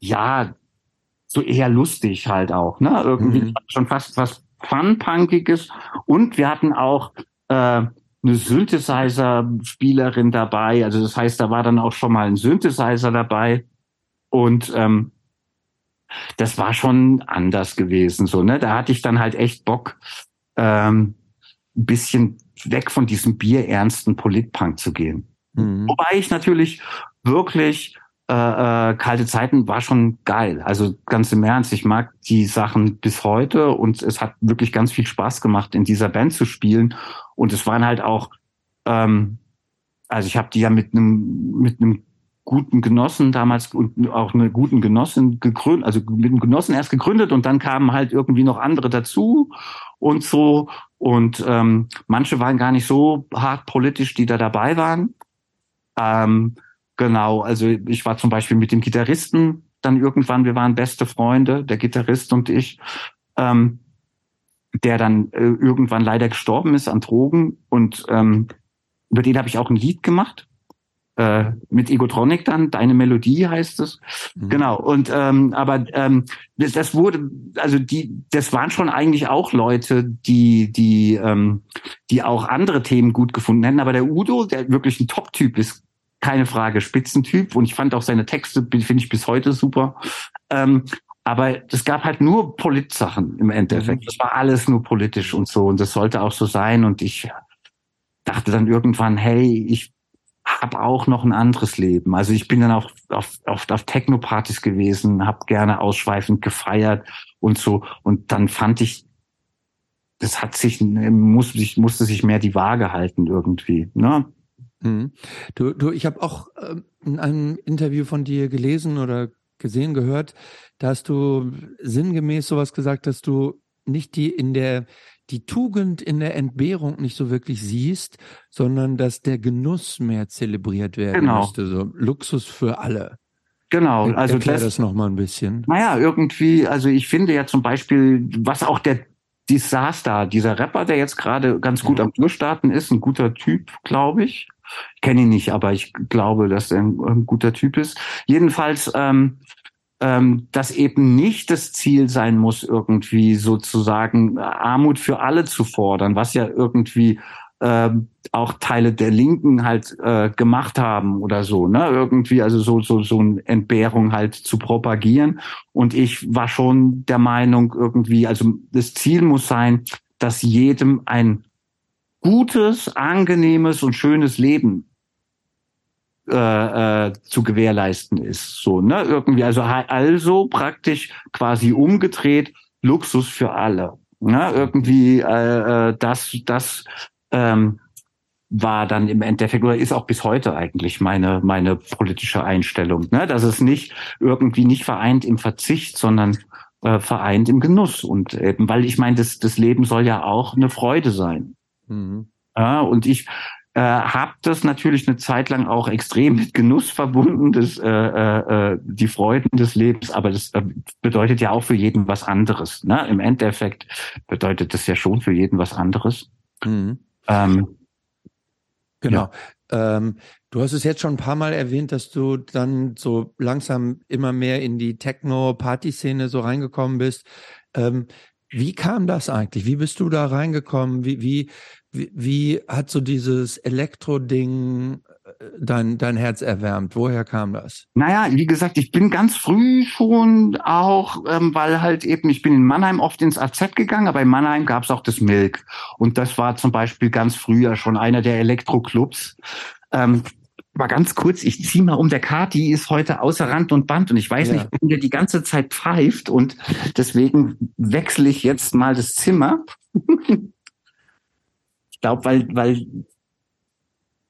ja, so eher lustig halt auch, ne? Irgendwie mhm. schon fast was Fun-Punkiges. Und wir hatten auch äh, eine Synthesizer-Spielerin dabei. Also das heißt, da war dann auch schon mal ein Synthesizer dabei. Und ähm, das war schon anders gewesen. So, ne? Da hatte ich dann halt echt Bock, ähm, ein bisschen weg von diesem bierernsten Politpunk zu gehen. Mhm. Wobei ich natürlich wirklich äh, äh, kalte Zeiten war schon geil. Also ganz im Ernst, ich mag die Sachen bis heute und es hat wirklich ganz viel Spaß gemacht, in dieser Band zu spielen. Und es waren halt auch, ähm, also ich habe die ja mit einem mit einem guten Genossen damals und auch eine guten Genossin gegründet, also mit einem Genossen erst gegründet und dann kamen halt irgendwie noch andere dazu und so. Und ähm, manche waren gar nicht so hart politisch, die da dabei waren. Ähm, genau, also ich war zum Beispiel mit dem Gitarristen dann irgendwann, wir waren beste Freunde, der Gitarrist und ich, ähm, der dann äh, irgendwann leider gestorben ist an Drogen und ähm, über den habe ich auch ein Lied gemacht äh, mit Egotronic dann, deine Melodie heißt es. Mhm. Genau. Und ähm, aber ähm, das, das wurde, also die, das waren schon eigentlich auch Leute, die, die, ähm, die auch andere Themen gut gefunden hätten. Aber der Udo, der wirklich ein Top-Typ ist, keine Frage, Spitzentyp. Und ich fand auch seine Texte, finde ich bis heute super. Ähm, aber es gab halt nur Politsachen im Endeffekt. Mhm. Das war alles nur politisch und so. Und das sollte auch so sein. Und ich dachte dann irgendwann, hey, ich habe auch noch ein anderes Leben. Also ich bin dann auch auf, auf, auf Techno-Partys gewesen, habe gerne ausschweifend gefeiert und so. Und dann fand ich, das hat sich, muss, sich, musste sich mehr die Waage halten irgendwie. Ne? Mhm. Du, du, ich habe auch äh, in einem Interview von dir gelesen oder gesehen, gehört, da hast du sinngemäß sowas gesagt, dass du nicht die in der die Tugend in der Entbehrung nicht so wirklich siehst, sondern dass der Genuss mehr zelebriert werden genau. müsste. So Luxus für alle. Genau, also Erklär das, das noch mal ein bisschen. Naja, irgendwie, also ich finde ja zum Beispiel, was auch der Disaster, dieser Rapper, der jetzt gerade ganz gut am Durchstarten ist, ein guter Typ, glaube ich. Ich kenne ihn nicht, aber ich glaube, dass er ein, ein guter Typ ist. Jedenfalls ähm, ähm, dass eben nicht das Ziel sein muss, irgendwie sozusagen Armut für alle zu fordern, was ja irgendwie äh, auch Teile der Linken halt äh, gemacht haben oder so, ne? Irgendwie, also so, so, so eine Entbehrung halt zu propagieren. Und ich war schon der Meinung, irgendwie, also das Ziel muss sein, dass jedem ein gutes, angenehmes und schönes Leben äh, äh, zu gewährleisten ist. So, ne? Irgendwie, also also praktisch quasi umgedreht Luxus für alle. Ne? Irgendwie äh, äh, das, das ähm, war dann im Endeffekt oder ist auch bis heute eigentlich meine meine politische Einstellung, ne? dass es nicht irgendwie nicht vereint im Verzicht, sondern äh, vereint im Genuss und eben, weil ich meine, das das Leben soll ja auch eine Freude sein. Mhm. Ja, und ich äh, habe das natürlich eine Zeit lang auch extrem mit Genuss verbunden, das, äh, äh, äh, die Freuden des Lebens, aber das äh, bedeutet ja auch für jeden was anderes. Ne? Im Endeffekt bedeutet das ja schon für jeden was anderes. Mhm. Ähm, genau. Ja. Ähm, du hast es jetzt schon ein paar Mal erwähnt, dass du dann so langsam immer mehr in die Techno-Party-Szene so reingekommen bist. Ähm, wie kam das eigentlich? Wie bist du da reingekommen? Wie, wie, wie, wie hat so dieses Elektro-Ding äh, dein, dein Herz erwärmt? Woher kam das? Naja, wie gesagt, ich bin ganz früh schon auch, ähm, weil halt eben, ich bin in Mannheim oft ins AZ gegangen, aber in Mannheim gab es auch das Milk. Und das war zum Beispiel ganz früher schon einer der Elektro-Clubs. Ähm, mal ganz kurz, ich zieh mal um der Kati ist heute außer Rand und Band und ich weiß ja. nicht, warum der die ganze Zeit pfeift und deswegen wechsle ich jetzt mal das Zimmer. Ich glaube, weil, weil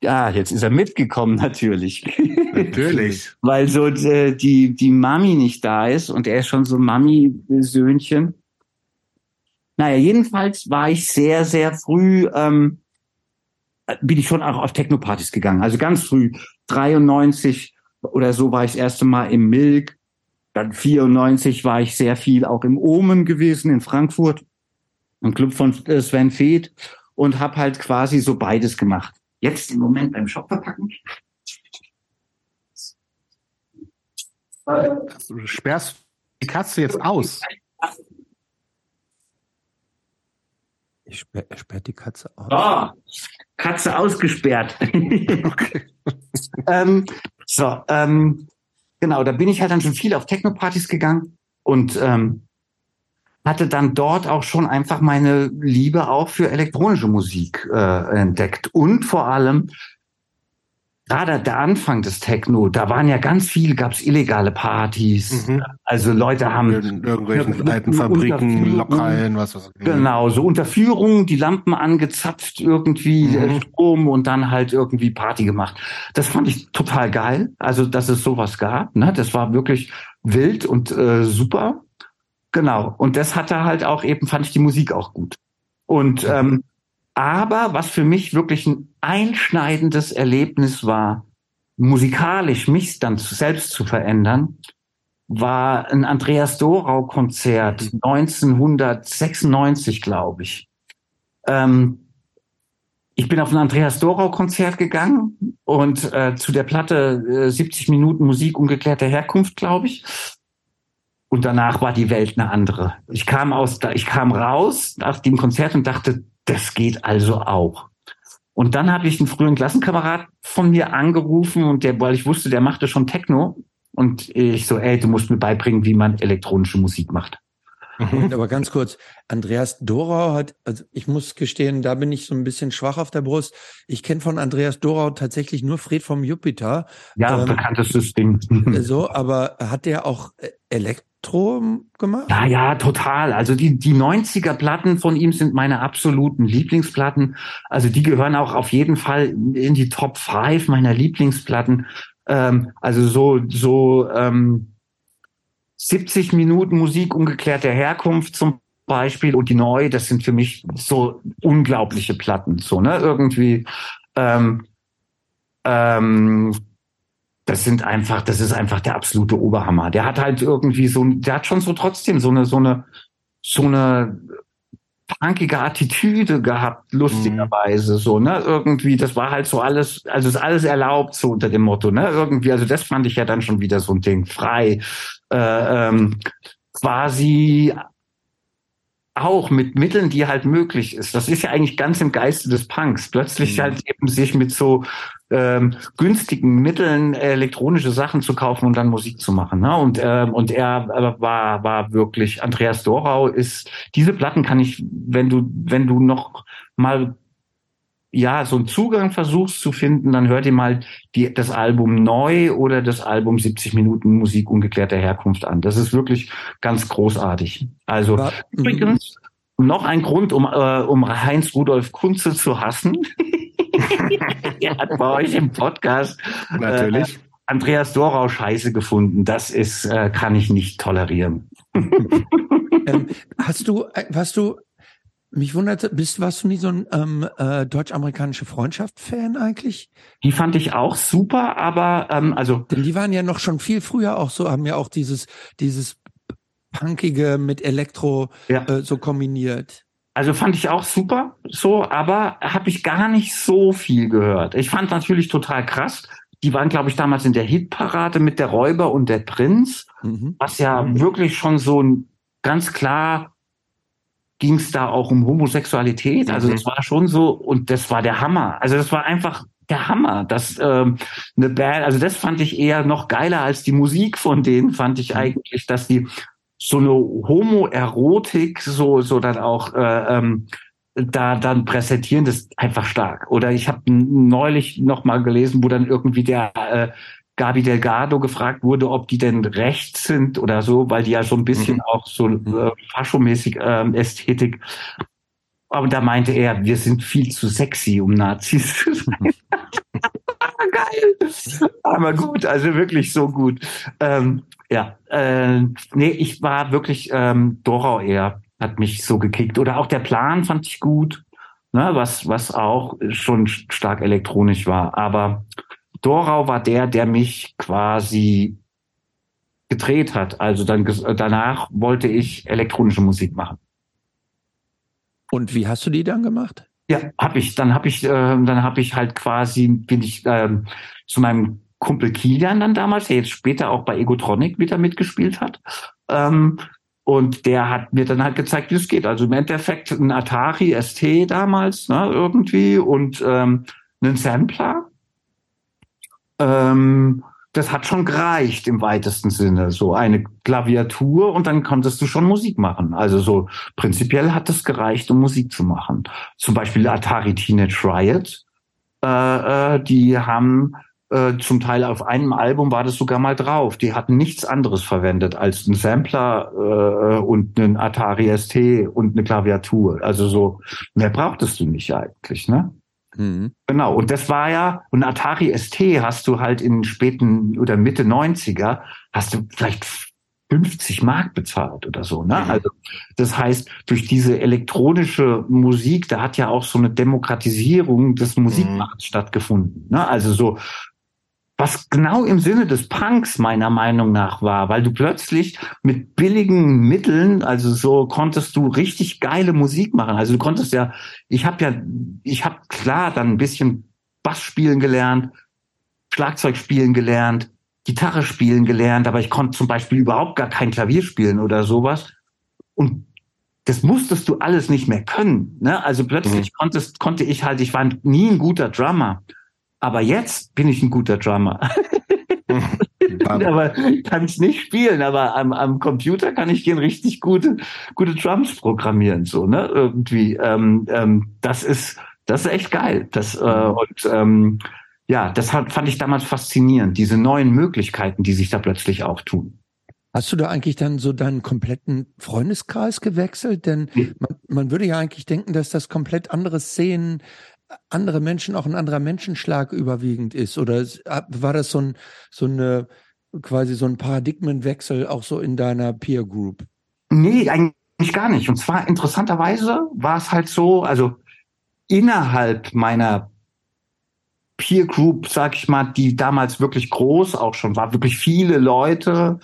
Ja, jetzt ist er mitgekommen natürlich. Natürlich. Weil so äh, die, die Mami nicht da ist und er ist schon so Mami-Söhnchen. Naja, jedenfalls war ich sehr, sehr früh, ähm, bin ich schon auch auf Techno-Partys gegangen. Also ganz früh, 93 oder so war ich das erste Mal im Milk. Dann 94 war ich sehr viel auch im Omen gewesen in Frankfurt, im Club von äh, Sven Feth und habe halt quasi so beides gemacht. Jetzt im Moment beim Shop verpacken. Du sperrst die Katze jetzt aus. Ich sperre sperr die Katze aus. Ah, Katze ausgesperrt. Okay. ähm, so, ähm, genau, da bin ich halt dann schon viel auf Techno-Partys gegangen und ähm, hatte dann dort auch schon einfach meine Liebe auch für elektronische Musik äh, entdeckt und vor allem gerade der Anfang des Techno, da waren ja ganz viel, gab's illegale Partys. Mhm. Also Leute haben In irgendwelchen alten Fabriken, Lokalen, was weiß ich. Genau, so Unterführung, die Lampen angezapft, irgendwie Mhm. äh, Strom und dann halt irgendwie Party gemacht. Das fand ich total geil. Also, dass es sowas gab, ne? Das war wirklich wild und äh, super. Genau. Und das hatte halt auch eben, fand ich die Musik auch gut. Und ähm, aber was für mich wirklich ein einschneidendes Erlebnis war, musikalisch mich dann selbst zu verändern, war ein Andreas Dorau-Konzert 1996, glaube ich. Ähm, ich bin auf ein Andreas Dorau-Konzert gegangen und äh, zu der Platte äh, 70 Minuten Musik ungeklärter Herkunft, glaube ich. Und danach war die Welt eine andere. Ich kam aus, ich kam raus nach dem Konzert und dachte, das geht also auch. Und dann habe ich einen früheren Klassenkamerad von mir angerufen und der, weil ich wusste, der machte schon Techno. Und ich so, ey, du musst mir beibringen, wie man elektronische Musik macht. Und aber ganz kurz, Andreas Dorau hat, also ich muss gestehen, da bin ich so ein bisschen schwach auf der Brust. Ich kenne von Andreas Dorau tatsächlich nur Fred vom Jupiter. Ja, Ähm, bekanntestes Ding. äh, So, aber hat der auch äh, Elektro gemacht? Ja, ja, total. Also die, die 90er Platten von ihm sind meine absoluten Lieblingsplatten. Also die gehören auch auf jeden Fall in die Top 5 meiner Lieblingsplatten. Ähm, also so, so ähm, 70 Minuten Musik ungeklärter Herkunft zum Beispiel und die neu, das sind für mich so unglaubliche Platten. So, ne? Irgendwie ähm, ähm, das sind einfach, das ist einfach der absolute Oberhammer. Der hat halt irgendwie so, der hat schon so trotzdem so eine, so eine, so eine punkige Attitüde gehabt, lustigerweise, so, ne, irgendwie, das war halt so alles, also ist alles erlaubt, so unter dem Motto, ne, irgendwie, also das fand ich ja dann schon wieder so ein Ding, frei, äh, ähm, quasi auch mit Mitteln, die halt möglich ist. Das ist ja eigentlich ganz im Geiste des Punks. Plötzlich Mhm. halt eben sich mit so ähm, günstigen Mitteln äh, elektronische Sachen zu kaufen und dann Musik zu machen. Ne? Und ähm, und er äh, war war wirklich Andreas Dorau ist diese Platten kann ich, wenn du wenn du noch mal ja so einen Zugang versuchst zu finden, dann hör dir mal die, das Album neu oder das Album 70 Minuten Musik ungeklärter Herkunft an. Das ist wirklich ganz großartig. Also mm, Übrigens, noch ein Grund, um, äh, um Heinz Rudolf Kunze zu hassen. er hat bei euch im Podcast Natürlich. Andreas Dorau Scheiße gefunden. Das ist, äh, kann ich nicht tolerieren. ähm, hast du, äh, hast du, mich wundert, bist, warst du nie so ein ähm, äh, deutsch-amerikanische Freundschaft-Fan eigentlich? Die fand ich auch super, aber ähm, also Denn die waren ja noch schon viel früher auch so, haben ja auch dieses, dieses Punkige mit Elektro Ja. äh, so kombiniert. Also fand ich auch super, so, aber habe ich gar nicht so viel gehört. Ich fand natürlich total krass. Die waren, glaube ich, damals in der Hitparade mit der Räuber und der Prinz, Mhm. was ja wirklich schon so ein ganz klar ging es da auch um Homosexualität. Also Mhm. das war schon so und das war der Hammer. Also das war einfach der Hammer. Das ähm, eine Band, also das fand ich eher noch geiler als die Musik von denen. Fand ich Mhm. eigentlich, dass die so eine Homoerotik so so dann auch äh, ähm, da dann präsentieren, das ist einfach stark. Oder ich habe neulich noch mal gelesen, wo dann irgendwie der äh, Gabi Delgado gefragt wurde, ob die denn rechts sind oder so, weil die ja so ein bisschen Mhm. auch so äh, faschomäßig ähm, Ästhetik. Aber da meinte er, wir sind viel zu sexy, um Nazis zu sein. geil. Aber gut, also wirklich so gut. Ähm, ja, äh, nee, ich war wirklich ähm, Dorau eher, hat mich so gekickt. Oder auch der Plan fand ich gut, ne, was, was auch schon stark elektronisch war. Aber Dorau war der, der mich quasi gedreht hat. Also dann danach wollte ich elektronische Musik machen. Und wie hast du die dann gemacht? Ja, habe ich. Dann habe ich, äh, dann habe ich halt quasi bin ich ähm, zu meinem Kumpel Kilian dann damals, der jetzt später auch bei Egotronic wieder mitgespielt hat. Ähm, und der hat mir dann halt gezeigt, wie es geht. Also im Endeffekt ein Atari ST damals, ne, irgendwie, und ähm, einen Sampler. Ähm, das hat schon gereicht im weitesten Sinne. So eine Klaviatur und dann konntest du schon Musik machen. Also so prinzipiell hat es gereicht, um Musik zu machen. Zum Beispiel Atari Teenage Riot. Äh, äh, die haben äh, zum Teil auf einem Album war das sogar mal drauf. Die hatten nichts anderes verwendet als einen Sampler äh, und einen Atari ST und eine Klaviatur. Also so mehr brauchtest du nicht eigentlich, ne? Mhm. Genau, und das war ja, und Atari ST hast du halt in späten oder Mitte 90er, hast du vielleicht 50 Mark bezahlt oder so. Ne? Mhm. Also das heißt, durch diese elektronische Musik, da hat ja auch so eine Demokratisierung des Musikmarkts mhm. stattgefunden. Ne? Also so was genau im Sinne des Punks meiner Meinung nach war, weil du plötzlich mit billigen Mitteln, also so konntest du richtig geile Musik machen. Also du konntest ja, ich habe ja, ich habe klar dann ein bisschen Bass spielen gelernt, Schlagzeug spielen gelernt, Gitarre spielen gelernt, aber ich konnte zum Beispiel überhaupt gar kein Klavier spielen oder sowas. Und das musstest du alles nicht mehr können. Ne? Also plötzlich mhm. konntest, konnte ich halt, ich war nie ein guter Drummer. Aber jetzt bin ich ein guter Drummer. aber kann ich nicht spielen, aber am, am Computer kann ich gehen richtig gute, gute Drums programmieren, so, ne? Irgendwie. Ähm, ähm, das ist, das ist echt geil. Das, äh, mhm. und ähm, ja, das hat, fand ich damals faszinierend, diese neuen Möglichkeiten, die sich da plötzlich auch tun. Hast du da eigentlich dann so deinen kompletten Freundeskreis gewechselt? Denn man, man würde ja eigentlich denken, dass das komplett andere Szenen andere Menschen auch ein anderer Menschenschlag überwiegend ist? Oder war das so ein, so eine, quasi so ein Paradigmenwechsel auch so in deiner Peer Group? Nee, eigentlich gar nicht. Und zwar interessanterweise war es halt so, also innerhalb meiner Peer Group, sag ich mal, die damals wirklich groß auch schon war, wirklich viele Leute,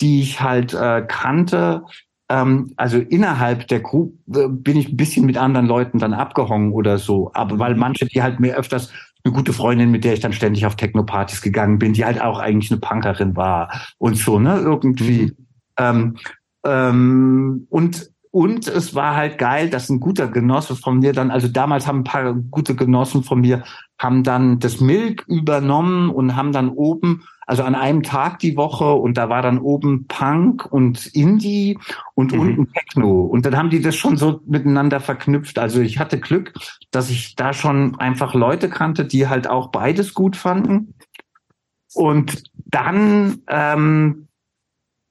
die ich halt äh, kannte, ähm, also innerhalb der Group äh, bin ich ein bisschen mit anderen Leuten dann abgehongen oder so. Aber weil mhm. manche, die halt mir öfters eine gute Freundin, mit der ich dann ständig auf Techno-Partys gegangen bin, die halt auch eigentlich eine Punkerin war und so, ne, irgendwie. Mhm. Ähm, ähm, und und es war halt geil, dass ein guter Genosse von mir dann, also damals haben ein paar gute Genossen von mir, haben dann das Milk übernommen und haben dann oben also an einem Tag die Woche und da war dann oben Punk und Indie und mhm. unten Techno. Und dann haben die das schon so miteinander verknüpft. Also ich hatte Glück, dass ich da schon einfach Leute kannte, die halt auch beides gut fanden. Und dann ähm,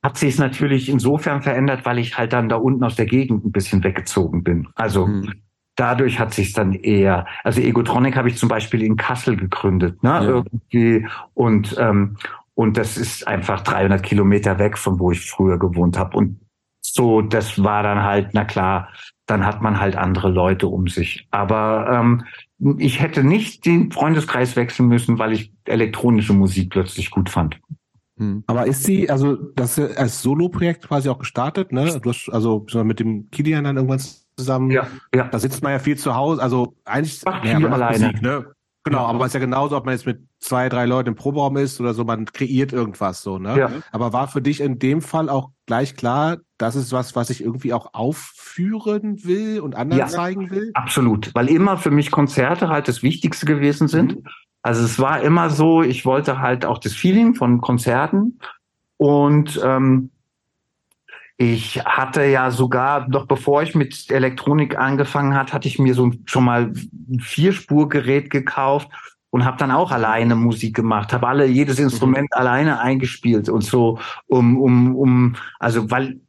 hat sich es natürlich insofern verändert, weil ich halt dann da unten aus der Gegend ein bisschen weggezogen bin. Also mhm dadurch hat sich dann eher, also Egotronic habe ich zum Beispiel in Kassel gegründet, ne, ja. irgendwie und ähm, und das ist einfach 300 Kilometer weg von wo ich früher gewohnt habe und so, das war dann halt, na klar, dann hat man halt andere Leute um sich. Aber ähm, ich hätte nicht den Freundeskreis wechseln müssen, weil ich elektronische Musik plötzlich gut fand. Hm. Aber ist sie, also das als Solo-Projekt quasi auch gestartet, ne? Du hast also mit dem Kilian dann irgendwann zusammen. Ja, ja. Da sitzt man ja viel zu Hause. Also eigentlich Ach, ja, man alleine. Musik, ne? Genau, ja. aber es ist ja genauso, ob man jetzt mit zwei, drei Leuten im Proberaum ist oder so, man kreiert irgendwas so, ne? Ja. Aber war für dich in dem Fall auch gleich klar, das ist was, was ich irgendwie auch aufführen will und anderen ja, zeigen will? Absolut, weil immer für mich Konzerte halt das Wichtigste gewesen sind. Mhm. Also es war immer so, ich wollte halt auch das Feeling von Konzerten und ähm, ich hatte ja sogar, noch bevor ich mit Elektronik angefangen hat, hatte ich mir so schon mal ein Vierspurgerät gekauft und habe dann auch alleine Musik gemacht, habe alle jedes mhm. Instrument mhm. alleine eingespielt und so um um um also weil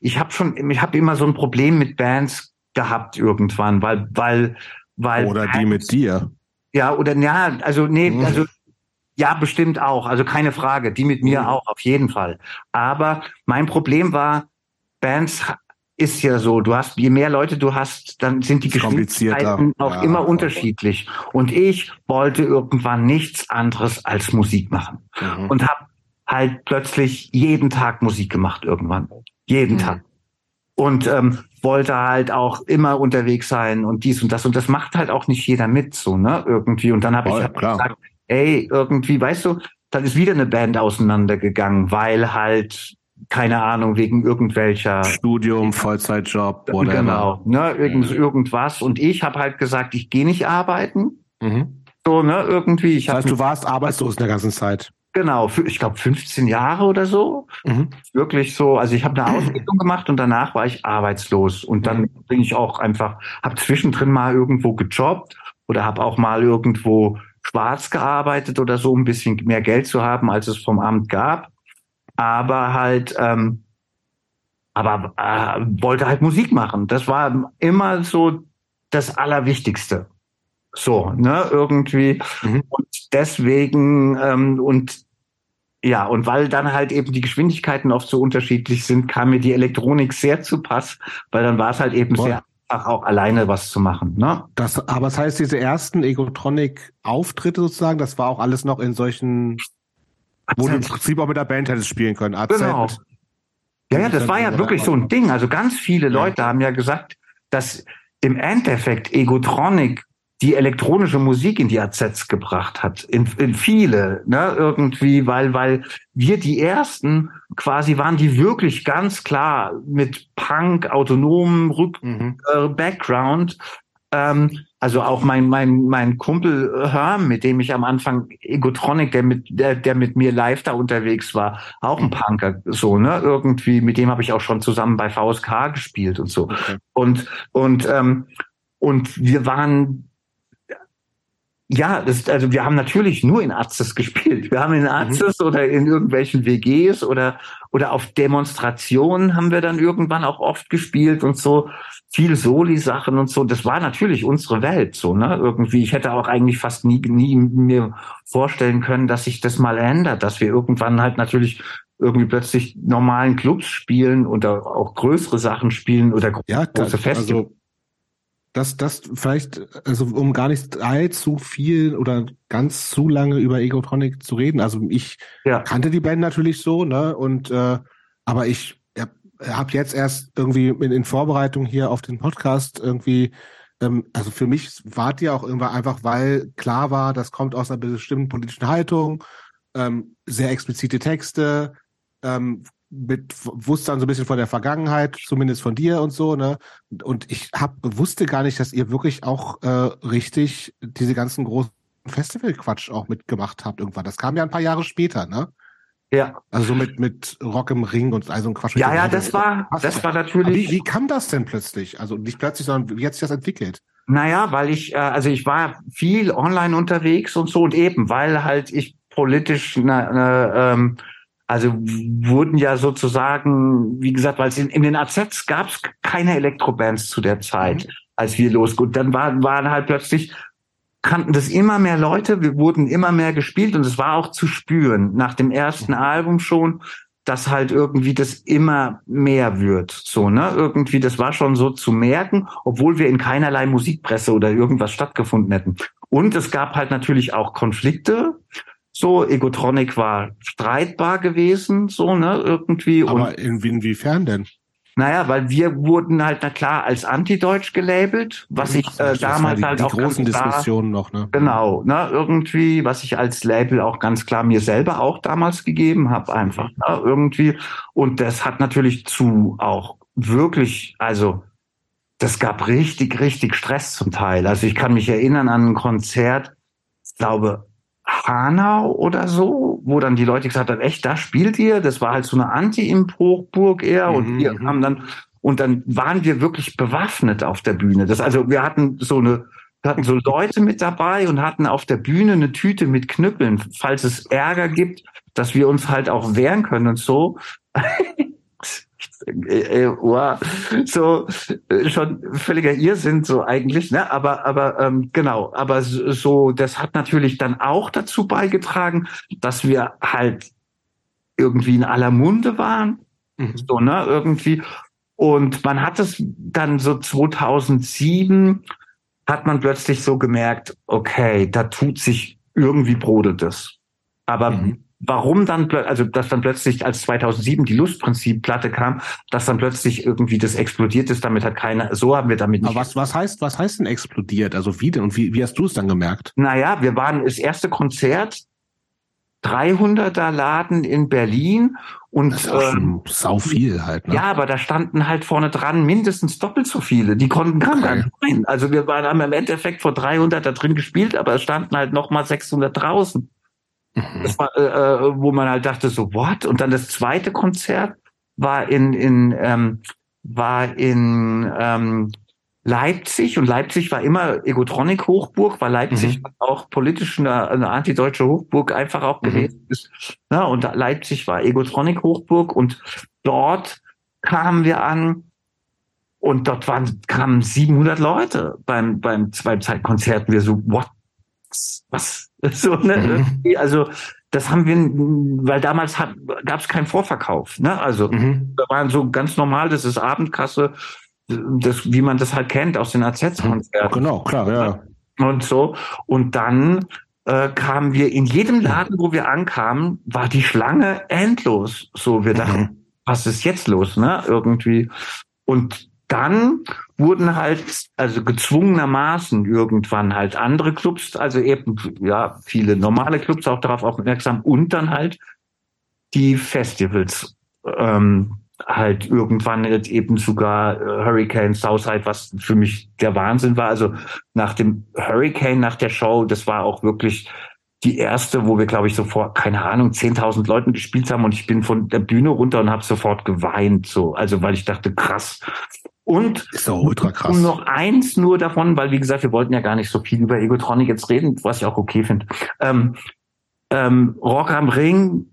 ich habe schon ich habe immer so ein Problem mit Bands gehabt irgendwann, weil weil weil oder die mit dir. Ja, oder ja, also nee, mhm. also Ja, bestimmt auch. Also keine Frage. Die mit mir Mhm. auch, auf jeden Fall. Aber mein Problem war, Bands ist ja so, du hast, je mehr Leute du hast, dann sind die. Geschwindigkeiten auch Ja, immer unterschiedlich. Und ich wollte irgendwann nichts anderes als Musik machen. Mhm. Und habe halt plötzlich jeden Tag Musik gemacht irgendwann. Jeden Mhm. Tag. Und ähm, wollte halt auch immer unterwegs sein und dies und das. Und das macht halt auch nicht jeder mit, so, ne? Irgendwie. Und dann habe ich halt gesagt, ey, irgendwie, weißt du, dann ist wieder eine Band auseinandergegangen, weil halt, keine Ahnung, wegen irgendwelcher Studium, Vollzeitjob, whatever. Genau, ne, irgend, Mhm. irgendwas. Und ich habe halt gesagt, ich gehe nicht arbeiten. Mhm. So, ne, irgendwie. Ich Das heißt, du warst arbeitslos in der ganzen Zeit. Genau, ich glaube 15 Jahre oder so. Mhm. Wirklich so. Also ich habe eine Ausbildung gemacht und danach war ich arbeitslos. Und dann bin ich auch einfach, habe zwischendrin mal irgendwo gejobbt oder habe auch mal irgendwo schwarz gearbeitet oder so, um ein bisschen mehr Geld zu haben, als es vom Amt gab. Aber halt, ähm, aber äh, wollte halt Musik machen. Das war immer so das Allerwichtigste. So, ne, irgendwie. Mhm. Und deswegen, ähm, und ja, und weil dann halt eben die Geschwindigkeiten oft so unterschiedlich sind, kam mir die Elektronik sehr zu Pass, weil dann war es halt eben Voll. sehr einfach, auch alleine was zu machen. Ne? Das, aber das heißt, diese ersten Egotronic-Auftritte sozusagen, das war auch alles noch in solchen, wo du im Prinzip auch mit der Band hättest spielen können. AZ. Genau. Ja, ja, das war ja wirklich so ein Ding. Also ganz viele Leute haben ja gesagt, dass im Endeffekt Egotronic die elektronische Musik in die AZs gebracht hat. In, in viele, ne, irgendwie, weil, weil wir die ersten quasi waren, die wirklich ganz klar mit Punk, autonomen Rück, Mhm. äh, Background. Ähm, also auch mein mein mein Kumpel Herm, mit dem ich am Anfang Egotronic, der mit der der mit mir live da unterwegs war, auch ein Punker so ne irgendwie. Mit dem habe ich auch schon zusammen bei VSK gespielt und so. Okay. Und und ähm, und wir waren ja, das, also wir haben natürlich nur in Arztes gespielt. Wir haben in Arztes oder in irgendwelchen WGs oder oder auf Demonstrationen haben wir dann irgendwann auch oft gespielt und so viel Soli-Sachen und so. Das war natürlich unsere Welt so, ne? Irgendwie. Ich hätte auch eigentlich fast nie, nie mir vorstellen können, dass sich das mal ändert, dass wir irgendwann halt natürlich irgendwie plötzlich normalen Clubs spielen oder auch größere Sachen spielen oder Ja, große das, Festivals. also das, das vielleicht, also um gar nicht allzu viel oder ganz zu lange über Egotronic zu reden. Also ich ja. kannte die Band natürlich so, ne? Und äh, aber ich habe hab jetzt erst irgendwie in, in Vorbereitung hier auf den Podcast irgendwie, ähm, also für mich war die auch irgendwann einfach, weil klar war, das kommt aus einer bestimmten politischen Haltung, ähm, sehr explizite Texte, ähm, mit wusste dann so ein bisschen von der Vergangenheit, zumindest von dir und so, ne? Und ich hab, wusste gar nicht, dass ihr wirklich auch äh, richtig diese ganzen großen Festival-Quatsch auch mitgemacht habt irgendwann. Das kam ja ein paar Jahre später, ne? Ja, Also so mit, mit Rock im Ring und all so ein Quatsch. ja, ja, das war, Passt das war natürlich. Wie, wie kam das denn plötzlich? Also nicht plötzlich, sondern wie hat sich das entwickelt? Naja, weil ich, äh, also ich war viel online unterwegs und so und eben, weil halt ich politisch, na, na, ähm, also wurden ja sozusagen, wie gesagt, weil in, in den AZs gab es keine Elektrobands zu der Zeit, als wir los. Und dann war, waren halt plötzlich kannten das immer mehr Leute, wir wurden immer mehr gespielt und es war auch zu spüren nach dem ersten Album schon, dass halt irgendwie das immer mehr wird, so, ne? Irgendwie, das war schon so zu merken, obwohl wir in keinerlei Musikpresse oder irgendwas stattgefunden hätten. Und es gab halt natürlich auch Konflikte. So, Egotronic war streitbar gewesen, so, ne, irgendwie. Aber und in, inwiefern denn? naja, weil wir wurden halt, na klar, als Antideutsch gelabelt, was ich äh, Das war damals die, halt die auch großen ganz klar, Diskussionen noch, ne? Genau, ne, irgendwie, was ich als Label auch ganz klar mir selber auch damals gegeben habe, einfach, ne, irgendwie. Und das hat natürlich zu auch wirklich, also das gab richtig, richtig Stress zum Teil. Also ich kann mich erinnern an ein Konzert, ich glaube, Hanau oder so, wo dann die Leute gesagt haben, echt, da spielt ihr? Das war halt so eine Anti-Impro-Burg eher und Mhm, wir mhm. haben dann, und dann waren wir wirklich bewaffnet auf der Bühne. Das, also wir hatten so eine, wir hatten so Leute mit dabei und hatten auf der Bühne eine Tüte mit Knüppeln, falls es Ärger gibt, dass wir uns halt auch wehren können und so. äh, wow, so äh, schon völliger Irrsinn so eigentlich, ne? Aber aber ähm, genau, aber so das hat natürlich dann auch dazu beigetragen, dass wir halt irgendwie in aller Munde waren, mhm. so ne irgendwie und man hat es dann so 2007 hat man plötzlich so gemerkt, okay, da tut sich irgendwie brodelt es. Aber mhm warum dann, also dass dann plötzlich als 2007 die Lustprinzip-Platte kam, dass dann plötzlich irgendwie das explodiert ist, damit hat keiner, so haben wir damit nicht. Aber was, was heißt, was heißt denn explodiert? Also wie denn und wie, wie hast du es dann gemerkt? Naja, wir waren das erste Konzert, 300er Laden in Berlin und das ist ähm, sau viel halt. Ne? Ja, aber da standen halt vorne dran mindestens doppelt so viele. Die konnten gar okay. nicht rein. Also wir waren haben im Endeffekt vor 300 da drin gespielt, aber es standen halt noch mal 600 draußen. Mhm. War, äh, äh, wo man halt dachte so, what? Und dann das zweite Konzert war in, in, ähm, war in ähm, Leipzig und Leipzig war immer Egotronic Hochburg, weil Leipzig mhm. auch politisch eine, eine antideutsche Hochburg einfach auch mhm. gewesen ist. Ja, und Leipzig war Egotronic Hochburg und dort kamen wir an und dort waren, kamen 700 Leute beim, beim, beim Zeitkonzert. Wir so, what? Was? So, ne? Mhm. Also das haben wir, weil damals gab es keinen Vorverkauf. Ne? Also mhm. da waren so ganz normal, das ist Abendkasse, das, wie man das halt kennt aus den AZ-Konzerten. Genau, klar, ja. Und so. Und dann äh, kamen wir in jedem Laden, wo wir ankamen, war die Schlange endlos. So, wir dachten, mhm. was ist jetzt los, ne? Irgendwie. Und dann wurden halt, also gezwungenermaßen irgendwann halt andere Clubs, also eben, ja, viele normale Clubs auch darauf aufmerksam und dann halt die Festivals, ähm, halt irgendwann jetzt eben sogar äh, Hurricane Southside, was für mich der Wahnsinn war. Also nach dem Hurricane, nach der Show, das war auch wirklich die erste, wo wir, glaube ich, sofort, keine Ahnung, 10.000 Leuten gespielt haben und ich bin von der Bühne runter und habe sofort geweint, so, also weil ich dachte, krass, und ist doch ultra krass. Um noch eins nur davon, weil wie gesagt, wir wollten ja gar nicht so viel über Egotronic jetzt reden, was ich auch okay finde. Ähm, ähm, Rock am Ring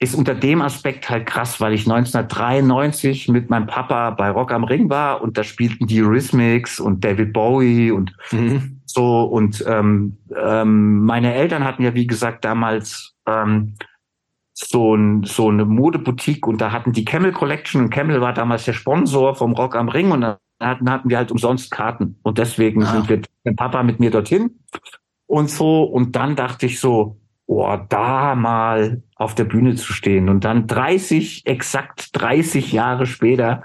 ist unter dem Aspekt halt krass, weil ich 1993 mit meinem Papa bei Rock am Ring war und da spielten die Rhythmics und David Bowie und mhm. so und ähm, ähm, meine Eltern hatten ja wie gesagt damals ähm, so, ein, so eine Modeboutique und da hatten die Camel Collection. Und Camel war damals der Sponsor vom Rock am Ring und dann hatten, hatten wir halt umsonst Karten. Und deswegen ah. sind wir mit Papa mit mir dorthin und so. Und dann dachte ich so, oh, da mal auf der Bühne zu stehen. Und dann 30, exakt 30 Jahre später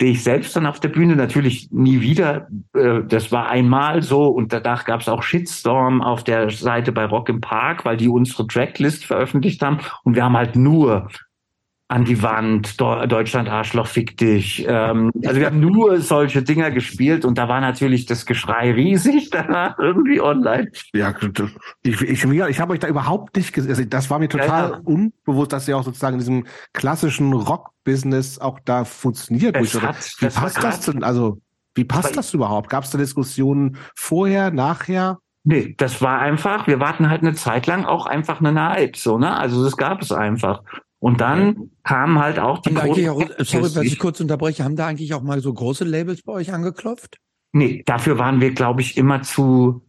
ich selbst dann auf der Bühne, natürlich nie wieder. Äh, das war einmal so und danach gab es auch Shitstorm auf der Seite bei Rock im Park, weil die unsere Tracklist veröffentlicht haben und wir haben halt nur an die Wand, Deutschland Arschloch fick dich. Ähm, also wir haben nur solche Dinger gespielt und da war natürlich das Geschrei riesig danach irgendwie online. Ja, ich, ich, ich habe euch da überhaupt nicht gesehen. Also das war mir total ja, ja. unbewusst, dass ihr auch sozusagen in diesem klassischen Rock-Business auch da funktioniert. Hat, wie passt das denn? Also wie passt das überhaupt? Gab es da Diskussionen vorher, nachher? Nee, das war einfach, wir warten halt eine Zeit lang auch einfach eine Hype, so, ne? Also das gab es einfach. Und dann kamen halt auch die großen. Auch, sorry, dass ich kurz unterbreche. Haben da eigentlich auch mal so große Labels bei euch angeklopft? Nee, dafür waren wir, glaube ich, immer zu.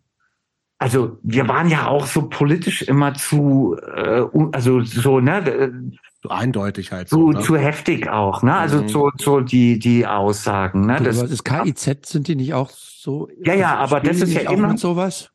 Also wir waren ja auch so politisch immer zu, äh, also so ne, so eindeutig halt so, ne? zu heftig auch, ne? Also mhm. so so die die Aussagen, ne? Das, das KIZ sind die nicht auch so? Ja, ja, aber das ist ja immer sowas.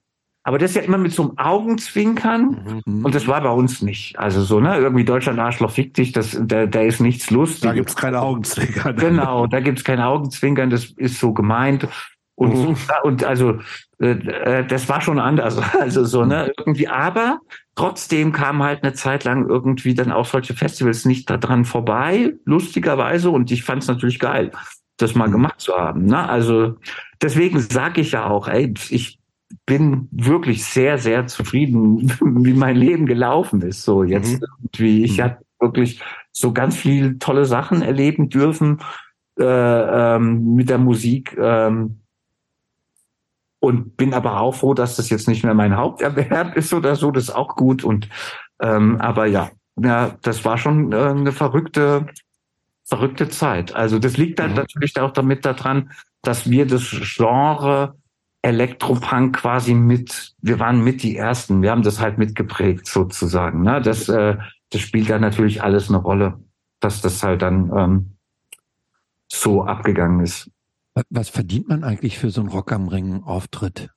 Aber das ist ja immer mit so einem Augenzwinkern. Mhm. Und das war bei uns nicht. Also so, ne, irgendwie Deutschland Arschloch fick dich, das, da, da ist nichts lustig. Da gibt's keine Augenzwinkern. Genau, da gibt's keine Augenzwinkern, das ist so gemeint. Und, mhm. und also äh, äh, das war schon anders. Also so, ne, irgendwie, aber trotzdem kam halt eine Zeit lang irgendwie dann auch solche Festivals nicht daran vorbei, lustigerweise. Und ich fand es natürlich geil, das mal mhm. gemacht zu haben. Ne? Also deswegen sage ich ja auch, ey, ich bin wirklich sehr, sehr zufrieden, wie mein Leben gelaufen ist. So jetzt mhm. irgendwie. Ich mhm. habe wirklich so ganz viel tolle Sachen erleben dürfen äh, ähm, mit der Musik. Ähm, und bin aber auch froh, dass das jetzt nicht mehr mein Haupterwerb ist oder so. Das ist auch gut. Und ähm, aber ja, ja, das war schon äh, eine verrückte verrückte Zeit. Also das liegt dann Mhm. natürlich auch damit daran, dass wir das Genre Elektropunk quasi mit, wir waren mit die ersten, wir haben das halt mitgeprägt sozusagen. Ne? Das, äh, das spielt dann natürlich alles eine Rolle, dass das halt dann ähm, so abgegangen ist. Was- verdient man eigentlich für so einen Rock am Ring Auftritt?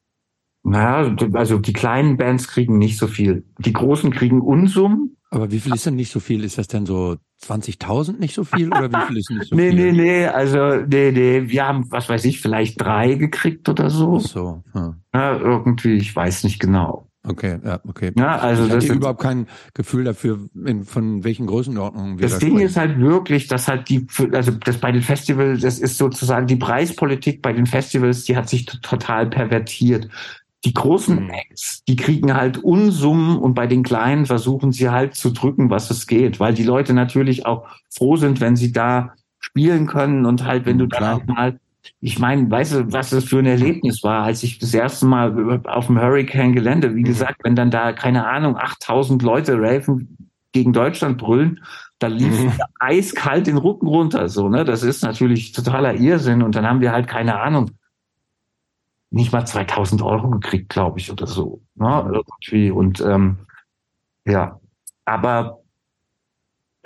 Naja, also die kleinen Bands kriegen nicht so viel. Die großen kriegen Unsummen. Aber wie viel ist denn nicht so viel? Ist das denn so 20.000 nicht so viel oder wie viel ist nicht so nee, viel? nee, nee, also nee, nee, wir haben, was weiß ich, vielleicht drei gekriegt oder so. Ach so, hm. Ja, irgendwie, ich weiß nicht genau. okay, ja, okay. Ja, also ich das, hatte überhaupt kein Gefühl dafür, in, von welchen Größenordnungen wir das da Ding sprechen. ist halt wirklich, dass halt die, also das bei den Festivals, das ist sozusagen die Preispolitik bei den Festivals, die hat sich total pervertiert. Die großen Mhm. Acts, die kriegen halt Unsummen und bei den kleinen versuchen sie halt zu drücken, was es geht, weil die Leute natürlich auch froh sind, wenn sie da spielen können und halt, wenn Mhm, du dann klar. halt mal, ich meine, weißt du, was das für ein Erlebnis war, als ich das erste Mal auf dem Hurricane-Gelände, wie Mhm. gesagt, wenn dann da, keine Ahnung, 8000 Leute raven gegen Deutschland brüllen, da lief Mhm. eiskalt den Rücken runter, so, ne, das ist natürlich totaler Irrsinn und dann haben wir halt, keine Ahnung, nicht mal 2000 Euro gekriegt, glaube ich, oder so. Ne? Irgendwie. Und ähm, ja, aber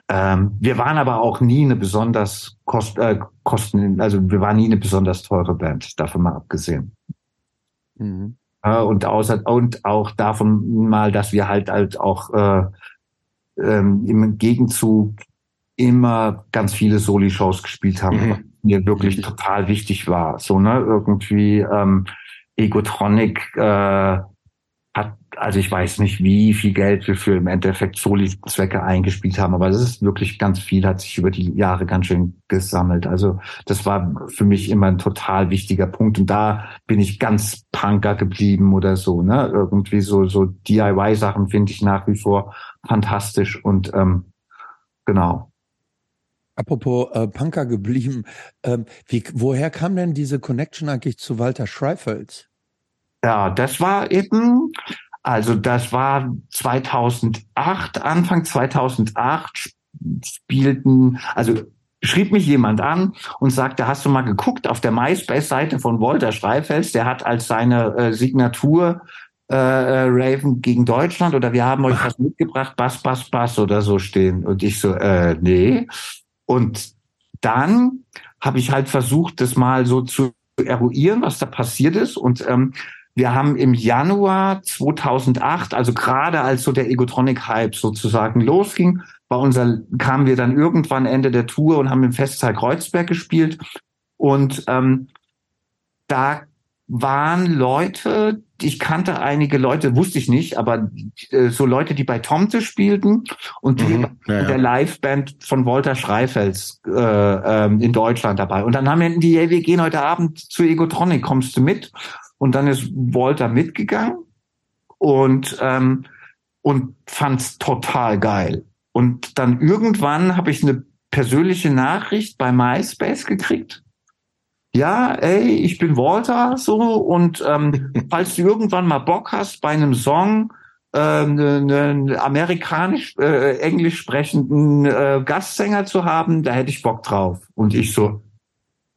ähm, wir waren aber auch nie eine besonders kost, äh, kosten, also wir waren nie eine besonders teure Band, davon mal abgesehen. Mhm. Äh, und außer und auch davon mal, dass wir halt halt auch äh, ähm, im Gegenzug immer ganz viele Soli-Shows gespielt haben, Mhm. Mir wirklich total wichtig war. So, ne, irgendwie ähm, Egotronic äh, hat, also ich weiß nicht, wie viel Geld wir für im Endeffekt Soli-Zwecke eingespielt haben, aber das ist wirklich ganz viel, hat sich über die Jahre ganz schön gesammelt. Also das war für mich immer ein total wichtiger Punkt und da bin ich ganz Punker geblieben oder so, ne? Irgendwie so, so DIY-Sachen finde ich nach wie vor fantastisch und ähm, genau. Apropos äh, Punker geblieben, ähm, wie, woher kam denn diese Connection eigentlich zu Walter Schreifels? Ja, das war eben, also das war 2008, Anfang 2008 spielten, also schrieb mich jemand an und sagte, hast du mal geguckt auf der MySpace-Seite von Walter Schreifels, der hat als seine äh, Signatur äh, äh, Raven gegen Deutschland oder wir haben euch was mitgebracht, Bass, Bass, Bass oder so stehen. Und ich so, äh, nee. Und dann habe ich halt versucht, das mal so zu eruieren, was da passiert ist. Und ähm, wir haben im Januar 2008, also gerade als so der Egotronic-Hype sozusagen losging, bei unser, kamen wir dann irgendwann Ende der Tour und haben im Festsaal Kreuzberg gespielt. Und ähm, da waren Leute, ich kannte einige Leute, wusste ich nicht, aber äh, so Leute, die bei Tomte spielten und die Mhm. Ja, der ja. Liveband von Walter Schreifels äh, ähm, in Deutschland dabei. Und dann haben wir die, hey, wir gehen heute Abend zu Egotronic, kommst du mit? Und dann ist Walter mitgegangen und ähm, und fand's total geil. Und dann irgendwann habe ich eine persönliche Nachricht bei MySpace gekriegt. Ja, ey, ich bin Walter so und ähm, falls du irgendwann mal Bock hast bei einem Song ähm, einen amerikanisch, äh, englisch sprechenden äh, Gastsänger zu haben, da hätte ich Bock drauf. Und ich so,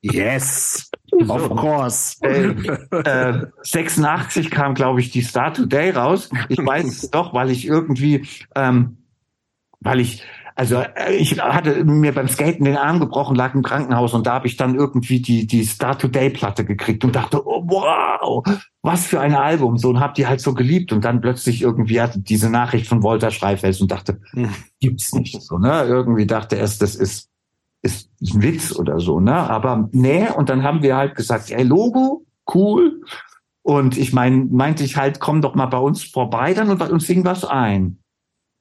Yes, of course. äh, äh, 86 kam, glaube ich, die Star Today raus. Ich weiß es doch, weil ich irgendwie, ähm, weil ich, also äh, ich hatte mir beim Skaten den Arm gebrochen, lag im Krankenhaus und da habe ich dann irgendwie die die Star Today Platte gekriegt und dachte, oh, wow, was für ein Album, so und hab die halt so geliebt und dann plötzlich irgendwie hatte diese Nachricht von Walter Schreifels und dachte, Hm. gibt's nicht so, ne? Irgendwie dachte erst, das ist ist ein Witz oder so, ne? Aber nee, und dann haben wir halt gesagt, ey, Logo, cool. Und ich mein, meinte ich halt, komm doch mal bei uns vorbei dann und, und sing was ein.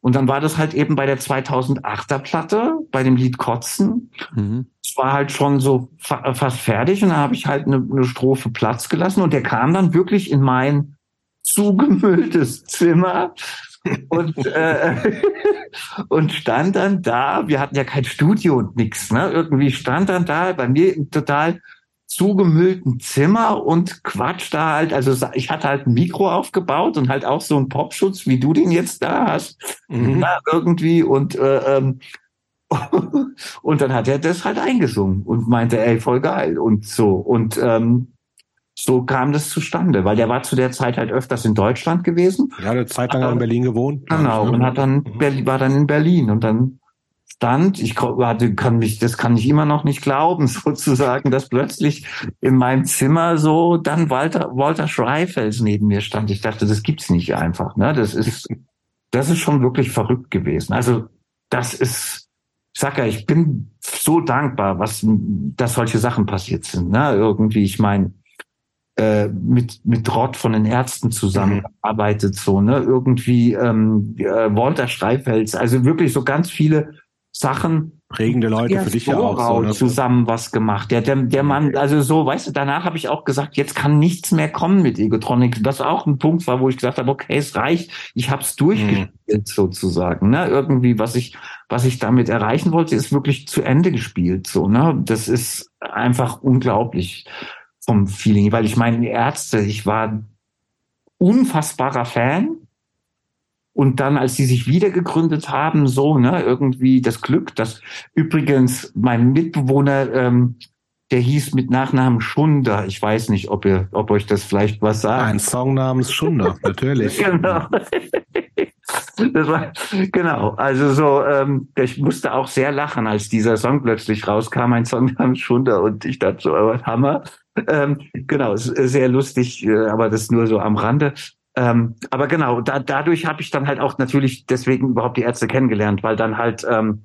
Und dann war das halt eben bei der 2008er Platte, bei dem Lied Kotzen. Mhm. Es war halt schon so fa fast fertig und dann habe ich halt eine, eine Strophe Platz gelassen und der kam dann wirklich in mein zugemülltes Zimmer und äh, und stand dann da. Wir hatten ja kein Studio und nix, ne? Irgendwie stand dann da bei mir im total zugemüllten Zimmer und quatscht da halt. Also ich hatte halt ein Mikro aufgebaut und halt auch so einen Popschutz, wie du den jetzt da hast Mhm. na, irgendwie und äh, ähm, und dann hat er das halt eingesungen und meinte, ey, voll geil und so. Und ähm, so kam das zustande, weil der war zu der Zeit halt öfters in Deutschland gewesen. Ja, eine Zeit lang in Berlin gewohnt. Genau, und hat dann, Mhm. war dann in Berlin und dann stand, ich hatte, kann mich, das kann ich immer noch nicht glauben, sozusagen, dass plötzlich in meinem Zimmer so dann Walter, Walter Schreifels neben mir stand. Ich dachte, das gibt's nicht einfach, ne? Das ist, das ist schon wirklich verrückt gewesen. Also, das ist, ich sag ja, ich bin so dankbar, was, dass solche Sachen passiert sind, ne? Irgendwie, ich meine, äh, mit mit Rott von den Ärzten zusammengearbeitet, so ne irgendwie ähm, äh, Walter Streifels, also wirklich so ganz viele Sachen Prägende Leute für dich ja auch. So, ne? zusammen was gemacht. Der, der, der Mann, also so, weißt du, danach habe ich auch gesagt, jetzt kann nichts mehr kommen mit Egotronic. Das auch ein Punkt war, wo ich gesagt habe, okay, es reicht, ich habe es durchgespielt sozusagen. Ne? Irgendwie, was ich, was ich damit erreichen wollte, ist wirklich zu Ende gespielt. So, ne? Das ist einfach unglaublich vom Feeling, weil ich meine, Ärzte, ich war unfassbarer Fan. Und dann, als sie sich wieder gegründet haben, so, ne, irgendwie das Glück, dass übrigens mein Mitbewohner, ähm, der hieß mit Nachnamen Schunder. Ich weiß nicht, ob ihr, ob euch das vielleicht was sagt. Ein Song namens Schunder, natürlich. Genau. Das war, genau, also so, ähm, ich musste auch sehr lachen, als dieser Song plötzlich rauskam, ein Song namens Schunder und ich dachte so, aber Hammer. Ähm, genau, sehr lustig, äh, aber das nur so am Rande. Ähm, aber genau, da, dadurch habe ich dann halt auch natürlich deswegen überhaupt die Ärzte kennengelernt, weil dann halt ähm,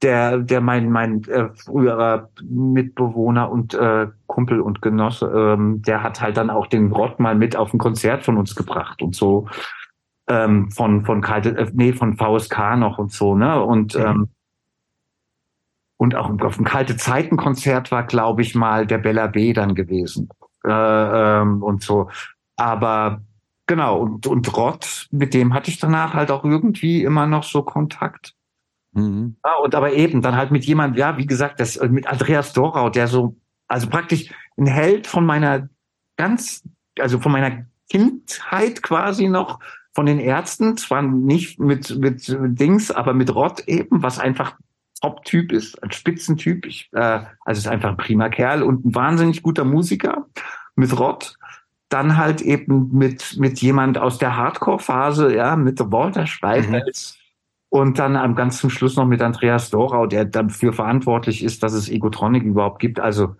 der, der mein mein äh, früherer Mitbewohner und äh, Kumpel und Genosse, ähm, der hat halt dann auch den Rott mal mit auf ein Konzert von uns gebracht und so ähm, von von kalte, äh, nee von VSK noch und so ne und Mhm. ähm, und auch auf dem kalte Zeiten Konzert war glaube ich mal der Bella B dann gewesen äh, ähm, und so aber genau und und Rott mit dem hatte ich danach halt auch irgendwie immer noch so Kontakt Mhm. ja, und aber eben dann halt mit jemand, ja, wie gesagt, das äh, mit Andreas Dorau, der so, also praktisch ein Held von meiner ganz, also von meiner Kindheit quasi noch, von den Ärzten, zwar nicht mit, mit Dings, aber mit Rott eben, was einfach Top-Typ ist, ein Spitzentyp. Ich, äh, also ist einfach ein prima Kerl und ein wahnsinnig guter Musiker mit Rott. Dann halt eben mit, mit jemand aus der Hardcore-Phase, ja, mit Walter Schreifels. Und dann am ganz zum Schluss noch mit Andreas Dorau, der dafür verantwortlich ist, dass es Egotronic überhaupt gibt. Also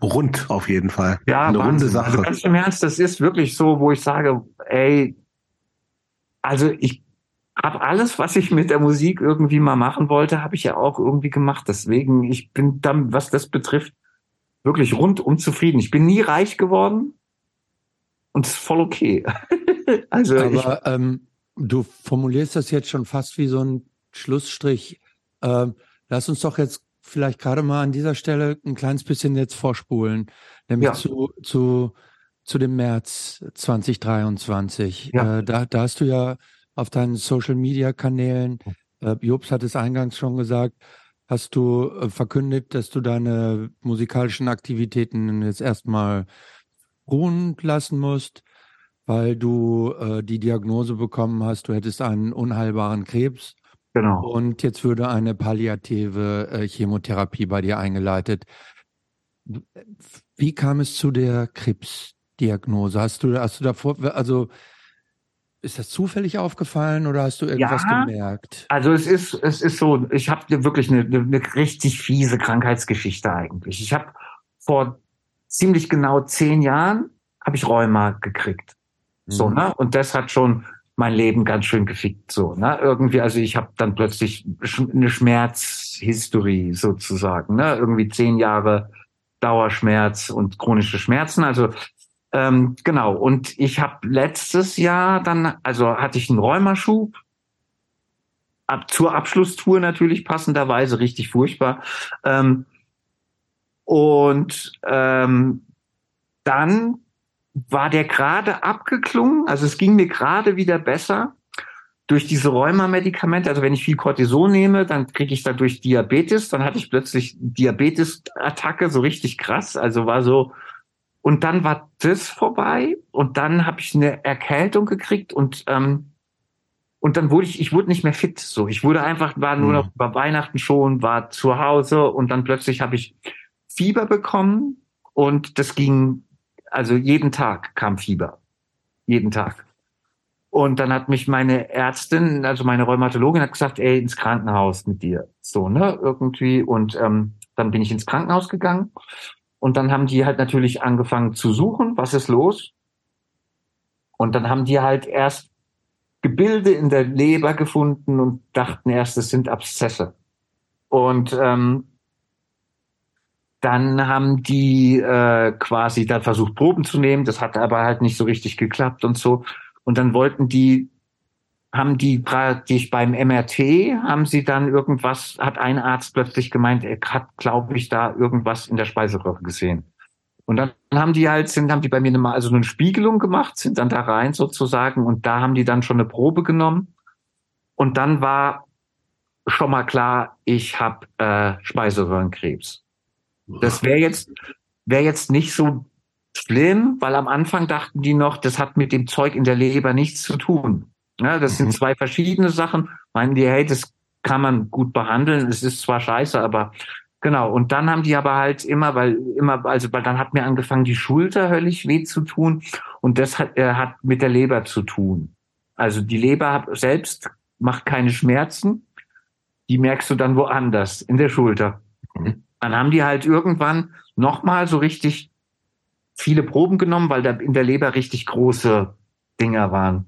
Rund auf jeden Fall. ja, Eine runde Wahnsinn. Also Sache. ganz im Ernst, das ist wirklich so, wo ich sage, ey, also ich habe alles, was ich mit der Musik irgendwie mal machen wollte, habe ich ja auch irgendwie gemacht. Deswegen, ich bin dann, was das betrifft, wirklich rundum zufrieden. Ich bin nie reich geworden und es ist voll okay. also ich, Aber ähm, du formulierst das jetzt schon fast wie so ein Schlussstrich. Ähm, lass uns doch jetzt vielleicht gerade mal an dieser Stelle ein kleines bisschen jetzt vorspulen, nämlich Ja. zu, zu, zu dem März 2023. Ja. Äh, da, da hast du ja auf deinen Social Media Kanälen, äh, Jobs hat es eingangs schon gesagt, hast du äh, verkündet, dass du deine musikalischen Aktivitäten jetzt erstmal ruhen lassen musst, weil du äh, die Diagnose bekommen hast, du hättest einen unheilbaren Krebs genau. und jetzt würde eine palliative äh, Chemotherapie bei dir eingeleitet. Wie kam es zu der Krebsdiagnose? Hast du, hast du davor, also ist das zufällig aufgefallen oder hast du irgendwas Ja. gemerkt? Also es ist, es ist so, ich habe wirklich eine, eine, eine richtig fiese Krankheitsgeschichte eigentlich. Ich habe vor ziemlich genau zehn Jahren habe ich Rheuma gekriegt. So, Mhm. ne? Und das hat schon mein Leben ganz schön gefickt. So, ne? Irgendwie, also ich habe dann plötzlich eine Schmerzhistorie sozusagen, ne? Irgendwie zehn Jahre Dauerschmerz und chronische Schmerzen. Also ähm, genau. Und ich habe letztes Jahr dann, also hatte ich einen Rheumaschub, ab zur Abschlusstour natürlich passenderweise richtig furchtbar. Ähm, und ähm, dann war der gerade abgeklungen, also es ging mir gerade wieder besser durch diese Rheuma-Medikamente. Also wenn ich viel Cortison nehme, dann kriege ich dadurch Diabetes. Dann hatte ich plötzlich Diabetes-Attacke, so richtig krass. Also war so und dann war das vorbei und dann habe ich eine Erkältung gekriegt und ähm, Und dann wurde ich, ich wurde nicht mehr fit. So, ich wurde einfach, war nur noch über Weihnachten schon, war zu Hause und dann plötzlich habe ich Fieber bekommen und das ging, also jeden Tag kam Fieber. Jeden Tag. Und dann hat mich meine Ärztin, also meine Rheumatologin, hat gesagt, ey, ins Krankenhaus mit dir. So, ne, irgendwie. Und ähm, dann bin ich ins Krankenhaus gegangen. Und dann haben die halt natürlich angefangen zu suchen, was ist los? Und dann haben die halt erst Gebilde in der Leber gefunden und dachten erst, es sind Abszesse. Und ähm, dann haben die äh, quasi dann versucht, Proben zu nehmen. Das hat aber halt nicht so richtig geklappt und so. Und dann wollten die, haben die praktisch beim MRT, haben sie dann irgendwas, hat ein Arzt plötzlich gemeint, er hat, glaube ich, da irgendwas in der Speiseröhre gesehen. Und dann haben die halt, sind, haben die bei mir eine, also eine Spiegelung gemacht, sind dann da rein sozusagen und da haben die dann schon eine Probe genommen. Und dann war schon mal klar, ich habe äh, Speiseröhrenkrebs. Das wäre jetzt, wäre jetzt nicht so schlimm, weil am Anfang dachten die noch, das hat mit dem Zeug in der Leber nichts zu tun. Ja, das mhm. sind zwei verschiedene Sachen. Meinen die, hey, das kann man gut behandeln. Es ist zwar scheiße, aber Genau, und dann haben die aber halt immer, weil immer, also weil dann hat mir angefangen, die Schulter höllisch weh zu tun und das hat, äh, hat mit der Leber zu tun. Also die Leber selbst macht keine Schmerzen, die merkst du dann woanders, in der Schulter. Mhm. Dann haben die halt irgendwann nochmal so richtig viele Proben genommen, weil da in der Leber richtig große Dinger waren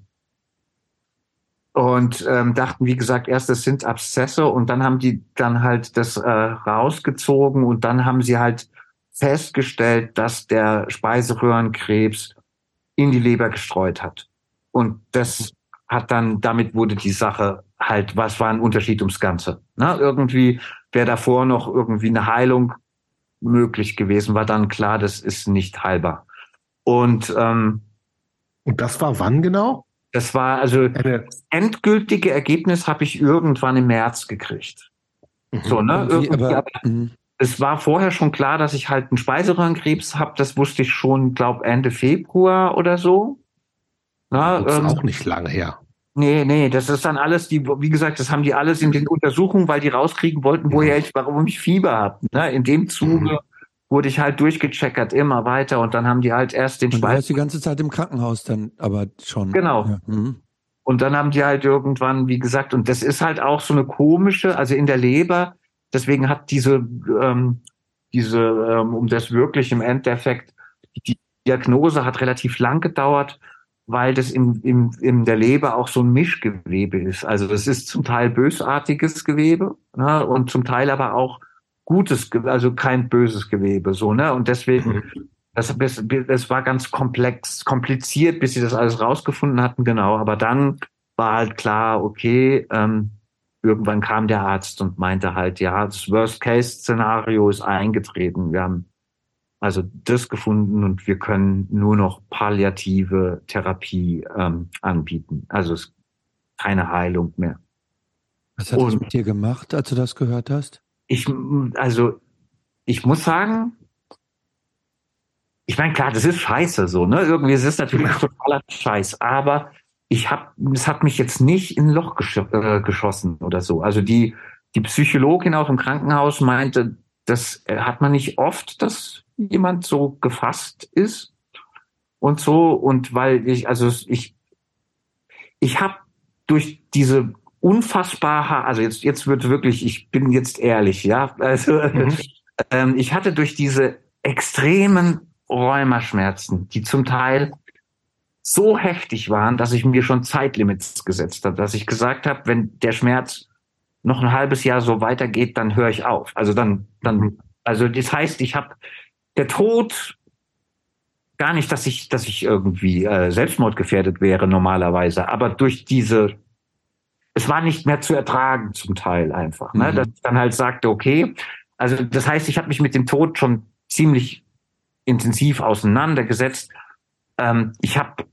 und ähm, dachten, wie gesagt, erst das sind Abszesse und dann haben die dann halt das äh, rausgezogen und dann haben sie halt festgestellt, dass der Speiseröhrenkrebs in die Leber gestreut hat. Und das hat dann, damit wurde die Sache halt, was war ein Unterschied ums Ganze. Ne? Irgendwie wäre davor noch irgendwie eine Heilung möglich gewesen, war dann klar, das ist nicht heilbar. Und ähm, und das war wann genau? Das war also das endgültige Ergebnis habe ich irgendwann im März gekriegt. Mhm. So, ne? Irgendwie, aber, aber mhm. es war vorher schon klar, dass ich halt einen Speiseröhrenkrebs habe. Das wusste ich schon, glaube Ende Februar oder so. Na, das ist ähm, auch nicht lange her. Nee, nee, das ist dann alles, die, wie gesagt, das haben die alles in den Untersuchungen, weil die rauskriegen wollten, woher ich, warum ich Fieber habe. Ne? In dem Zuge mhm wurde ich halt durchgecheckert, immer weiter und dann haben die halt erst den und Du warst die ganze Zeit im Krankenhaus dann aber schon. Genau. Ja. Mhm. Und dann haben die halt irgendwann, wie gesagt, und das ist halt auch so eine komische, also in der Leber, deswegen hat diese, ähm, diese, ähm, um das wirklich im Endeffekt, die Diagnose hat relativ lang gedauert, weil das in, in, in der Leber auch so ein Mischgewebe ist. Also das ist zum Teil bösartiges Gewebe ne, und zum Teil aber auch gutes, also kein böses Gewebe, so, ne? Und deswegen, mhm. das, das war ganz komplex, kompliziert, bis sie das alles rausgefunden hatten, genau. Aber dann war halt klar, okay, ähm, irgendwann kam der Arzt und meinte halt, ja, das Worst-Case-Szenario ist eingetreten. Wir haben also das gefunden und wir können nur noch palliative Therapie ähm, anbieten. Also es ist keine Heilung mehr. Was hat und, das mit dir gemacht, als du das gehört hast? ich, also, ich muss sagen, ich meine, klar, das ist scheiße so, ne? Irgendwie es ist natürlich totaler Scheiß, aber ich habe, es hat mich jetzt nicht in ein Loch gesch äh, geschossen oder so. Also die, die Psychologin auch im Krankenhaus meinte, das äh, hat man nicht oft, dass jemand so gefasst ist und so und weil ich, also ich, ich habe durch diese unfassbar, also jetzt, jetzt wird wirklich, ich bin jetzt ehrlich, ja, also mhm. ähm, ich hatte durch diese extremen Rheumaschmerzen, die zum Teil so heftig waren, dass ich mir schon Zeitlimits gesetzt habe, dass ich gesagt habe, wenn der Schmerz noch ein halbes Jahr so weitergeht, dann höre ich auf. Also dann, dann, mhm. also das heißt, ich habe der Tod gar nicht, dass ich, dass ich irgendwie äh, selbstmordgefährdet wäre normalerweise, aber durch diese es war nicht mehr zu ertragen zum Teil einfach. Ne? Mhm. Dass ich dann halt sagte, okay, also das heißt, ich habe mich mit dem Tod schon ziemlich intensiv auseinandergesetzt. Ähm, ich habe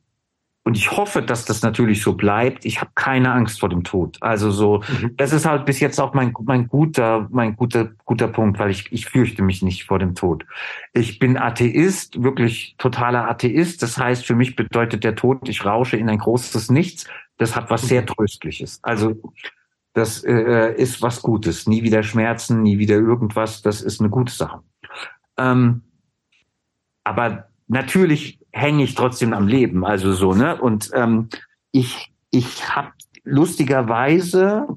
und ich hoffe, dass das natürlich so bleibt. Ich habe keine Angst vor dem Tod. Also so, mhm. das ist halt bis jetzt auch mein mein guter mein guter guter Punkt, weil ich ich fürchte mich nicht vor dem Tod. Ich bin Atheist, wirklich totaler Atheist. Das heißt, für mich bedeutet der Tod, ich rausche in ein großes Nichts Das hat was sehr Tröstliches. Also das äh, ist was Gutes. Nie wieder Schmerzen, nie wieder irgendwas. Das ist eine gute Sache. Ähm, aber natürlich hänge ich trotzdem am Leben. Also so, ne? Und ähm, ich, ich habe lustigerweise,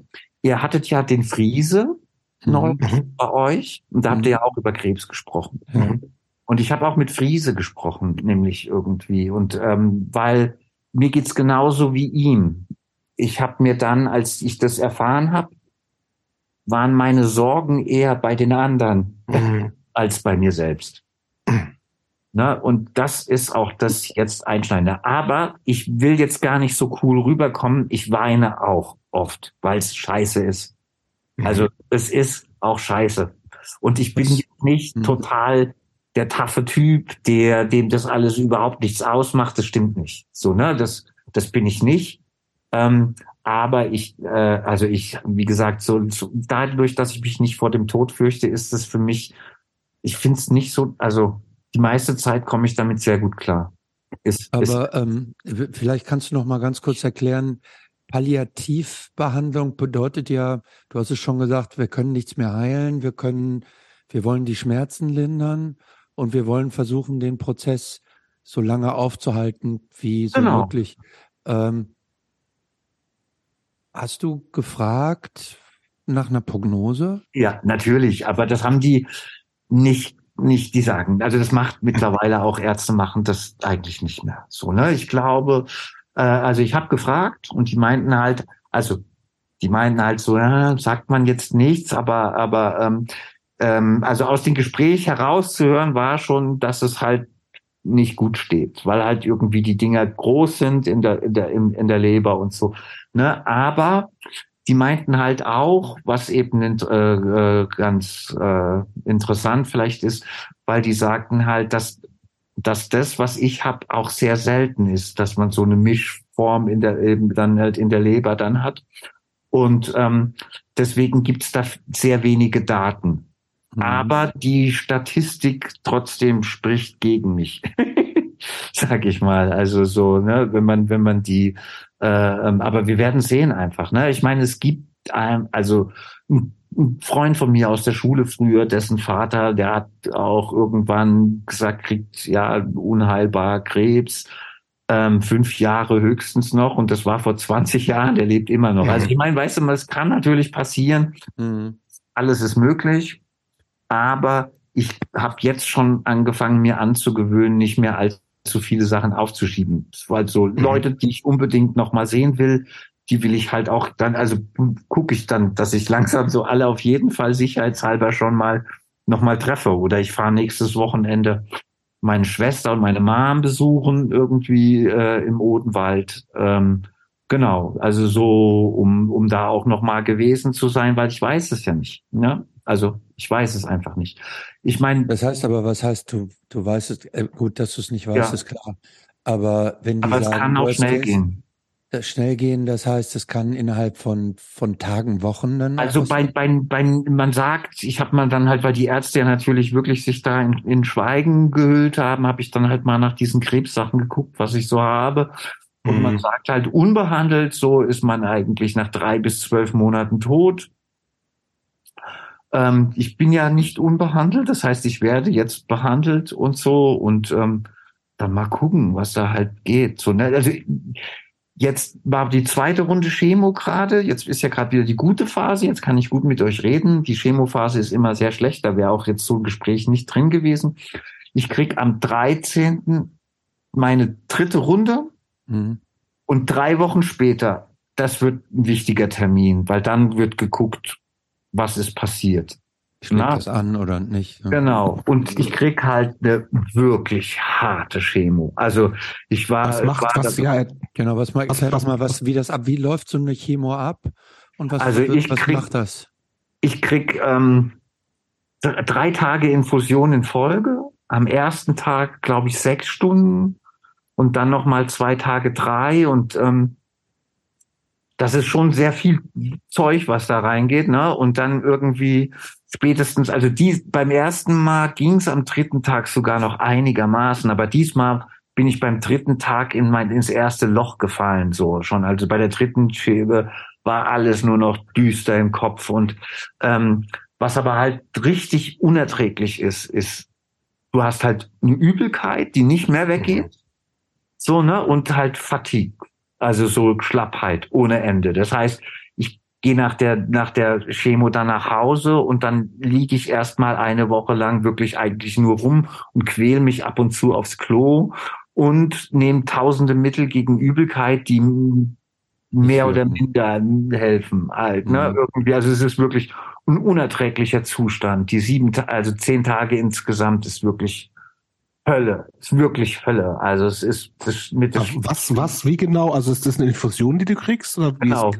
ihr hattet ja den Friese neulich mhm. bei euch und da habt ihr ja auch über Krebs gesprochen. Mhm. Und ich habe auch mit Friese gesprochen, nämlich irgendwie. Und ähm, weil mir geht's genauso wie ihm. Ich habe mir dann, als ich das erfahren habe, waren meine Sorgen eher bei den anderen mhm. als bei mir selbst. Ne? Und das ist auch das jetzt Einschneidende. Aber ich will jetzt gar nicht so cool rüberkommen. Ich weine auch oft, weil es scheiße ist. Mhm. Also es ist auch scheiße. Und ich bin nicht mhm. total der taffe Typ, der dem das alles überhaupt nichts ausmacht. Das stimmt nicht. So, ne? Das, das bin ich nicht. Ähm, aber ich, äh, also ich, wie gesagt, so, so dadurch, dass ich mich nicht vor dem Tod fürchte, ist es für mich, ich finde es nicht so, also die meiste Zeit komme ich damit sehr gut klar. Ist, Aber ist, ähm, vielleicht kannst du noch mal ganz kurz erklären, Palliativbehandlung bedeutet ja, du hast es schon gesagt, wir können nichts mehr heilen, wir können, wir wollen die Schmerzen lindern und wir wollen versuchen, den Prozess so lange aufzuhalten wie so genau. möglich. Ähm, hast du gefragt nach einer Prognose? Ja, natürlich, aber das haben die nicht nicht die sagen. Also das macht mittlerweile auch Ärzte machen das eigentlich nicht mehr so. Ne? Ich glaube, äh, also ich habe gefragt und die meinten halt, also die meinten halt so, ja, sagt man jetzt nichts, aber aber ähm, ähm, also aus dem Gespräch herauszuhören war schon, dass es halt nicht gut steht, weil halt irgendwie die Dinger groß sind in der in der in der Leber und so. Ne? Aber die meinten halt auch, was eben äh, äh, ganz äh, interessant vielleicht ist, weil die sagten halt, dass dass das, was ich habe, auch sehr selten ist, dass man so eine Mischform in der eben dann halt in der Leber dann hat. Und ähm, deswegen gibt's da sehr wenige Daten. Mhm. Aber die Statistik trotzdem spricht gegen mich, sag ich mal. Also so, ne, wenn man wenn man die äh, ähm, aber wir werden sehen einfach. Ne? Ich meine, es gibt ein, also ein Freund von mir aus der Schule früher, dessen Vater, der hat auch irgendwann gesagt, kriegt ja unheilbar Krebs. Ähm, fünf Jahre höchstens noch und das war vor 20 Jahren, der lebt immer noch. Also ich meine, weißt du, es kann natürlich passieren, mhm. alles ist möglich, aber ich habe jetzt schon angefangen, mir anzugewöhnen, nicht mehr als zu viele Sachen aufzuschieben. Weil so mhm. Leute, die ich unbedingt noch mal sehen will, die will ich halt auch dann, also gucke ich dann, dass ich langsam so alle auf jeden Fall sicherheitshalber schon mal noch mal treffe. Oder ich fahre nächstes Wochenende meine Schwester und meine Mom besuchen irgendwie äh, im Odenwald. Ähm, genau, also so, um, um da auch noch mal gewesen zu sein, weil ich weiß es ja nicht. Ne? Also ich weiß es einfach nicht. Ich meine. Das heißt aber, was heißt du, du weißt es, äh, gut, dass du es nicht weißt, ja. ist klar. Aber wenn die aber sagen, es kann auch schnell gehen. Das schnell gehen, das heißt, es kann innerhalb von von Tagen, Wochen dann. Also bei, bei, bei man sagt, ich habe mal dann halt, weil die Ärzte ja natürlich wirklich sich da in, in Schweigen gehüllt haben, habe ich dann halt mal nach diesen Krebssachen geguckt, was ich so habe. Und mhm. man sagt halt, unbehandelt, so ist man eigentlich nach drei bis zwölf Monaten tot. Ähm, ich bin ja nicht unbehandelt, das heißt, ich werde jetzt behandelt und so und ähm, dann mal gucken, was da halt geht. So, ne? Also jetzt war die zweite Runde Chemo gerade, jetzt ist ja gerade wieder die gute Phase, jetzt kann ich gut mit euch reden. Die Chemophase ist immer sehr schlecht, da wäre auch jetzt so ein Gespräch nicht drin gewesen. Ich krieg am 13. meine dritte Runde mhm. und drei Wochen später, das wird ein wichtiger Termin, weil dann wird geguckt, was ist passiert. Schlägt das an oder nicht? Genau. Und ich krieg halt eine wirklich harte Chemo. Also ich war. Was macht war was? Ja, genau. Was macht? Erzähl was, mal, was wie das ab? Wie läuft so eine Chemo ab? Und was, also ich was krieg, macht das? Ich krieg ähm, drei Tage Infusion in Folge. Am ersten Tag glaube ich sechs Stunden und dann noch mal zwei Tage drei und ähm, das ist schon sehr viel Zeug, was da reingeht, ne? Und dann irgendwie spätestens, also die beim ersten Mal ging es am dritten Tag sogar noch einigermaßen, aber diesmal bin ich beim dritten Tag in mein, ins erste Loch gefallen, so schon. Also bei der dritten Schäbe war alles nur noch düster im Kopf und ähm, was aber halt richtig unerträglich ist, ist, du hast halt eine Übelkeit, die nicht mehr weggeht, mhm. so ne und halt Fatigue, also so Schlappheit ohne Ende. Das heißt, ich gehe nach der nach der Chemo dann nach Hause und dann liege ich erstmal eine Woche lang wirklich eigentlich nur rum und quäl mich ab und zu aufs Klo und nehme tausende Mittel gegen Übelkeit, die mehr oder minder helfen halt. Ne? Mhm. Irgendwie, also es ist wirklich ein unerträglicher Zustand. Die sieben, also zehn Tage insgesamt ist wirklich Hölle. Ist wirklich Hölle. Also es ist das mit das was, was, wie genau? Also ist das eine Infusion, die du kriegst? Oder genau.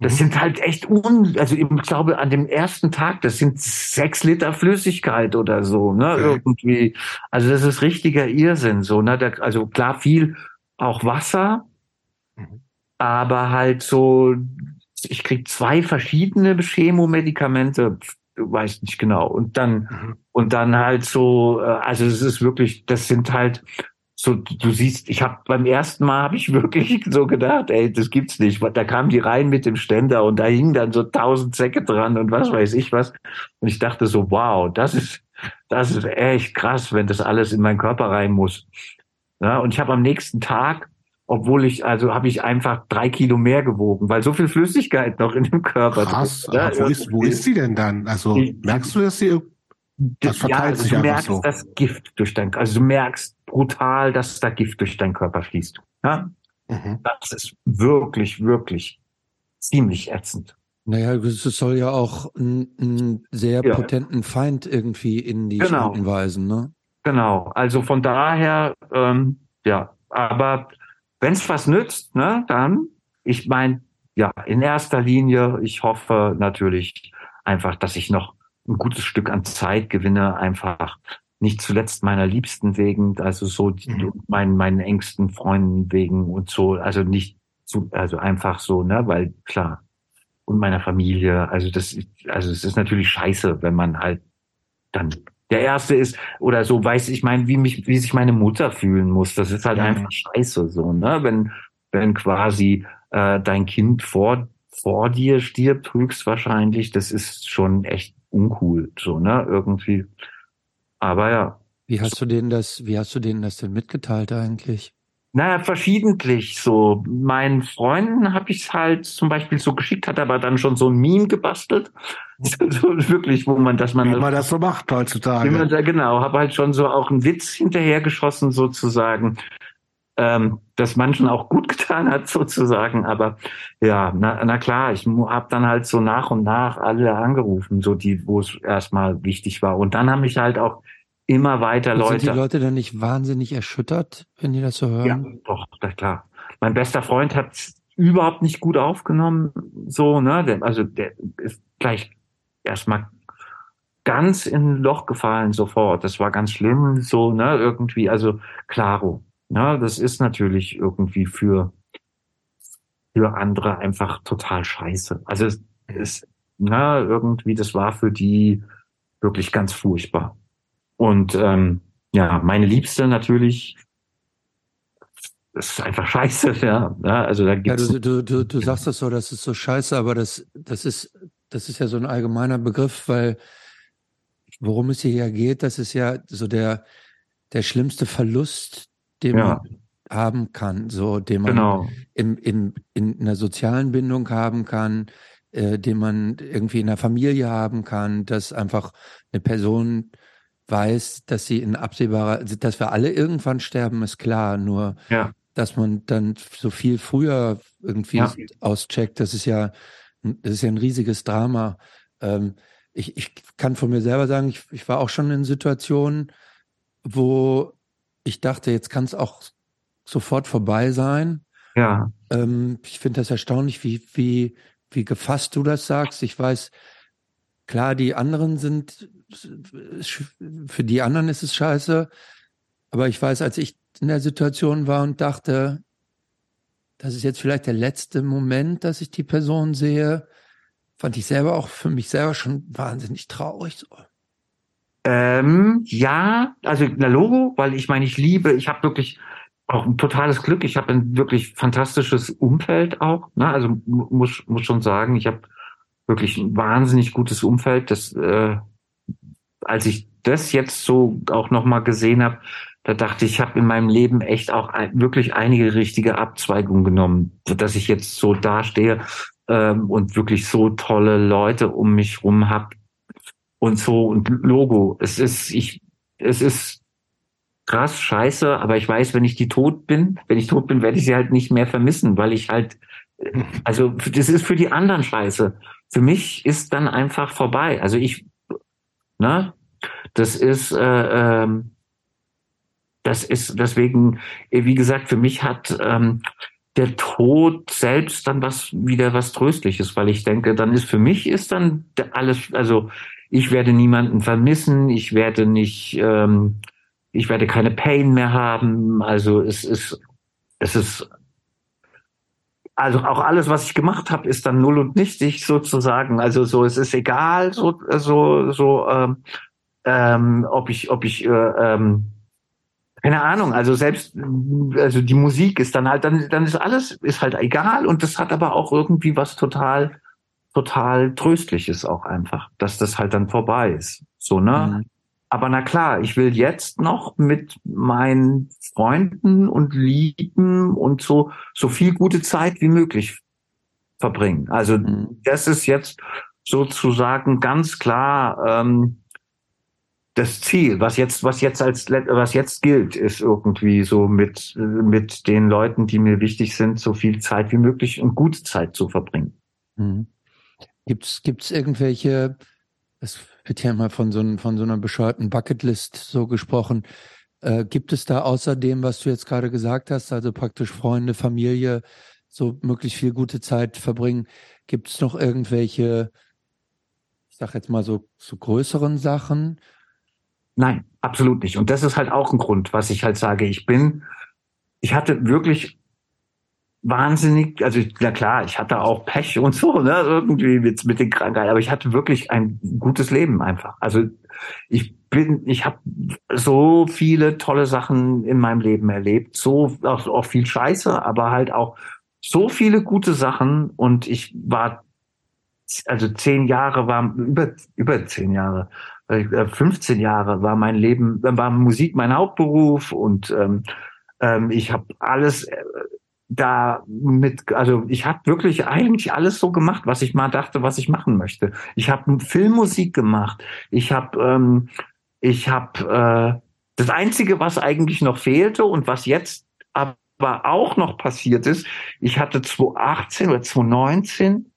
Das mhm. sind halt echt un, also ich glaube an dem ersten Tag, das sind sechs Liter Flüssigkeit oder so, ne, okay. irgendwie. Also das ist richtiger Irrsinn, so, ne, da, also klar viel auch Wasser, mhm. aber halt so, ich krieg zwei verschiedene Chemomedikamente, weiß nicht genau, und dann, mhm. und dann halt so, äh, also es ist wirklich, das sind halt so du siehst, ich habe beim ersten Mal habe ich wirklich so gedacht, ey, das gibt's nicht. Da kamen die rein mit dem Ständer und da hingen dann so tausend Säcke dran und was weiß ich was. Und ich dachte so, wow, das ist das ist echt krass, wenn das alles in meinen Körper rein muss. Ja, und ich habe am nächsten Tag, obwohl ich, also habe ich einfach drei Kilo mehr gewogen, weil so viel Flüssigkeit noch in dem Körper Krass, drin, ja, wo, ist, wo ist sie denn dann? Also merkst du, dass sie das verteilt ja, also sich du merkst so. das Gift durch dein, also du merkst brutal, dass da Gift durch deinen Körper fließt. Ja? Mhm. Das ist wirklich, wirklich ziemlich ätzend. Naja, es soll ja auch einen sehr ja. potenten Feind irgendwie in die genau. Schranken weisen, ne? Genau. Also von daher, ähm, ja, aber wenn es was nützt, ne, dann, ich meine, ja, in erster Linie, ich hoffe natürlich einfach, dass ich noch ein gutes Stück an Zeit gewinne, einfach nicht zuletzt meiner Liebsten wegen, also so mhm. meinen, meinen engsten Freunden wegen und so, also nicht so, also einfach so, ne, weil klar, und meiner Familie, also das, also es ist natürlich scheiße, wenn man halt dann der erste ist oder so weiß ich meine, wie mich, wie sich meine Mutter fühlen muss. Das ist halt mhm. einfach scheiße so, ne, wenn wenn quasi äh, dein Kind vor vor dir stirbt höchstwahrscheinlich, das ist schon echt uncool, so, ne, irgendwie. Aber ja. Wie hast du denen das, wie hast du denen das denn mitgeteilt eigentlich? Naja, verschiedentlich so. Meinen Freunden habe ich es halt zum Beispiel so geschickt, hat aber dann schon so ein Meme gebastelt. so, wirklich, wo man, dass man. Wie man das so macht heutzutage. Wie man da, genau, habe halt schon so auch einen Witz hinterhergeschossen sozusagen ähm, das manchen auch gut getan hat sozusagen. Aber ja, na, na klar, ich habe dann halt so nach und nach alle angerufen, so die, wo es erstmal wichtig war. Und dann haben mich halt auch immer weiter und Leute. Sind die Leute dann nicht wahnsinnig erschüttert, wenn die das so hören? Ja, doch, na klar. Mein bester Freund hat überhaupt nicht gut aufgenommen, so, ne, also der ist gleich erstmal ganz in ein Loch gefallen sofort. Das war ganz schlimm, so, ne, irgendwie, also klaro. Ja, das ist natürlich irgendwie für, für andere einfach total scheiße. Also es ist, na, irgendwie, das war für die wirklich ganz furchtbar. Und ähm, ja, meine Liebste natürlich, das ist einfach scheiße, ja. ja also da gibt's ja, du, du, du, du sagst das so, das ist so scheiße, aber das, das ist, das ist ja so ein allgemeiner Begriff, weil worum es hier ja geht, das ist ja so der, der schlimmste Verlust, den ja. man haben kann, so den man genau. im, im, in einer sozialen Bindung haben kann, äh, den man irgendwie in der Familie haben kann, dass einfach eine Person weiß, dass sie in absehbarer, dass wir alle irgendwann sterben, ist klar, nur ja. dass man dann so viel früher irgendwie ja. auscheckt, das ist ja, das ist ja ein riesiges Drama. Ähm, ich, ich kann von mir selber sagen, ich, ich war auch schon in Situationen, wo ich dachte, jetzt kann es auch sofort vorbei sein. Ja. Ähm, ich finde das erstaunlich, wie, wie, wie gefasst du das sagst. Ich weiß, klar, die anderen sind, für die anderen ist es scheiße. Aber ich weiß, als ich in der Situation war und dachte, das ist jetzt vielleicht der letzte Moment, dass ich die Person sehe, fand ich selber auch für mich selber schon wahnsinnig traurig. So. Ähm, ja, also na Logo, weil ich meine, ich liebe, ich habe wirklich auch ein totales Glück. Ich habe ein wirklich fantastisches Umfeld auch. Ne? Also muss muss schon sagen, ich habe wirklich ein wahnsinnig gutes Umfeld. Das, äh, als ich das jetzt so auch noch mal gesehen habe, da dachte ich, ich habe in meinem Leben echt auch ein, wirklich einige richtige Abzweigungen genommen, dass ich jetzt so dastehe ähm, und wirklich so tolle Leute um mich rum habe und so und Logo. Es ist ich, es ist krass scheiße, aber ich weiß, wenn ich die tot bin, wenn ich tot bin, werde ich sie halt nicht mehr vermissen, weil ich halt, also das ist für die anderen scheiße. Für mich ist dann einfach vorbei. Also ich, ne, das ist, äh, ähm, das ist deswegen, wie gesagt, für mich hat ähm, der Tod selbst dann was wieder was Tröstliches, weil ich denke, dann ist für mich ist dann alles, also ich werde niemanden vermissen, ich werde nicht ähm, ich werde keine Pain mehr haben. Also es ist, es ist, also auch alles, was ich gemacht habe, ist dann null und nichtig sozusagen. Also so, es ist egal, so, so, so, ähm, ähm, ob ich, ob ich, äh, ähm, keine Ahnung, also selbst, also die Musik ist dann halt, dann, dann ist alles, ist halt egal und das hat aber auch irgendwie was total, total Tröstliches auch einfach, dass das halt dann vorbei ist. So, ne? Mhm. Aber na klar, ich will jetzt noch mit meinen Freunden und Lieben und so, so viel gute Zeit wie möglich verbringen. Also mhm. das ist jetzt sozusagen ganz klar ähm, das Ziel, was jetzt, was jetzt als was jetzt gilt, ist irgendwie so mit mit den Leuten, die mir wichtig sind, so viel Zeit wie möglich und gute Zeit zu verbringen. Mhm. Gibt's gibt's irgendwelche es wird ja mal von so, von so einer bescheuerten Bucketlist so gesprochen. Äh, gibt es da außerdem, was du jetzt gerade gesagt hast, also praktisch Freunde, Familie, so möglichst viel gute Zeit verbringen, gibt es noch irgendwelche, ich sag jetzt mal so, so größeren Sachen? Nein, absolut nicht. Und das ist halt auch ein Grund, was ich halt sage. Ich bin, ich hatte wirklich wahnsinnig, also na klar, ich hatte auch Pech und so, ne, irgendwie mit, mit den Krankheiten, aber ich hatte wirklich ein gutes Leben einfach. Also ich bin, ich habe so viele tolle Sachen in meinem Leben erlebt, so auch, auch viel Scheiße, aber halt auch so viele gute Sachen und ich war, also zehn Jahre war, über, über zehn Jahre, 15 äh, Jahre war mein Leben, war Musik mein Hauptberuf und ähm, ähm, ich habe alles äh, da mit, also ich habe wirklich eigentlich alles so gemacht, was ich mal dachte, was ich machen möchte. Ich habe Filmmusik gemacht. Ich habe, ähm, ich habe äh, das Einzige, was eigentlich noch fehlte und was jetzt aber auch noch passiert ist, ich hatte 2018 oder 2019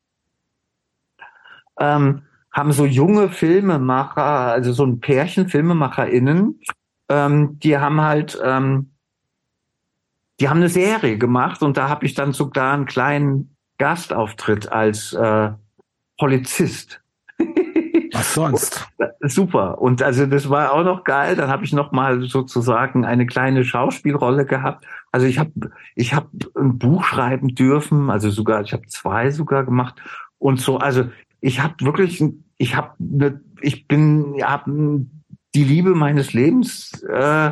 ähm, haben so junge Filmemacher, also so ein Pärchen FilmemacherInnen, ähm, die haben halt ähm, die haben eine Serie gemacht und da habe ich dann sogar einen kleinen Gastauftritt als äh, Polizist. Was sonst? Super. Und also das war auch noch geil. Dann habe ich noch mal sozusagen eine kleine Schauspielrolle gehabt. Also ich habe ich habe ein Buch schreiben dürfen. Also sogar ich habe zwei sogar gemacht und so. Also ich habe wirklich ich habe ne, ich bin habe die Liebe meines Lebens äh,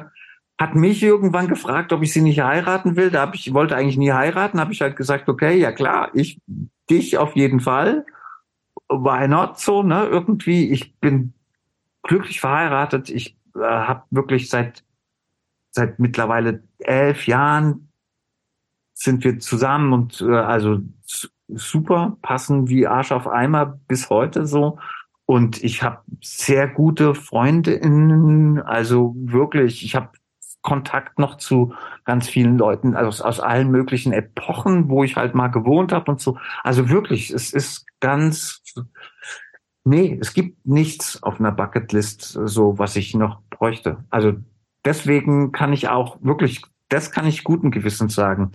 hat mich irgendwann gefragt, ob ich sie nicht heiraten will. Da habe ich wollte eigentlich nie heiraten, habe ich halt gesagt, okay, ja klar, ich dich auf jeden Fall. Why not so, ne? Irgendwie, ich bin glücklich verheiratet. Ich äh, habe wirklich seit seit mittlerweile elf Jahren sind wir zusammen und äh, also super passen wie Arsch auf Eimer bis heute so. Und ich habe sehr gute Freundinnen, also wirklich, ich habe Kontakt noch zu ganz vielen Leuten also aus allen möglichen Epochen, wo ich halt mal gewohnt habe und so. Also wirklich, es ist ganz, nee, es gibt nichts auf einer Bucketlist, so was ich noch bräuchte. Also deswegen kann ich auch wirklich, das kann ich guten Gewissens sagen.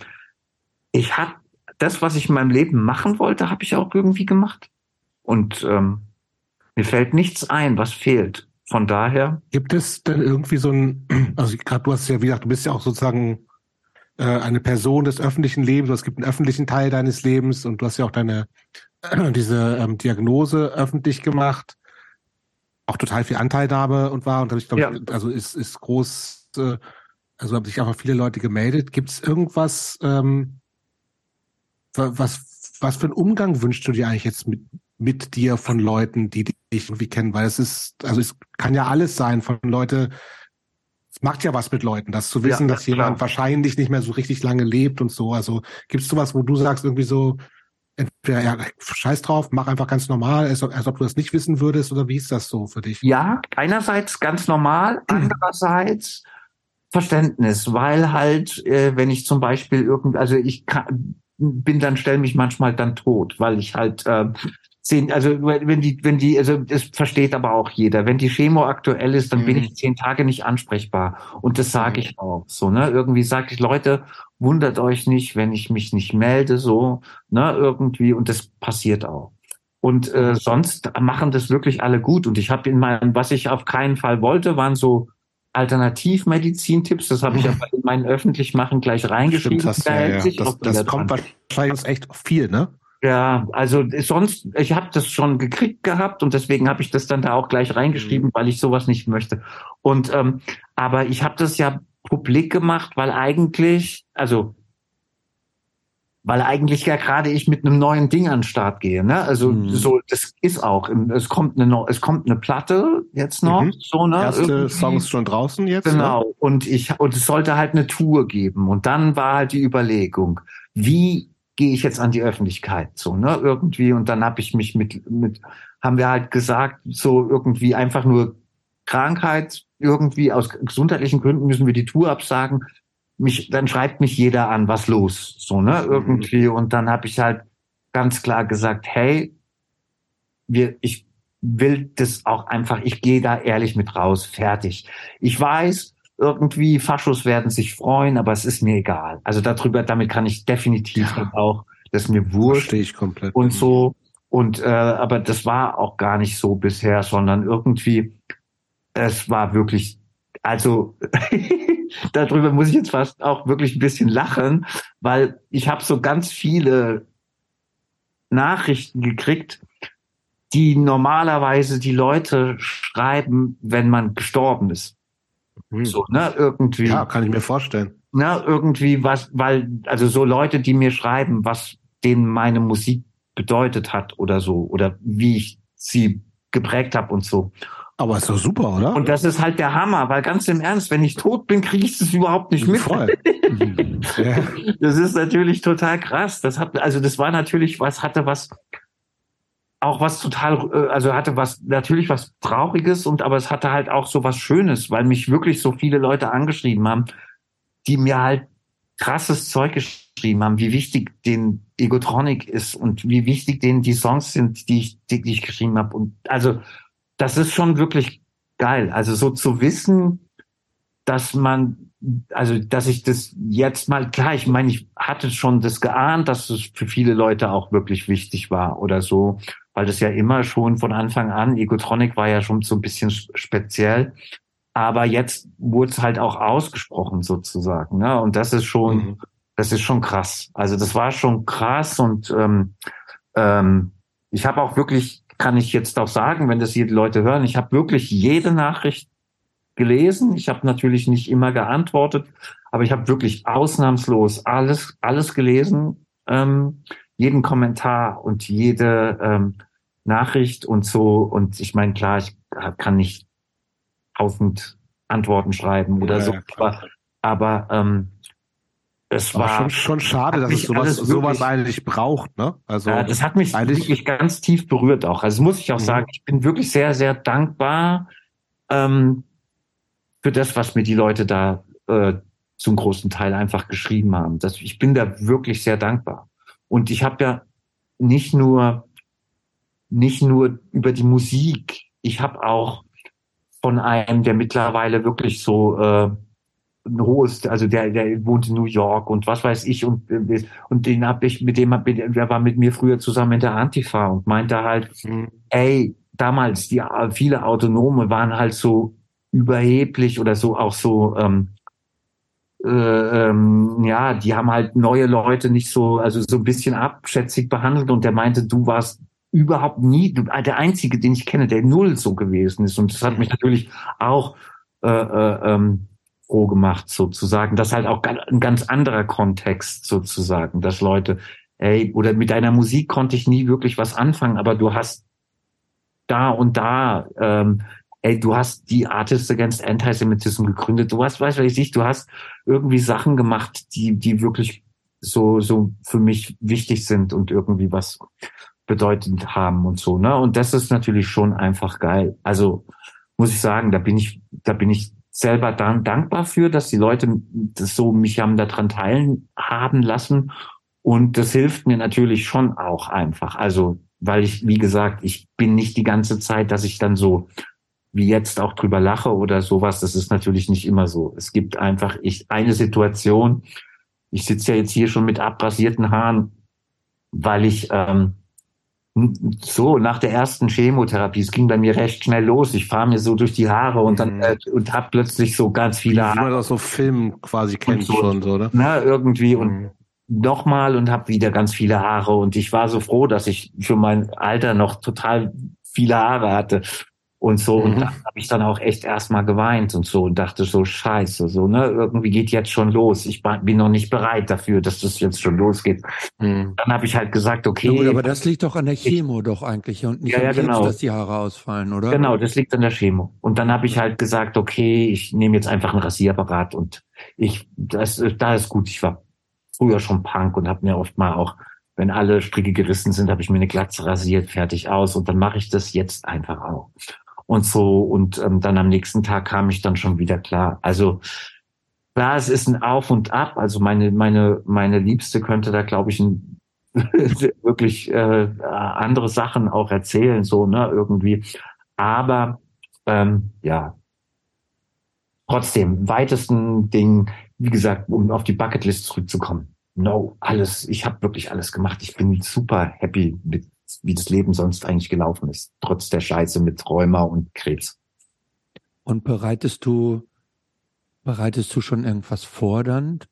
Ich habe das, was ich in meinem Leben machen wollte, habe ich auch irgendwie gemacht. Und ähm, mir fällt nichts ein, was fehlt. Von daher. Gibt es denn irgendwie so ein, also gerade du hast ja, wie gesagt, du bist ja auch sozusagen äh, eine Person des öffentlichen Lebens, es gibt einen öffentlichen Teil deines Lebens und du hast ja auch deine äh, diese ähm, Diagnose öffentlich gemacht, auch total viel Anteilnahme und war und ich glaube, ja. also ist ist groß äh, Also haben sich einfach viele Leute gemeldet. Gibt es irgendwas, ähm, was, was für einen Umgang wünschst du dir eigentlich jetzt mit, mit dir von Leuten, die dich irgendwie kennen? Weil es ist, also es kann ja alles sein von Leute, es macht ja was mit Leuten, das zu wissen, ja, dass jemand wahrscheinlich nicht mehr so richtig lange lebt und so. Also gibt es sowas, wo du sagst, irgendwie so, entweder ja, scheiß drauf, mach einfach ganz normal, als, als ob du das nicht wissen würdest, oder wie ist das so für dich? Ja, einerseits ganz normal, andererseits Verständnis, weil halt, äh, wenn ich zum Beispiel irgend, also ich kann, bin dann, stelle mich manchmal dann tot, weil ich halt äh, zehn, also wenn die, wenn die, also das versteht aber auch jeder. Wenn die Chemo aktuell ist, dann mhm. bin ich zehn Tage nicht ansprechbar. Und das sage mhm. ich auch so, ne? Irgendwie sage ich, Leute, wundert euch nicht, wenn ich mich nicht melde, so, ne, irgendwie, und das passiert auch. Und äh, mhm. sonst machen das wirklich alle gut. Und ich habe in meinem, was ich auf keinen Fall wollte, waren so Alternativmedizin-Tipps. Das habe ich aber in meinen öffentlich machen gleich reingeschrieben. Stimmt, das, da ja, ja. das, das kommt wahrscheinlich echt viel, ne? Ja, also sonst, ich habe das schon gekriegt gehabt und deswegen habe ich das dann da auch gleich reingeschrieben, mhm. weil ich sowas nicht möchte. Und ähm, aber ich habe das ja publik gemacht, weil eigentlich, also weil eigentlich ja gerade ich mit einem neuen Ding an den Start gehe. Ne? Also mhm. so, das ist auch. Es kommt eine, es kommt eine Platte jetzt noch. Mhm. So ne. Erste Irgendwie. Songs schon draußen jetzt. Ne? Genau. Ne? Und ich und es sollte halt eine Tour geben. Und dann war halt die Überlegung, wie gehe ich jetzt an die Öffentlichkeit so ne irgendwie. Und dann habe ich mich mit mit haben wir halt gesagt so irgendwie einfach nur Krankheit irgendwie aus gesundheitlichen Gründen müssen wir die Tour absagen. Mich dann schreibt mich jeder an was los so ne mhm. irgendwie. Und dann habe ich halt ganz klar gesagt hey wir ich will das auch einfach ich gehe da ehrlich mit raus fertig. Ich weiß irgendwie Faschos werden sich freuen, aber es ist mir egal. Also darüber, damit kann ich definitiv ja. auch, das ist mir wurscht. Verstehe ich komplett. Und so. Und äh, aber das war auch gar nicht so bisher, sondern irgendwie, es war wirklich, also darüber muss ich jetzt fast auch wirklich ein bisschen lachen, weil ich habe so ganz viele Nachrichten gekriegt, die normalerweise die Leute schreiben, wenn man gestorben ist. Hm. So, ne, irgendwie. Ja, kann ich mir vorstellen. Ne, irgendwie was, weil, also so Leute, die mir schreiben, was denen meine Musik bedeutet hat oder so, oder wie ich sie geprägt habe und so. Aber ist doch super, oder? Und das ist halt der Hammer, weil ganz im Ernst, wenn ich tot bin, kriege ich das überhaupt nicht mit. Voll. ja. Das ist natürlich total krass. Das hat, also das war natürlich was, hatte was auch was total, äh, also hatte was natürlich was Trauriges und aber es hatte halt auch so was Schönes, weil mich wirklich so viele Leute angeschrieben haben, die mir halt krasses Zeug geschrieben haben, wie wichtig den Egotronic ist und wie wichtig denen die Songs sind, die ich, die, die ich geschrieben habe. Und also das ist schon wirklich geil. Also so zu wissen, dass man, also dass ich das jetzt mal, klar, ich meine, ich hatte schon das geahnt, dass es für viele Leute auch wirklich wichtig war oder so weil das ja immer schon von Anfang an, Egotronic war ja schon so ein bisschen speziell, aber jetzt wurde es halt auch ausgesprochen sozusagen. Ne? Und das ist schon, mhm. das ist schon krass. Also das war schon krass und ähm, ähm, ich habe auch wirklich, kann ich jetzt auch sagen, wenn das hier die Leute hören, ich habe wirklich jede Nachricht gelesen. Ich habe natürlich nicht immer geantwortet, aber ich habe wirklich ausnahmslos alles, alles gelesen. Ähm, jeden Kommentar und jede ähm, Nachricht und so. Und ich meine, klar, ich kann nicht tausend Antworten schreiben oder ja, so, ja, aber, aber ähm, es war schon, schon schade, dass es sowas, sowas eigentlich braucht, ne? Also ja, das hat mich wirklich ganz tief berührt auch. Also muss ich auch mhm. sagen, ich bin wirklich sehr, sehr dankbar ähm, für das, was mir die Leute da äh, zum großen Teil einfach geschrieben haben. Das, ich bin da wirklich sehr dankbar. Und ich habe ja nicht nur nicht nur über die Musik. Ich habe auch von einem, der mittlerweile wirklich so äh, ein hohes, also der, der wohnt in New York und was weiß ich und und den habe ich mit dem der war mit mir früher zusammen in der Antifa und meinte halt, mhm. ey, damals die viele Autonome waren halt so überheblich oder so auch so ähm, äh, ähm, ja, die haben halt neue Leute nicht so, also so ein bisschen abschätzig behandelt und der meinte, du warst überhaupt nie, der einzige, den ich kenne, der null so gewesen ist und das hat mich natürlich auch äh, äh, ähm, froh gemacht, sozusagen. Das ist halt auch ein ganz anderer Kontext, sozusagen, dass Leute, ey, oder mit deiner Musik konnte ich nie wirklich was anfangen, aber du hast da und da, ähm, ey, du hast die Artists Against Antisemitism gegründet, du hast, weißt du, ich, du hast irgendwie Sachen gemacht, die, die wirklich so, so für mich wichtig sind und irgendwie was bedeutend haben und so, ne? Und das ist natürlich schon einfach geil. Also, muss ich sagen, da bin ich, da bin ich selber dann dankbar für, dass die Leute das so mich haben daran teilen haben lassen. Und das hilft mir natürlich schon auch einfach. Also, weil ich, wie gesagt, ich bin nicht die ganze Zeit, dass ich dann so wie jetzt auch drüber lache oder sowas. Das ist natürlich nicht immer so. Es gibt einfach ich eine Situation. Ich sitze ja jetzt hier schon mit abrasierten Haaren, weil ich ähm, so nach der ersten Chemotherapie, es ging bei mir recht schnell los. Ich fahre mir so durch die Haare und dann mhm. äh, und hab plötzlich so ganz viele Haare. Wie man das so Film quasi kennt so, schon so, ne? Na, irgendwie mhm. und nochmal und hab wieder ganz viele Haare und ich war so froh, dass ich für mein Alter noch total viele Haare hatte und so. Mhm. Und da habe ich dann auch echt erstmal geweint und so und dachte so, scheiße, so, ne, irgendwie geht jetzt schon los. Ich bin noch nicht bereit dafür, dass das jetzt schon losgeht. Mhm. Dann habe ich halt gesagt, okay. Ja, gut, aber das liegt doch an der Chemo ich, doch eigentlich und nicht ja, ja, genau. Krebs, dass die Haare ausfallen, oder? Genau, das liegt an der Chemo. Und dann habe ich halt gesagt, okay, ich nehme jetzt einfach ein Rasierapparat und ich, das, da ist gut. Ich war früher schon Punk und habe mir oft mal auch wenn alle Stricke gerissen sind, habe ich mir eine Glatze rasiert, fertig aus und dann mache ich das jetzt einfach auch und so. Und ähm, dann am nächsten Tag kam ich dann schon wieder klar. Also klar, es ist ein Auf und Ab. Also meine, meine, meine Liebste könnte da, glaube ich, ein, wirklich äh, andere Sachen auch erzählen, so, ne, irgendwie. Aber ähm, ja, trotzdem, weitesten Ding, wie gesagt, um auf die Bucketlist zurückzukommen. No, alles, ich habe wirklich alles gemacht. Ich bin super happy mit wie das Leben sonst eigentlich gelaufen ist, trotz der Scheiße mit Rheuma und Krebs. Und bereitest du, bereitest du schon irgendwas fordernd?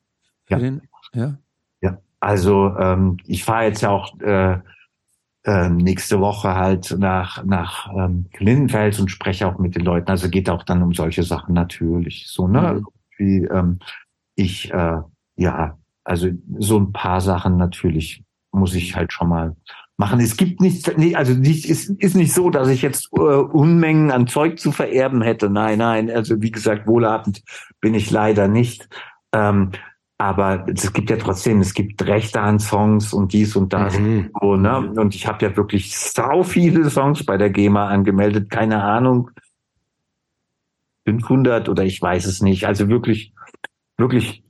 Ja. Den, ja. Ja. Also ähm, ich fahre jetzt ja auch äh, äh, nächste Woche halt nach nach ähm, Lindenfels und spreche auch mit den Leuten. Also geht auch dann um solche Sachen natürlich. So ne, mhm. wie ähm, ich äh, ja, also so ein paar Sachen natürlich muss ich halt schon mal machen. Es gibt nichts, also nicht, ist, ist nicht so, dass ich jetzt äh, Unmengen an Zeug zu vererben hätte. Nein, nein, also wie gesagt, wohlhabend bin ich leider nicht. Ähm, aber es gibt ja trotzdem, es gibt Rechte an Songs und dies und das. Mhm. So, ne? Und ich habe ja wirklich sau viele Songs bei der GEMA angemeldet, keine Ahnung. 500 oder ich weiß es nicht. Also wirklich, wirklich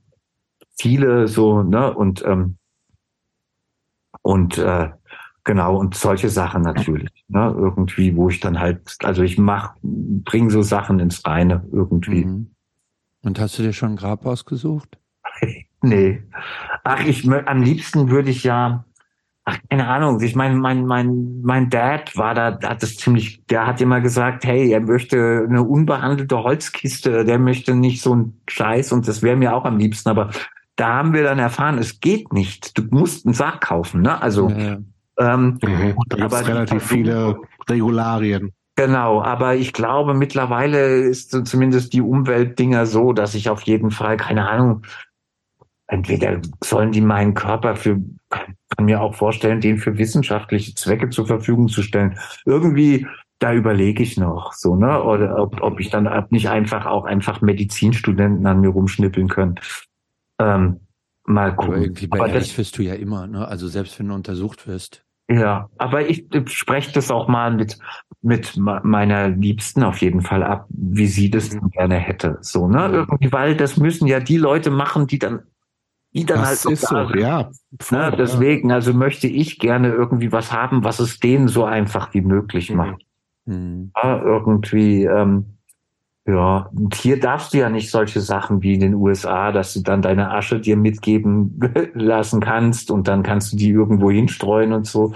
viele so, ne? Und, ähm, und äh, Genau, und solche Sachen natürlich. Ne? Irgendwie, wo ich dann halt, also ich mach, bring so Sachen ins Reine irgendwie. Mhm. Und hast du dir schon ein Grab ausgesucht? nee. Ach, ich am liebsten würde ich ja, ach, keine Ahnung, ich meine, mein, mein, mein Dad war da, hat das ziemlich, der hat immer gesagt, hey, er möchte eine unbehandelte Holzkiste, der möchte nicht so ein Scheiß und das wäre mir auch am liebsten, aber da haben wir dann erfahren, es geht nicht. Du musst einen Sarg kaufen, ne? Also ja. Ähm, mhm, da gibt es relativ viele Regularien. Genau, aber ich glaube, mittlerweile ist zumindest die Umweltdinger so, dass ich auf jeden Fall, keine Ahnung, entweder sollen die meinen Körper für, kann, kann mir auch vorstellen, den für wissenschaftliche Zwecke zur Verfügung zu stellen. Irgendwie, da überlege ich noch, so, ne, oder ob, ob ich dann nicht einfach auch einfach Medizinstudenten an mir rumschnippeln können. Ähm, mal gucken. Aber irgendwie bei aber das wirst du ja immer, ne, also selbst wenn du untersucht wirst. Ja, aber ich spreche das auch mal mit mit meiner Liebsten auf jeden Fall ab, wie sie das mhm. gerne hätte. So, ne? Irgendwie, weil das müssen ja die Leute machen, die dann, die dann das halt ist so, ja. Voll, ne? Deswegen, also möchte ich gerne irgendwie was haben, was es denen so einfach wie möglich mhm. macht. Mhm. Ja, irgendwie, ähm, ja, und hier darfst du ja nicht solche Sachen wie in den USA, dass du dann deine Asche dir mitgeben lassen kannst und dann kannst du die irgendwo hinstreuen und so.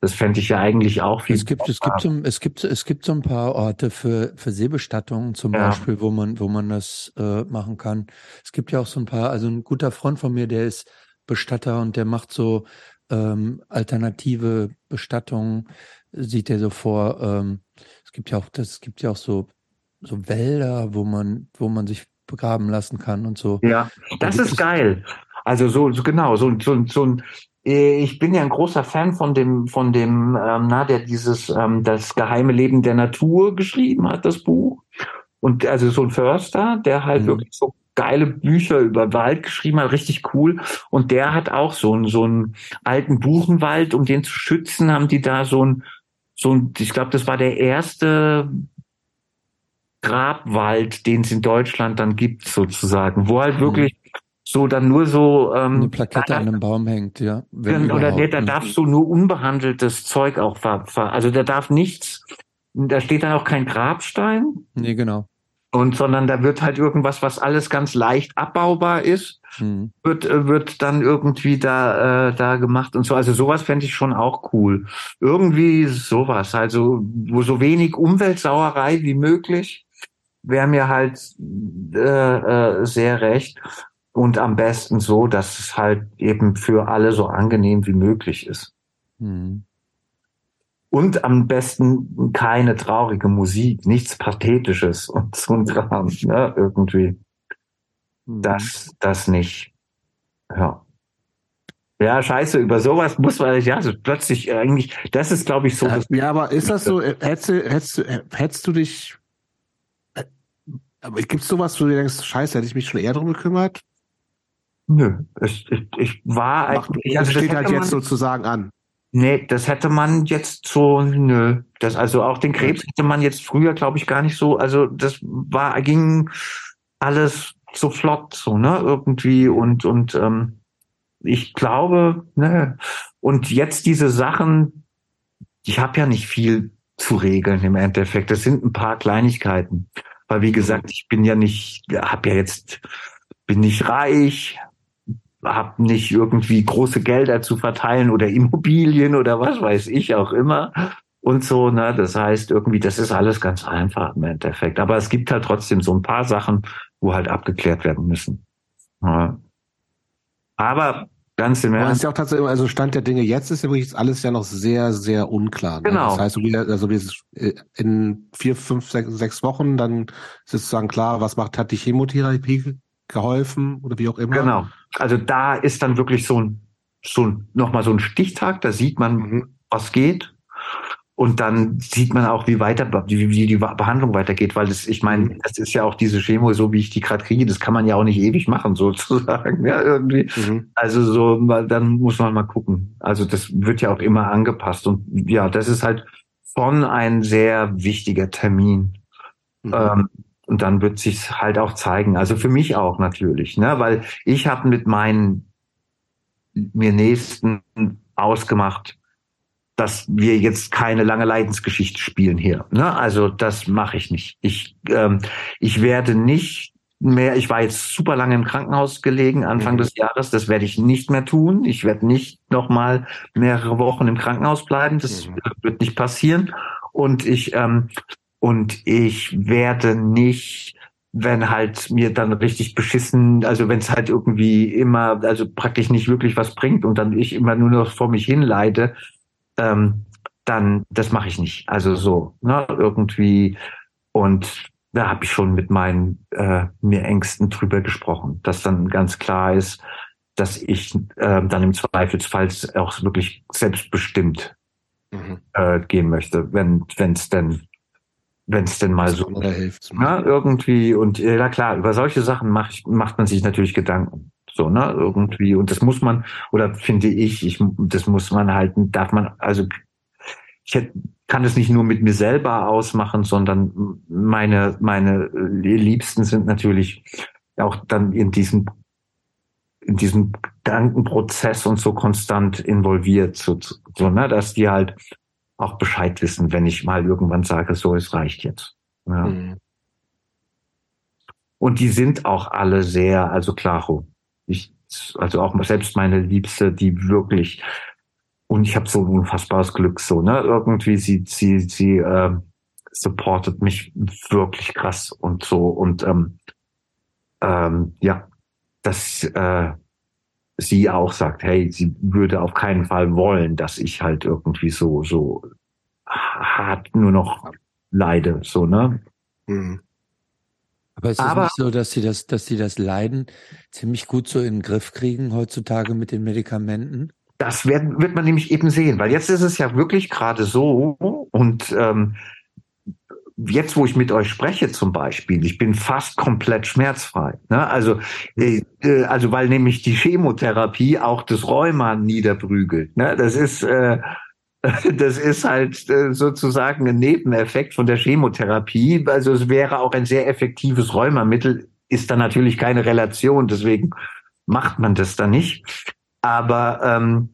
Das fände ich ja eigentlich auch viel. Es gibt, es gibt, so, es gibt, es gibt so ein paar Orte für, für Seebestattungen zum ja. Beispiel, wo man, wo man das äh, machen kann. Es gibt ja auch so ein paar, also ein guter Freund von mir, der ist Bestatter und der macht so ähm, alternative Bestattungen, sieht er so vor. Ähm, es gibt ja auch, das gibt ja auch so so Wälder, wo man, wo man sich begraben lassen kann und so. Ja, das ist geil. Also so, so genau, so, so, so ein äh, ich bin ja ein großer Fan von dem, von dem, ähm, na, der dieses ähm, das geheime Leben der Natur geschrieben hat, das Buch. Und also so ein Förster, der halt mhm. wirklich so geile Bücher über Wald geschrieben hat, richtig cool. Und der hat auch so einen so einen alten Buchenwald, um den zu schützen, haben die da so ein so ein, ich glaube, das war der erste Grabwald, den es in Deutschland dann gibt, sozusagen, wo halt mhm. wirklich so dann nur so ähm, eine Plakette an einem Baum hängt, ja. Oder der, da darf so nur unbehandeltes Zeug auch ver, ver also da darf nichts, da steht dann auch kein Grabstein. Nee, genau. Und sondern da wird halt irgendwas, was alles ganz leicht abbaubar ist, hm. wird äh, wird dann irgendwie da äh, da gemacht und so. Also sowas fände ich schon auch cool. Irgendwie sowas, also wo so wenig Umweltsauerei wie möglich wäre mir halt äh, äh, sehr recht. Und am besten so, dass es halt eben für alle so angenehm wie möglich ist. Mhm. Und am besten keine traurige Musik, nichts Pathetisches und so ein Kram, ne, irgendwie. Mhm. Das, das nicht. Ja. Ja, scheiße, über sowas muss man, ja, so plötzlich eigentlich, das ist, glaube ich, so. Ja, ja, aber ist das so, hättest du, hättest du, hättest du dich, aber gibt's sowas, wo du denkst, scheiße, hätte ich mich schon eher drum gekümmert? Nö, ich, ich, ich war eigentlich. Also das steht halt jetzt sozusagen an. Nee, das hätte man jetzt so, nö. Das, also auch den Krebs hätte man jetzt früher, glaube ich, gar nicht so. Also das war, ging alles so flott, so, ne, irgendwie und, und ähm, ich glaube, ne, und jetzt diese Sachen, ich habe ja nicht viel zu regeln im Endeffekt. Das sind ein paar Kleinigkeiten. Weil wie gesagt, ich bin ja nicht, habe ja jetzt, bin nicht reich, habe nicht irgendwie große Gelder zu verteilen oder Immobilien oder was weiß ich auch immer und so. Ne? Das heißt irgendwie, das ist alles ganz einfach im Endeffekt. Aber es gibt halt trotzdem so ein paar Sachen, wo halt abgeklärt werden müssen. Ja. Aber ganz im Ernst. Ja auch tatsächlich, also Stand der Dinge jetzt ist ja wirklich alles ja noch sehr, sehr unklar. Ne? Genau. Das heißt, also äh, in vier, fünf, sechs, sechs Wochen, dann ist es sozusagen klar, was macht, hat die Chemotherapie geholfen oder wie auch immer. Genau. Also da ist dann wirklich so ein, so ein, nochmal so ein Stichtag, da sieht man, mhm. was geht. Und dann sieht man auch, wie weiter, wie, wie die Behandlung weitergeht, weil das, ich meine, mhm. das ist ja auch diese Chemo, so wie ich die gerade kriege, das kann man ja auch nicht ewig machen, sozusagen, ja, irgendwie. Mhm. Also so, dann muss man mal gucken. Also das wird ja auch immer angepasst und ja, das ist halt schon ein sehr wichtiger Termin. Mhm. Ähm, und dann wird sich halt auch zeigen. Also für mich auch natürlich, ne? weil ich habe mit meinen mir Nächsten ausgemacht, dass wir jetzt keine lange Leidensgeschichte spielen hier. Ne? Also das mache ich nicht. Ich, ähm, ich werde nicht mehr, ich war jetzt super lange im Krankenhaus gelegen, Anfang mhm. des Jahres, das werde ich nicht mehr tun. Ich werde nicht nochmal mehrere Wochen im Krankenhaus bleiben. Das mhm. wird nicht passieren. Und ich ähm, und ich werde nicht, wenn halt mir dann richtig beschissen, also wenn es halt irgendwie immer, also praktisch nicht wirklich was bringt und dann ich immer nur noch vor mich hin leide, ähm, dann das mache ich nicht. Also so, ne, irgendwie. Und da habe ich schon mit meinen äh, mir Ängsten drüber gesprochen, dass dann ganz klar ist, dass ich äh, dann im Zweifelsfall auch wirklich selbstbestimmt mhm. äh, gehen möchte, wenn es denn wenn es denn mal so hilft. Ne, irgendwie und ja klar, über solche Sachen macht, macht man sich natürlich Gedanken. So, ne, irgendwie. Und das muss man, oder finde ich, ich, das muss man halt, darf man, also ich hätte, kann es nicht nur mit mir selber ausmachen, sondern meine, meine Liebsten sind natürlich auch dann in diesem, in diesem Gedankenprozess und so konstant involviert, so, so, ne, dass die halt auch Bescheid wissen, wenn ich mal irgendwann sage, so, es reicht jetzt. Ja. Mhm. Und die sind auch alle sehr, also klaro. Also auch selbst meine Liebste, die wirklich, und ich habe so unfassbares Glück, so, ne? Irgendwie sie, sie, sie äh, supportet mich wirklich krass und so. Und ähm, ähm, ja, dass äh, sie auch sagt, hey, sie würde auf keinen Fall wollen, dass ich halt irgendwie so, so hart nur noch leide, so, ne? Mhm. Aber ist es Aber- nicht so, dass sie das, dass sie das Leiden ziemlich gut so in den Griff kriegen heutzutage mit den Medikamenten? Das wird, wird man nämlich eben sehen, weil jetzt ist es ja wirklich gerade so und ähm, jetzt, wo ich mit euch spreche zum Beispiel, ich bin fast komplett schmerzfrei. Ne? Also, äh, äh, also weil nämlich die Chemotherapie auch das Rheuma niederprügelt. Ne? Das ist äh, das ist halt äh, sozusagen ein Nebeneffekt von der Chemotherapie. Also es wäre auch ein sehr effektives Rheumamittel, ist da natürlich keine Relation, deswegen macht man das da nicht. Aber ähm,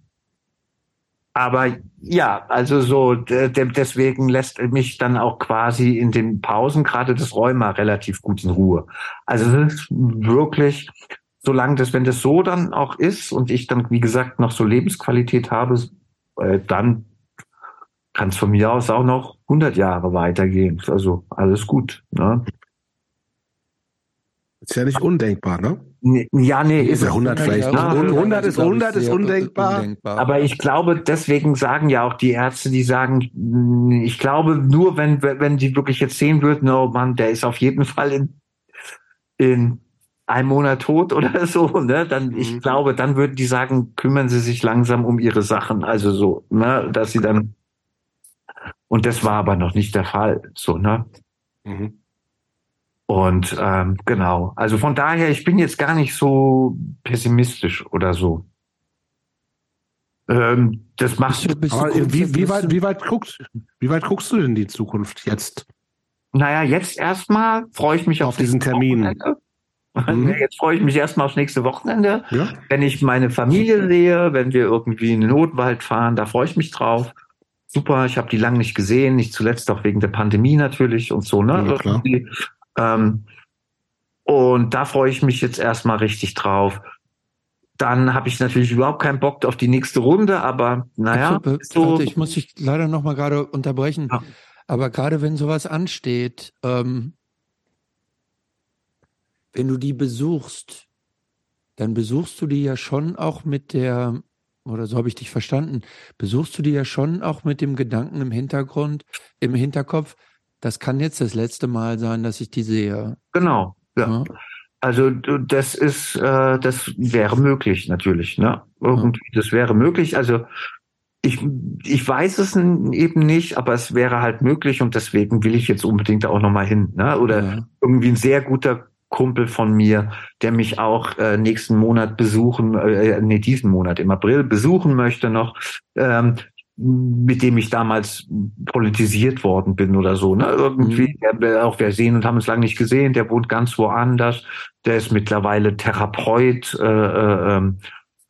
aber ja, also so de- deswegen lässt mich dann auch quasi in den Pausen gerade das Rheuma relativ gut in Ruhe. Also es ist wirklich, solange das, wenn das so dann auch ist und ich dann wie gesagt noch so Lebensqualität habe, äh, dann kann es von mir aus auch noch 100 Jahre weitergehen. Also alles gut. Ne? Ist ja nicht undenkbar, ne? Nee, Ja, nee, ist Ist ja es. 100 vielleicht. Ja, Und 100 ist, glaub ich, 100 ist undenkbar. undenkbar. Aber ich glaube, deswegen sagen ja auch die Ärzte, die sagen, ich glaube, nur wenn, wenn die wirklich jetzt sehen würden, oh Mann, der ist auf jeden Fall in, in einem Monat tot oder so, ne, dann, ich Mhm. glaube, dann würden die sagen, kümmern sie sich langsam um ihre Sachen, also so, ne, dass sie dann, und das war aber noch nicht der Fall, so, ne. Mhm. Und ähm, genau, also von daher, ich bin jetzt gar nicht so pessimistisch oder so. Ähm, das macht Bist du- wie, wie, weit, wie, weit guckst, wie weit guckst du denn in die Zukunft jetzt? Naja, jetzt erstmal freue ich mich auf, Auf diesen nächste Termin. Wochenende. Mhm. Jetzt freue ich mich erstmal aufs nächste Wochenende. Ja? Wenn ich meine Familie sehe, wenn wir irgendwie in den Notwald fahren, da freue ich mich drauf. Super, ich habe die lange nicht gesehen, nicht zuletzt auch wegen der Pandemie natürlich und so, ne? Ja, klar. Ähm, und da freue ich mich jetzt erstmal richtig drauf. Dann habe ich natürlich überhaupt keinen Bock auf die nächste Runde, aber naja, Warte, so, warte, ich muss dich leider noch mal gerade unterbrechen. Ja. Aber gerade wenn sowas ansteht, ähm, wenn du die besuchst, dann besuchst du die ja schon auch mit der, oder so habe ich dich verstanden, besuchst du die ja schon auch mit dem Gedanken im Hintergrund, im Hinterkopf, das kann jetzt das letzte Mal sein, dass ich die sehe. genau. Ja. Ja. Also das ist, äh, das wäre möglich natürlich, ne? Irgendwie, das wäre möglich. Also ich, ich weiß es eben nicht, aber es wäre halt möglich und deswegen will ich jetzt unbedingt auch nochmal hin, ne? Oder Ja. irgendwie ein sehr guter Kumpel von mir, der mich auch äh, nächsten Monat besuchen, äh, nee, diesen Monat im April besuchen möchte noch, ähm, mit dem ich damals politisiert worden bin oder so, ne? Irgendwie, der, auch wir sehen und haben uns lange nicht gesehen, der wohnt ganz woanders, der ist mittlerweile Therapeut, äh, äh,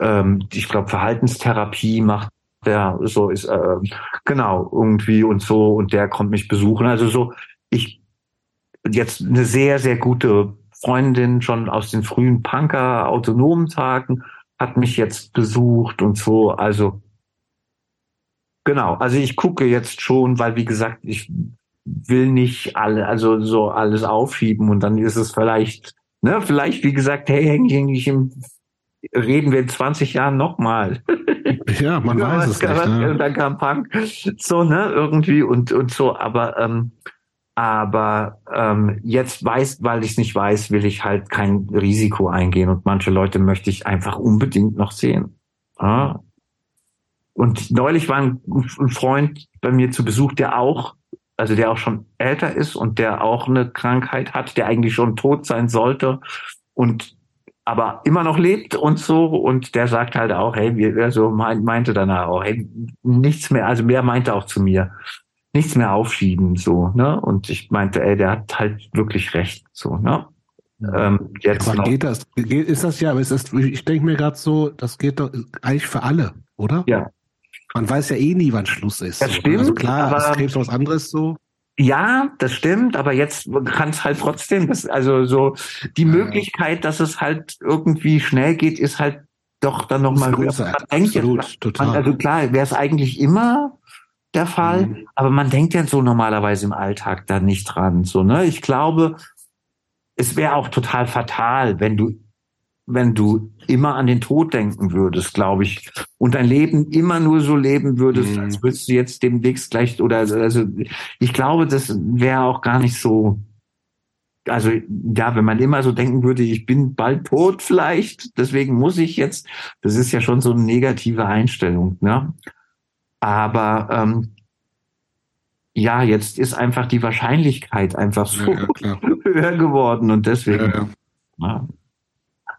ähm, ich glaube Verhaltenstherapie macht der so ist äh, genau irgendwie und so und der kommt mich besuchen. Also so ich jetzt eine sehr sehr gute Freundin schon aus den frühen Punker autonomen Tagen hat mich jetzt besucht und so. Also genau. Also ich gucke jetzt schon, weil wie gesagt ich will nicht alle also so alles aufschieben und dann ist es vielleicht ne vielleicht wie gesagt hey häng ich im reden wir in 20 Jahren nochmal. Ja, man weiß es nicht. Ne? Und dann kam Punk, so, ne, irgendwie und, und so, aber, ähm, aber ähm, jetzt weiß, weil ich es nicht weiß, will ich halt kein Risiko eingehen und manche Leute möchte ich einfach unbedingt noch sehen. Ja? Und neulich war ein, ein Freund bei mir zu Besuch, der auch, also der auch schon älter ist und der auch eine Krankheit hat, der eigentlich schon tot sein sollte und aber immer noch lebt und so und der sagt halt auch, hey, wir, also mein, meinte danach auch, hey, nichts mehr, also mehr meinte auch zu mir, nichts mehr aufschieben, so, ne? Und ich meinte, ey, der hat halt wirklich recht, so, ne? Ähm, jetzt noch, geht das? Geht, ist das ja, aber ist das, ich denke mir gerade so, das geht doch eigentlich für alle, oder? Ja. Man weiß ja eh nie, wann Schluss ist. Das so. stimmt, Also klar, aber- es Krebs was anderes so. Ja, das stimmt, aber jetzt kann es halt trotzdem, das, also so die Ja. Möglichkeit, dass es halt irgendwie schnell geht, ist halt doch dann nochmal größer. Jetzt, Absolut, total. Man, also klar, wäre es eigentlich immer der Fall, Mhm. aber man denkt ja so normalerweise im Alltag da nicht dran. So, ne? Ich glaube, es wäre auch total fatal, wenn du, wenn du immer an den Tod denken würdest, glaube ich, und dein Leben immer nur so leben würdest, Mhm. als würdest du jetzt demnächst gleich oder also ich glaube, das wäre auch gar nicht so also ja, wenn man immer so denken würde, ich bin bald tot vielleicht, deswegen muss ich jetzt, das ist ja schon so eine negative Einstellung, ne? Aber ähm, ja, jetzt ist einfach die Wahrscheinlichkeit einfach so Ja, höher geworden und deswegen. Ja, ja. Ja.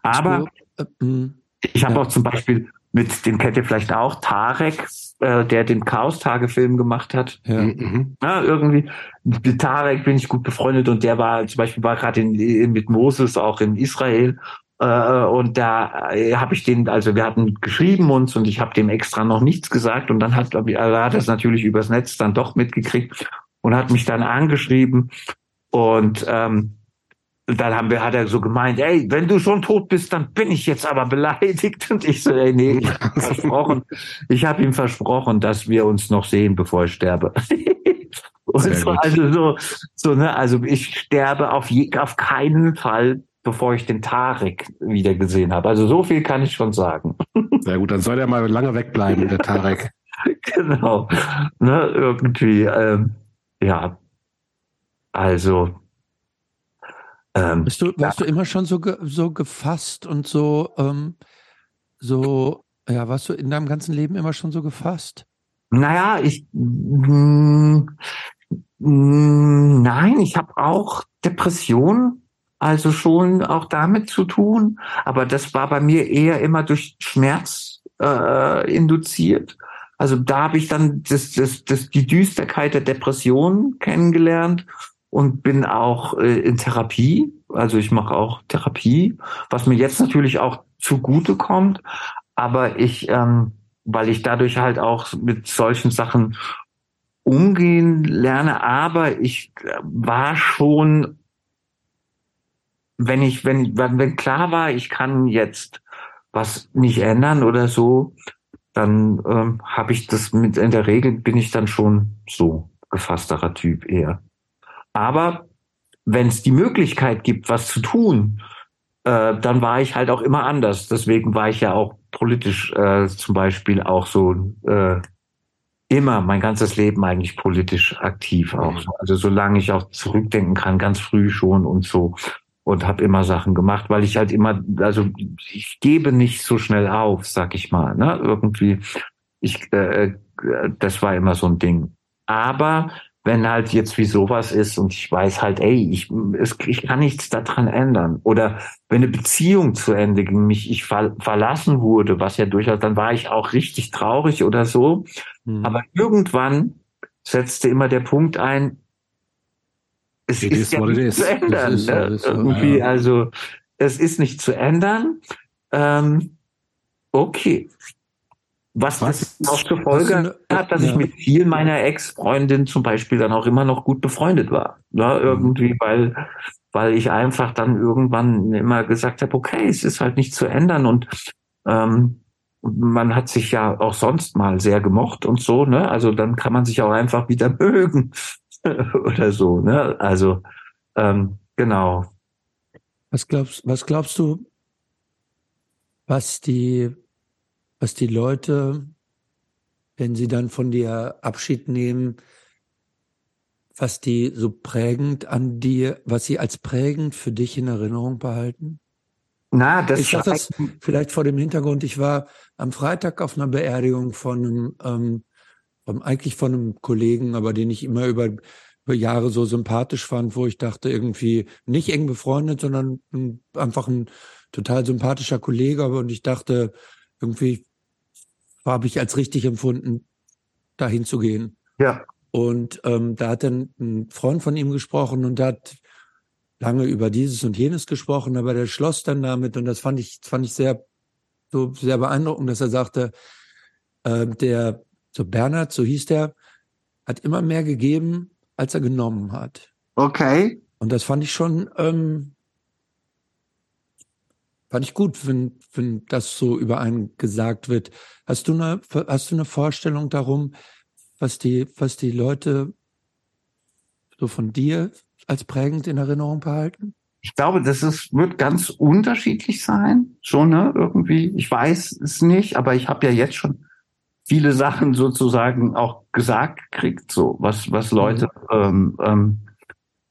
Aber Äh, mh. ich habe Ja. auch zum Beispiel mit, den kennt ihr vielleicht auch, Tarek, äh, der den Chaos-Tage-Film gemacht hat. ja. Mhm. Ja, irgendwie mit Tarek bin ich gut befreundet und der war zum Beispiel war gerade mit Moses auch in Israel und da äh, habe ich den, also wir hatten geschrieben uns und ich habe dem extra noch nichts gesagt und dann hat er hat das natürlich übers Netz dann doch mitgekriegt und hat mich dann angeschrieben und ähm, dann haben wir, hat er so gemeint, ey, wenn du schon tot bist, dann bin ich jetzt aber beleidigt. Und ich so, ey, nee, ich hab ihm versprochen, ich habe ihm versprochen, dass wir uns noch sehen, bevor ich sterbe. Und so, also so, so, ne, also ich sterbe auf je, auf keinen Fall, bevor ich den Tarek wieder gesehen habe. Also so viel kann ich schon sagen. Sehr gut, dann soll der mal lange wegbleiben, der Tarek. genau. Ne, irgendwie, ähm, ja. Also, ähm, Bist du, warst du immer schon so, ge, so gefasst und so, ähm, so, ja, warst du in deinem ganzen Leben immer schon so gefasst? Naja, ich mh, mh, nein, ich habe auch Depressionen, also schon auch damit zu tun, aber das war bei mir eher immer durch Schmerz äh, induziert. Also da habe ich dann das, das, das, die Düsterkeit der Depression kennengelernt und bin auch äh, in Therapie. Also ich mache auch Therapie, was mir jetzt natürlich auch zugute kommt. Aber ich, ähm, weil ich dadurch halt auch mit solchen Sachen umgehen lerne, aber ich war schon, wenn ich, wenn, wenn, wenn klar war, ich kann jetzt was nicht ändern oder so, dann ähm, habe ich das mit, in der Regel bin ich dann schon so gefassterer Typ eher. Aber wenn es die Möglichkeit gibt, was zu tun, äh, dann war ich halt auch immer anders. Deswegen war ich ja auch politisch äh, zum Beispiel auch so äh, immer mein ganzes Leben eigentlich politisch aktiv auch. Mhm. Also solange ich auch zurückdenken kann, ganz früh schon und so und habe immer Sachen gemacht, weil ich halt immer, also ich gebe nicht so schnell auf, sag ich mal, ne? Irgendwie, ich, äh, äh, das war immer so ein Ding. Aber wenn halt jetzt wie sowas ist und ich weiß halt, ey, ich, es, ich kann nichts daran ändern. Oder wenn eine Beziehung zu Ende ging, mich ich ver verlassen wurde, was ja durchaus, dann war ich auch richtig traurig oder so. Hm. Aber irgendwann setzte immer der Punkt ein, es It ist is ja nicht is. zu ändern. So, ne? so, Irgendwie, ja. also es ist nicht zu ändern. Ähm, okay. Was, Was? das auch zur Folge eine- hat, dass ja. ich mit vielen meiner Ex-Freundinnen zum Beispiel dann auch immer noch gut befreundet war. Ne? Irgendwie, weil, weil ich einfach dann irgendwann immer gesagt habe, okay, es ist halt nicht zu ändern und ähm, man hat sich ja auch sonst mal sehr gemocht und so, ne? Also dann kann man sich auch einfach wieder mögen oder so, ne? Also ähm, genau. Was glaubst, was glaubst du, was die, was die Leute, wenn sie dann von dir Abschied nehmen, was die so prägend an dir, was sie als prägend für dich in Erinnerung behalten? Na, das ich sag das vielleicht vor dem Hintergrund, ich war am Freitag auf einer Beerdigung von einem, ähm, von, eigentlich von einem Kollegen, aber den ich immer über, über Jahre so sympathisch fand, wo ich dachte, irgendwie nicht eng befreundet, sondern ein, einfach ein total sympathischer Kollege, und ich dachte, irgendwie habe ich als richtig empfunden, dahin zu gehen. ja. Und ähm, da hat dann ein Freund von ihm gesprochen und hat lange über dieses und jenes gesprochen, aber der schloss dann damit und das fand ich, fand ich sehr, so sehr beeindruckend, dass er sagte, äh, der, so Bernhard, so hieß der, hat immer mehr gegeben, als er genommen hat. Okay. Und das fand ich schon, ähm, fand ich gut, wenn, wenn das so über einen gesagt wird. Hast du eine, hast du eine Vorstellung darum, was die, was die Leute so von dir als prägend in Erinnerung behalten? Ich glaube, das ist, wird ganz unterschiedlich sein. Schon, ne? Irgendwie. Ich weiß es nicht, aber ich habe ja jetzt schon viele Sachen sozusagen auch gesagt gekriegt, so was, was Leute ähm, ähm,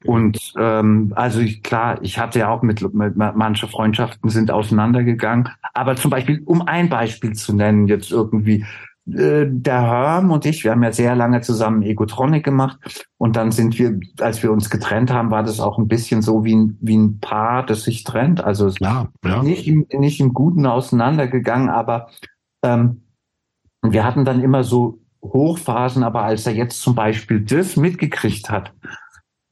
Und ähm, also ich, klar, ich hatte ja auch mit, mit manche Freundschaften sind auseinandergegangen. Aber zum Beispiel, um ein Beispiel zu nennen, jetzt irgendwie, äh, der Herm und ich, wir haben ja sehr lange zusammen Egotronic gemacht und dann sind wir, als wir uns getrennt haben, war das auch ein bisschen so wie ein, wie ein Paar, das sich trennt. Also Klar, ja. nicht, im, nicht im Guten auseinandergegangen, aber ähm, wir hatten dann immer so Hochphasen, aber als er jetzt zum Beispiel das mitgekriegt hat,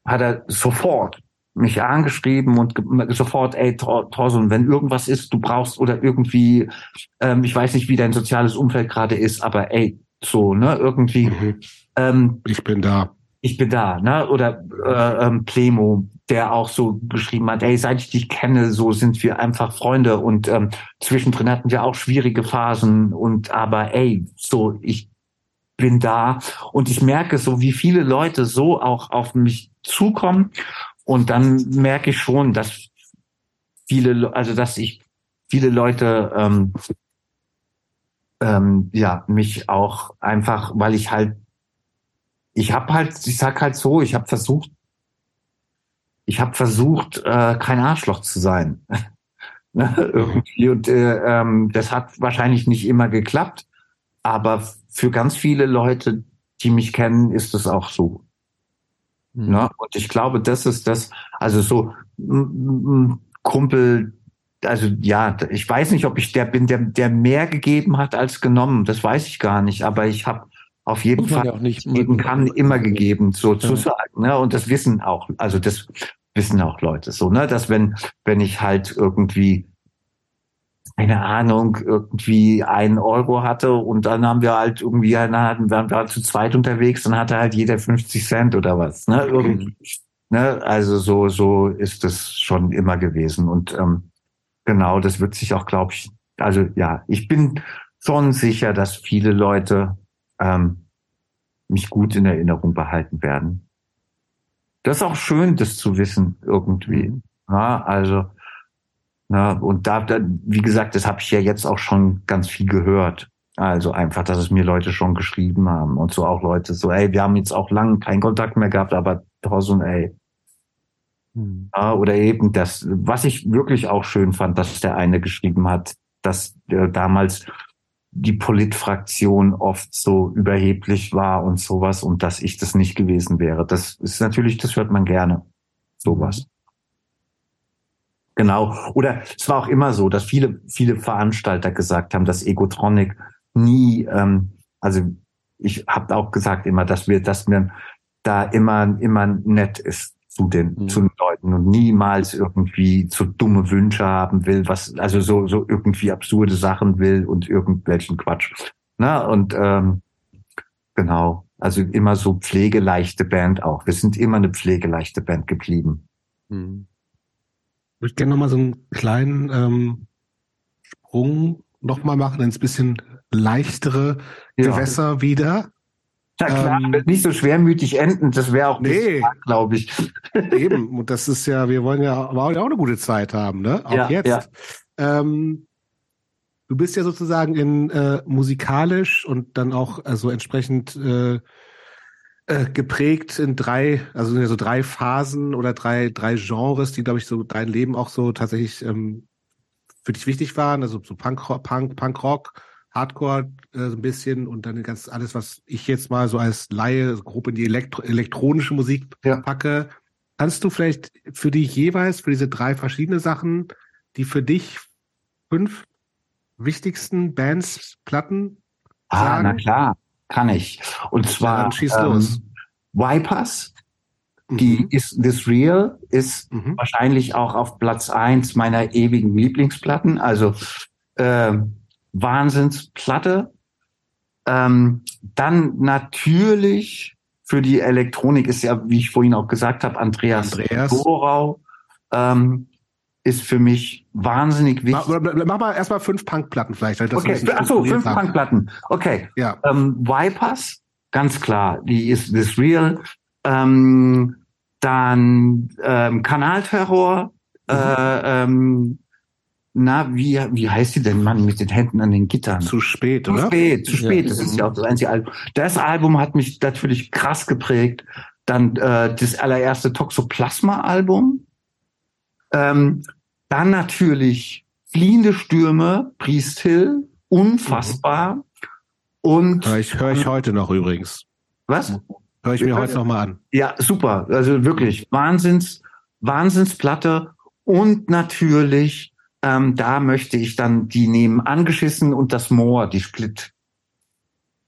hat er sofort mich angeschrieben und sofort, ey, Thorson, wenn irgendwas ist, du brauchst oder irgendwie, ähm, ich weiß nicht, wie dein soziales Umfeld gerade ist, aber ey, so, ne, irgendwie. Mhm. Ähm, Ich bin da. ich bin da, ne? Oder äh, ähm, Plemo, der auch so geschrieben hat, ey, seit ich dich kenne, so sind wir einfach Freunde. Und ähm, zwischendrin hatten wir auch schwierige Phasen und aber ey, so ich bin da. Und ich merke so, wie viele Leute so auch auf mich zukommen. Und dann merke ich schon, dass viele, Le- also dass ich viele Leute ähm, ähm, ja mich auch einfach, weil ich halt ich habe halt, ich sag halt so, ich habe versucht, ich habe versucht, äh, kein Arschloch zu sein. ne, irgendwie. Und äh, ähm, das hat wahrscheinlich nicht immer geklappt, aber für ganz viele Leute, die mich kennen, ist es auch so. Mhm. Ne? Und ich glaube, das ist das, also so Kumpel, also ja, ich weiß nicht, ob ich der bin, der, der mehr gegeben hat als genommen. Das weiß ich gar nicht, aber ich habe auf jeden Fall ja geben kann, immer gegeben, sozusagen. Ne? Und das wissen auch, also das wissen auch Leute so, ne? Dass wenn, wenn ich halt irgendwie, keine Ahnung, irgendwie einen Euro hatte und dann haben wir halt irgendwie, dann waren wir halt zu zweit unterwegs, dann hatte halt jeder 50 Cent oder was, ne? Irgendwie. Ne? Also so, so ist es schon immer gewesen. Und ähm, genau, das wird sich auch, glaube ich, also ja, ich bin schon sicher, dass viele Leute ähm, mich gut in Erinnerung behalten werden. Das ist auch schön, das zu wissen irgendwie. Ja, also na, und da, da, wie gesagt, das habe ich ja jetzt auch schon ganz viel gehört. Also einfach, dass es mir Leute schon geschrieben haben und so auch Leute so, ey, wir haben jetzt auch lange keinen Kontakt mehr gehabt, aber Thorsten, ey, Mhm. ja, oder eben das, was ich wirklich auch schön fand, dass der eine geschrieben hat, dass äh, damals die Politfraktion oft so überheblich war und sowas und dass ich das nicht gewesen wäre. Das ist natürlich, das hört man gerne. Sowas. Genau. Oder es war auch immer so, dass viele, viele Veranstalter gesagt haben, dass Egotronic nie, ähm, also ich habe auch gesagt immer, dass wir, dass mir da immer, immer nett ist zu den, Mhm. zu den Leuten und niemals irgendwie so dumme Wünsche haben will, was, also so, so irgendwie absurde Sachen will und irgendwelchen Quatsch. Na, und ähm, genau, also immer so pflegeleichte Band auch. Wir sind immer eine pflegeleichte Band geblieben. Mhm. Ich würde gerne nochmal so einen kleinen ähm, Sprung nochmal machen ins bisschen leichtere Ja. Gewässer wieder. Na klar, Ähm, nicht so schwermütig enden, das wäre auch Nee. glaube ich. Eben, und das ist ja, wir wollen ja auch eine gute Zeit haben, ne? Auch Ja, jetzt. ja. Ähm, du bist ja sozusagen in äh, musikalisch und dann auch also entsprechend äh, äh, geprägt in drei, also sind ja so drei Phasen oder drei, drei Genres, die, glaube ich, so dein Leben auch so tatsächlich ähm, für dich wichtig waren. Also so Punk, Punk, Punk Rock, Hardcore äh, so ein bisschen und dann ganz alles, was ich jetzt mal so als Laie grob in die Elektro elektronische Musik Ja. packe. Kannst du vielleicht für dich jeweils, für diese drei verschiedene Sachen, die für dich fünf wichtigsten Bands, Platten Ah, sagen? na klar, kann ich. Und Ja, zwar dann schieß los. Vipers, die Mhm. ist This Real, ist Mhm. wahrscheinlich auch auf Platz eins meiner ewigen Lieblingsplatten. Also äh, Wahnsinnsplatte. Ähm, dann natürlich für die Elektronik ist ja, wie ich vorhin auch gesagt habe, Andreas, Andreas. Dorau ähm, ist für mich wahnsinnig wichtig. mach mal erstmal fünf Punkplatten vielleicht. das Okay, achso, fünf. Punkplatten. Okay, Ja. ähm, Vipers, ganz klar, die ist This Real. Ähm, dann ähm, Kanalterror. Mhm. Äh, ähm, na, wie, wie heißt die denn, Mann, mit den Händen an den Gittern? Zu spät, Zu oder? spät, zu Ja. spät. Das ist ja auch das einzige Album. Das Album hat mich natürlich krass geprägt. dann äh, das allererste Toxoplasma-Album. Ähm, dann natürlich Fliehende Stürme, Priest Hill, unfassbar. Und Hör ich, hör ich heute noch übrigens. was? Hör ich mir heute noch mal an. Ja, super. Also wirklich Wahnsinns, Wahnsinnsplatte. Und natürlich, ähm, da möchte ich dann die nehmen, angeschissen und das Moor, die Split.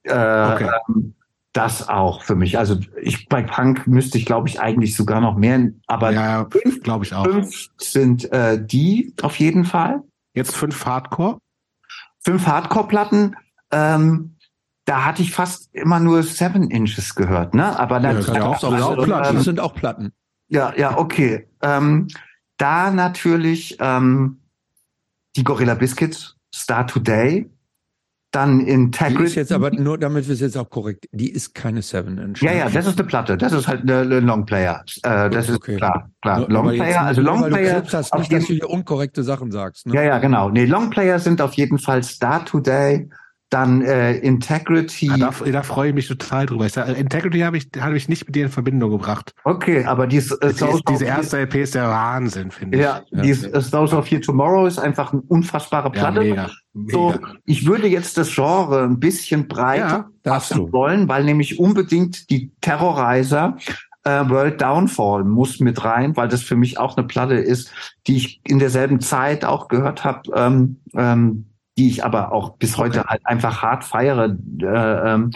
Äh, Okay. ähm, das auch für mich. Also ich bei Punk müsste ich, glaube ich, eigentlich sogar noch mehr, aber Ja, fünf, glaube ich auch. fünf sind äh, die auf jeden Fall. Jetzt fünf Hardcore. Fünf Hardcore-Platten. Ähm, da hatte ich fast immer nur Seven Inches gehört, ne? Aber Ja, das ja auch- ist auch Platten. Das sind auch Platten. Ja, ja, okay. Ähm, da natürlich ähm, die Gorilla Biscuits, Start Today, dann Die Integrity. ist jetzt aber nur, damit wir es jetzt auch korrekt, die ist keine Seven Inch. ja, ja, das ist eine Platte. Das ist halt eine, eine Longplayer. Äh, das ist Okay. klar, klar. Nur- Longplayer, also weil du Longplayer. Krebs hast, nicht, dass du hier unkorrekte Sachen sagst. Ne? ja, ja, genau. Nee, Longplayer sind auf jeden Fall Start Today, dann äh, Integrity. Ja, da, da freue ich mich total drüber. Ich sag, Integrity habe ich, habe ich nicht mit dir in Verbindung gebracht. okay, aber die ist, äh, Die ist, diese erste LP ist der Wahnsinn, finde ich. Ja, Ja. die ist, äh, Those of Here Tomorrow ist einfach eine unfassbare Ja, Platte. mega. mega. So, ich würde jetzt das Genre ein bisschen breiter Ja, wollen, weil nämlich unbedingt die Terrorizer äh, World Downfall muss mit rein, weil das für mich auch eine Platte ist, die ich in derselben Zeit auch gehört habe, ähm, ähm, die ich aber auch bis heute halt einfach hart feiere. Äh, ähm,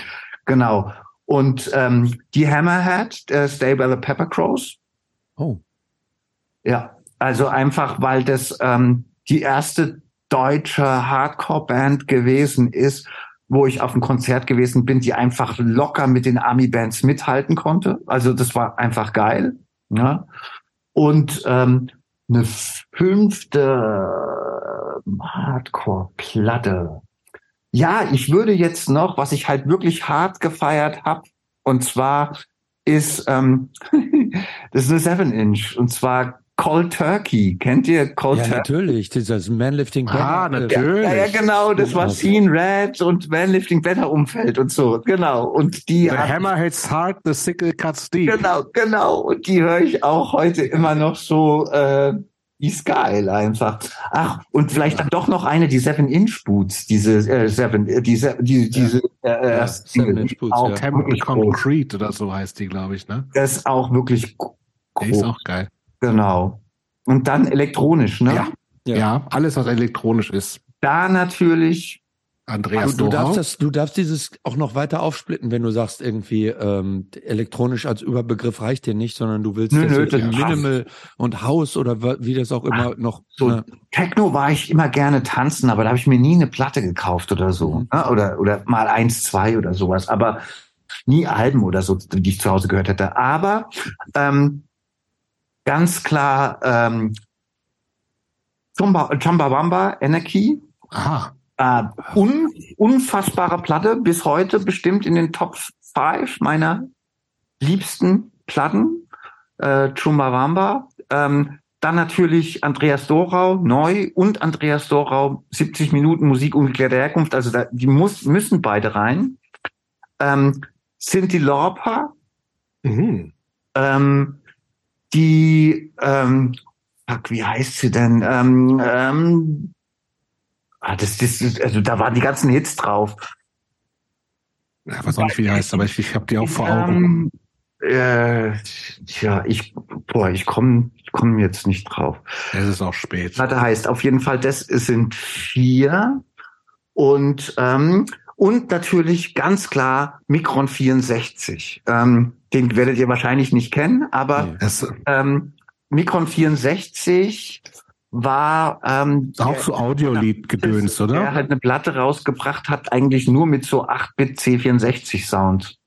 genau. Und ähm, die Hammerhead, äh, Stay by the Pepper Crows, Oh, ja, also einfach, weil das ähm, die erste deutsche Hardcore-Band gewesen ist, wo ich auf einem Konzert gewesen bin, die einfach locker mit den Army-Bands mithalten konnte. Also das war einfach geil. Ja? Und ähm, eine fünfte Hardcore-Platte. Ja, ich würde jetzt noch, was ich halt wirklich hart gefeiert habe, und zwar ist ähm, das ist eine Seven Inch und zwar Cold Turkey. Kennt ihr Cold ja, Turkey? natürlich. Dieses Manlifting. Ah, Banner, äh, natürlich. Ja, ja, genau, das war. Scene Red und Manlifting Wetter Umfeld und so, genau. Und die The hat- Hammer hits hard, the sickle cuts deep. Genau, genau. Und die höre ich auch heute immer noch so, äh, ist geil einfach. Ach, und vielleicht dann doch noch eine, die Seven Inch Boots, diese äh, Seven, äh, diese, die, diese äh, Ja, erste Seven Inch Boots, auch ja. Temple. Concrete oder so heißt die, glaube ich, ne? Das ist auch wirklich Die groß. ist auch geil. Genau. Und dann elektronisch, ne? Ja. Ja. Ja. alles, was elektronisch ist. Da natürlich, Andreas Du, du, darfst das, du darfst dieses auch noch weiter aufsplitten, wenn du sagst, irgendwie ähm, elektronisch als Überbegriff reicht dir nicht, sondern du willst Nö, nö, das passt. Minimal und Haus oder wie das auch immer noch. so ne? Techno war ich immer gerne tanzen, aber da habe ich mir nie eine Platte gekauft oder so. Mhm. Ne? Oder, oder mal eins, zwei oder sowas. Aber nie Alben oder so, die ich zu Hause gehört hätte. Aber ähm, ganz klar ähm, Chumba, Chumbawamba, Anarchy. Aha. Äh, un, unfassbare Platte, bis heute bestimmt in den Top 5 meiner liebsten Platten. Äh, Chumbawamba. Ähm, dann natürlich Andreas Dorau, neu und Andreas Dorau, 70 Minuten Musik ungeklärter Herkunft. Also da, die muss, müssen beide rein. Ähm, Cindy Lauper, Mhm. ähm, die, ähm, fuck, wie heißt sie denn? Ähm, ähm, ah, das, das, also da waren die ganzen Hits drauf. Ja, weiß auch nicht, wie die heißt, aber ich, ich habe die auch vor Augen. Ähm, äh, tja, ich, boah, ich komme ich komm jetzt nicht drauf. Es ist auch spät. Platte heißt auf jeden Fall, das sind vier und ähm, und natürlich ganz klar Micron 64. Ähm, den werdet ihr wahrscheinlich nicht kennen, aber Nee. Ähm, Micron 64 war ähm, auch so Audiolied-Gedöns, der oder? halt eine Platte rausgebracht hat, eigentlich nur mit so 8-Bit C64 Sound.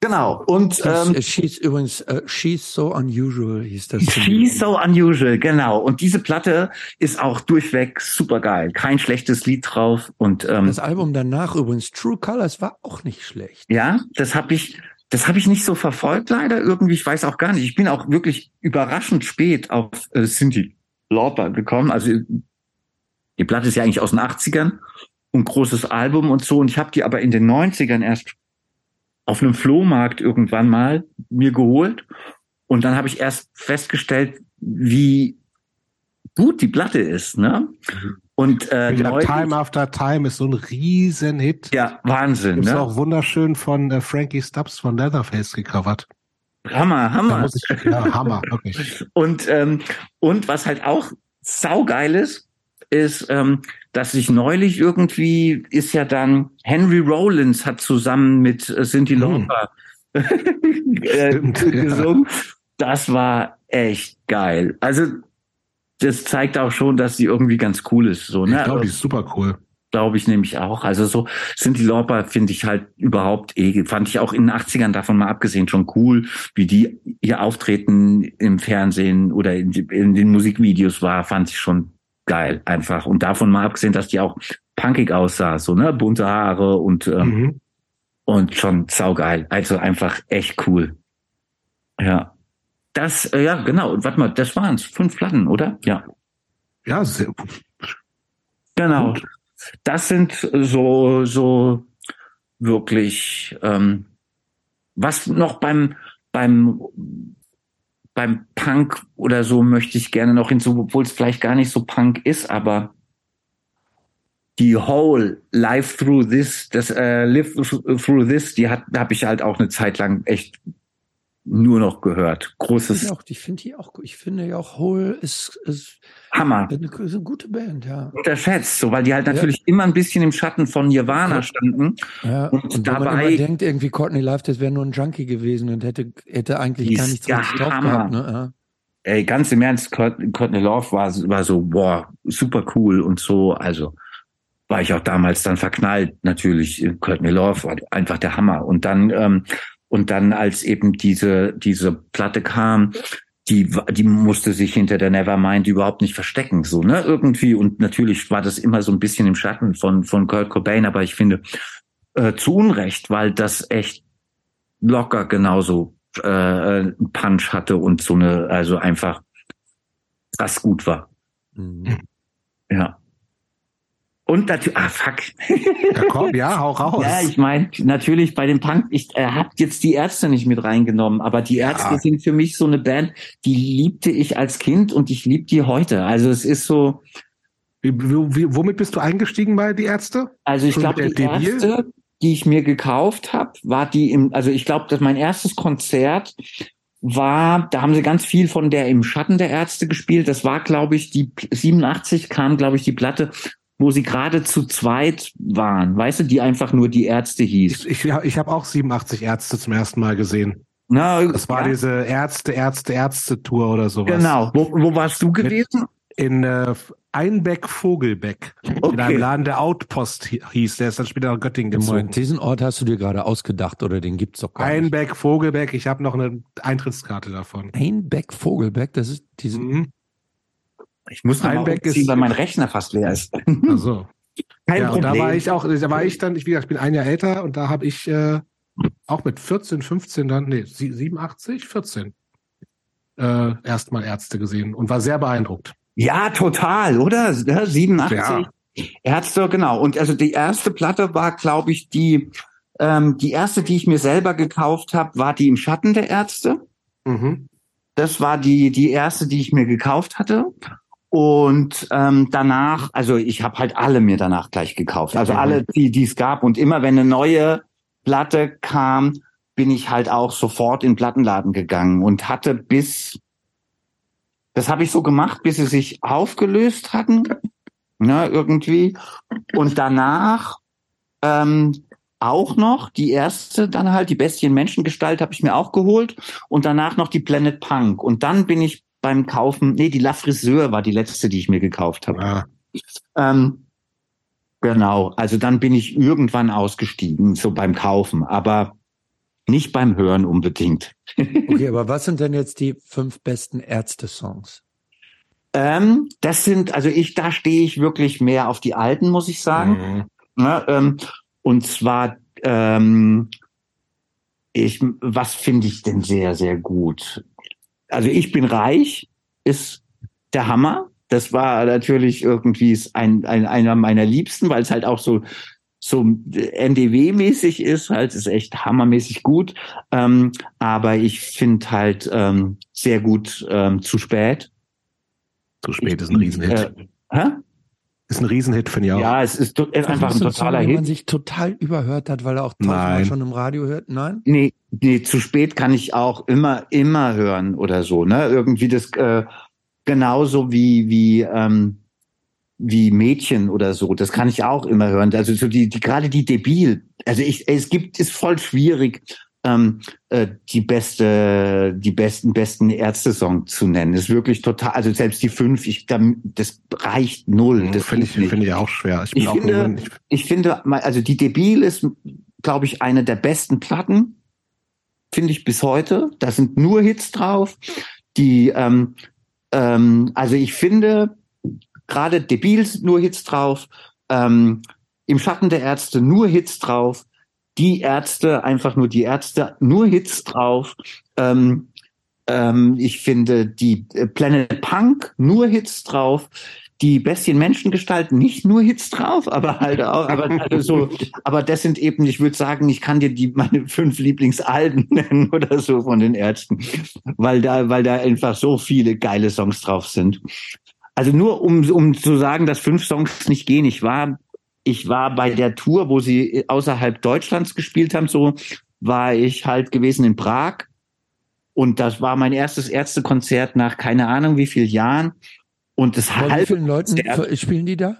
Genau. Und Das, ähm, äh, she's übrigens, äh, She's So Unusual hieß das. She's so unusual, genau. Und diese Platte ist auch durchweg super geil. Kein schlechtes Lied drauf. Und ähm, Das Album danach übrigens, True Colors, war auch nicht schlecht. ja, das habe ich, das habe ich nicht so verfolgt leider irgendwie. Ich weiß auch gar nicht. Ich bin auch wirklich überraschend spät auf äh, Cindy Lauper gekommen. Also die Platte ist ja eigentlich aus den 80ern und großes Album und so. Und ich habe die aber in den 90ern erst auf einem Flohmarkt irgendwann mal mir geholt. Und dann habe ich erst festgestellt, wie gut die Platte ist. Ne? Und äh, neulich- Time After Time ist so ein Riesenhit. ja, Wahnsinn. Ist Ne? auch wunderschön von äh, Frankie Stubbs von Leatherface gecovert. Hammer, Hammer. ich, ja, Hammer, wirklich. Und, ähm, und was halt auch saugeil ist, ist, ähm, dass sich neulich irgendwie ist ja dann Henry Rollins hat zusammen mit äh, Cindy Hm. Lauper äh, Stimmt, ja. gesungen. Das war echt geil. Also das zeigt auch schon, dass sie irgendwie ganz cool ist. So, Ich ne? glaube, die ist super cool. glaube ich nämlich auch. Also so Cindy Lauper finde ich halt überhaupt eh, fand ich auch in den 80ern davon mal abgesehen schon cool, wie die ihr Auftreten im Fernsehen oder in, in den Musikvideos war, fand ich schon geil einfach. Und davon mal abgesehen, dass die auch punkig aussah, so ne, bunte Haare und ähm, Mhm. und schon saugeil. Also einfach echt cool. Ja. Das, äh, ja, genau. Warte mal, das waren's. Fünf Platten, oder? Ja. Ja, sehr, Genau. Gut. Das sind so, so wirklich, ähm, was noch beim, beim, beim Punk oder so möchte ich gerne noch hinzu, obwohl es vielleicht gar nicht so Punk ist, aber die Whole Live Through This, das äh, Live Through This, die hat, habe ich halt auch eine Zeit lang echt nur noch gehört. Ich Großes finde auch- ich finde die auch, ich finde ja auch Hole ist, ist, Hammer. eine, ist eine gute Band, ja. Unterschätzt, so weil die halt Ja. natürlich immer ein bisschen im Schatten von Nirvana Ja. standen. ja. Und Und, dabei- man immer denkt, irgendwie Courtney Love, das wäre nur ein Junkie gewesen und hätte, hätte eigentlich gar nichts richtig drauf Hammer. gehabt. Ne? Ja. ey, ganz im Ernst, Court- Courtney Love war, war so, boah, super cool und so. Also war ich auch damals dann verknallt, natürlich. Courtney Love war einfach der Hammer. Und dann, ähm, und dann, als eben diese, diese Platte kam, die, die musste sich hinter der Nevermind überhaupt nicht verstecken, so, ne, irgendwie. Und natürlich war das immer so ein bisschen im Schatten von, von Kurt Cobain, aber ich finde, äh, zu Unrecht, weil das echt locker genauso äh, Punch hatte und so eine, also einfach krass gut war. Mhm. Ja. Und natürlich, ah fuck. Ja, komm, ja, hau raus. Ja, ich meine, natürlich bei den Punk, ich äh, hab jetzt die Ärzte nicht mit reingenommen, aber die Ärzte Ja. sind für mich so eine Band, die liebte ich als Kind und ich lieb die heute. Also es ist so, wie, wie, womit bist du eingestiegen bei die Ärzte? also ich glaube, die Debil? erste, die ich mir gekauft habe, war die im, also ich glaube, dass mein erstes Konzert war, da haben sie ganz viel von der im Schatten der Ärzte gespielt. Das war, glaube ich, die 87 kam, glaube ich, die Platte, wo sie gerade zu zweit waren, weißt du, die einfach nur die Ärzte hieß. Ich, ich, ich habe auch 87 Ärzte zum ersten Mal gesehen. Na, Das war ja, diese Ärzte, Ärzte, Ärzte-Tour oder sowas. Genau. Wo, wo warst du gewesen? In äh, Einbeck-Vogelbeck. In Okay. einem Laden, der Outpost hi- hieß. Der ist dann später nach Göttingen gezogen. Moment, diesen Ort hast du dir gerade ausgedacht oder den gibt's doch gar nicht. Einbeck-Vogelbeck. Ich habe noch eine Eintrittskarte davon. Einbeck Vogelbeck, das ist diese. Mhm. Ich muss Einbeck ist- weil mein Rechner fast leer ist. Also. Kein ja, Problem. da war ich auch, da war ich dann, ich, wie gesagt, ich bin ein Jahr älter und da habe ich äh, auch mit 14, 15 dann, nee, sie- 87, 14 äh, erstmal Ärzte gesehen und war sehr beeindruckt. Ja, total, oder? Ja, 87. Ja. Ärzte, genau. Und also die erste Platte war, glaube ich, die, ähm, die erste, die ich mir selber gekauft habe, war die im Schatten der Ärzte. Mhm. Das war die, die erste, die ich mir gekauft hatte. Und ähm, danach, also ich habe halt alle mir danach gleich gekauft. Also Mhm. alle, die die es gab. Und immer wenn eine neue Platte kam, bin ich halt auch sofort in den Plattenladen gegangen und hatte bis, das habe ich so gemacht, bis sie sich aufgelöst hatten, ne, irgendwie. Und danach ähm, auch noch die erste, dann halt die Bestien Menschengestalt habe ich mir auch geholt und danach noch die Planet Punk. Und dann bin ich beim Kaufen, nee, die La Friseur war die letzte, die ich mir gekauft habe. Ja. Ähm, genau, also dann bin ich irgendwann ausgestiegen, so beim Kaufen, aber nicht beim Hören unbedingt. Okay, aber was sind denn jetzt die fünf besten Ärzte-Songs? Ähm, das sind, also ich, da stehe ich wirklich mehr auf die alten, muss ich sagen. Mhm. Ne, ähm, und zwar, ähm, ich, was finde ich denn sehr, sehr gut? Also ich bin reich, ist der Hammer. Das war natürlich irgendwie ein, ein, einer meiner Liebsten, weil es halt auch so so NDW-mäßig ist, halt ist echt hammermäßig gut. Ähm, aber ich finde halt ähm, sehr gut ähm, zu spät. Zu spät ist ein Riesenhit. Äh, hä? Ist ein Riesenhit, finde ich auch. Ja, es ist, ist einfach ein totaler Song, Hit. man sich total überhört hat, weil er auch tausendmal schon im Radio hört. Nein? Nee, nee, zu spät kann ich auch immer, immer hören oder so, ne? Irgendwie das äh, genauso wie, wie, ähm, wie Mädchen oder so. Das kann ich auch immer hören. Also so die, die gerade die Debil. Also ich, es gibt, ist voll schwierig, ähm, äh, die beste, die besten, besten Ärzte-Song zu nennen. Das ist wirklich total, also selbst die fünf, ich, das reicht null. Das finde ich, finde ich auch schwer. Ich, ich finde, nur, ich, ich finde, also die Debil ist, glaube ich, eine der besten Platten, finde ich bis heute. Da sind nur Hits drauf. Die, ähm, ähm, also ich finde, gerade Debil sind nur Hits drauf. Ähm, Im Schatten der Ärzte nur Hits drauf die Ärzte, einfach nur die Ärzte, nur Hits drauf. Ähm, ähm, ich finde die äh, Planet Punk nur Hits drauf. Die Bestien Menschengestalt nicht nur Hits drauf, aber halt auch, aber also so, aber das sind eben, ich würde sagen, ich kann dir die meine fünf Lieblingsalben nennen oder so von den Ärzten, weil da, weil da einfach so viele geile Songs drauf sind. Also nur um, um zu sagen, dass fünf Songs nicht gehen. Ich war ich war bei der Tour, wo sie außerhalb Deutschlands gespielt haben, so war ich halt gewesen in Prag. Und das war mein erstes Ärztekonzert nach keine Ahnung wie vielen Jahren. Und das Vor wie vielen Leuten spielen die da?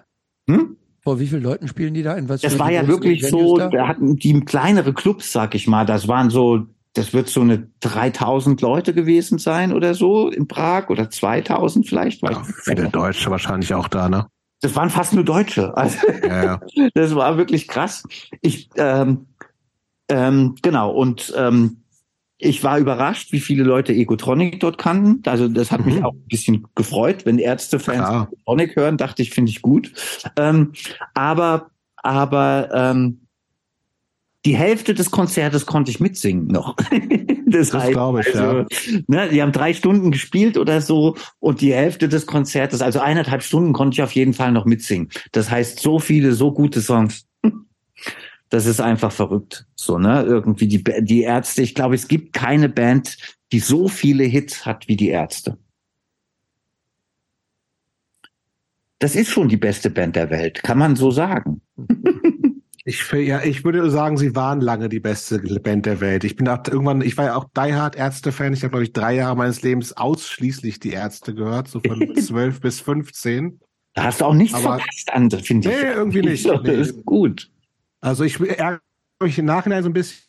Hm? Vor wie vielen Leuten spielen die da? In was das war ja wirklich so, da? da hatten die kleinere Clubs, sag ich mal, das waren so, das wird so eine 3000 Leute gewesen sein oder so in Prag oder 2000 vielleicht. Ja, viele Deutsche wahrscheinlich auch da, ne? Das waren fast nur Deutsche. Also, ja, ja. Das war wirklich krass. Ich ähm, ähm, genau und ähm, ich war überrascht, wie viele Leute Egotronic dort kannten. Also das hat mhm. mich auch ein bisschen gefreut, wenn Ärztefans Egotronic hören, dachte ich, finde ich gut. Ähm, aber aber ähm, die Hälfte des Konzertes konnte ich mitsingen noch. das, das glaube ich, also, ja. Ne, die haben drei Stunden gespielt oder so und die Hälfte des Konzertes, also eineinhalb Stunden konnte ich auf jeden Fall noch mitsingen. Das heißt, so viele, so gute Songs. Das ist einfach verrückt. So, ne? Irgendwie die, die Ärzte, ich glaube, es gibt keine Band, die so viele Hits hat wie die Ärzte. Das ist schon die beste Band der Welt, kann man so sagen. Ich, ja, ich würde sagen, sie waren lange die beste Band der Welt. Ich bin auch irgendwann, ich war ja auch Die Hard Ärzte-Fan. Ich habe, glaube ich, drei Jahre meines Lebens ausschließlich die Ärzte gehört, so von zwölf bis fünfzehn. Da hast du auch nichts Aber, verpasst, andere, finde ich. Nee, irgendwie nicht. Nee. Das ist gut. Also ich ärgere mich im Nachhinein so ein bisschen,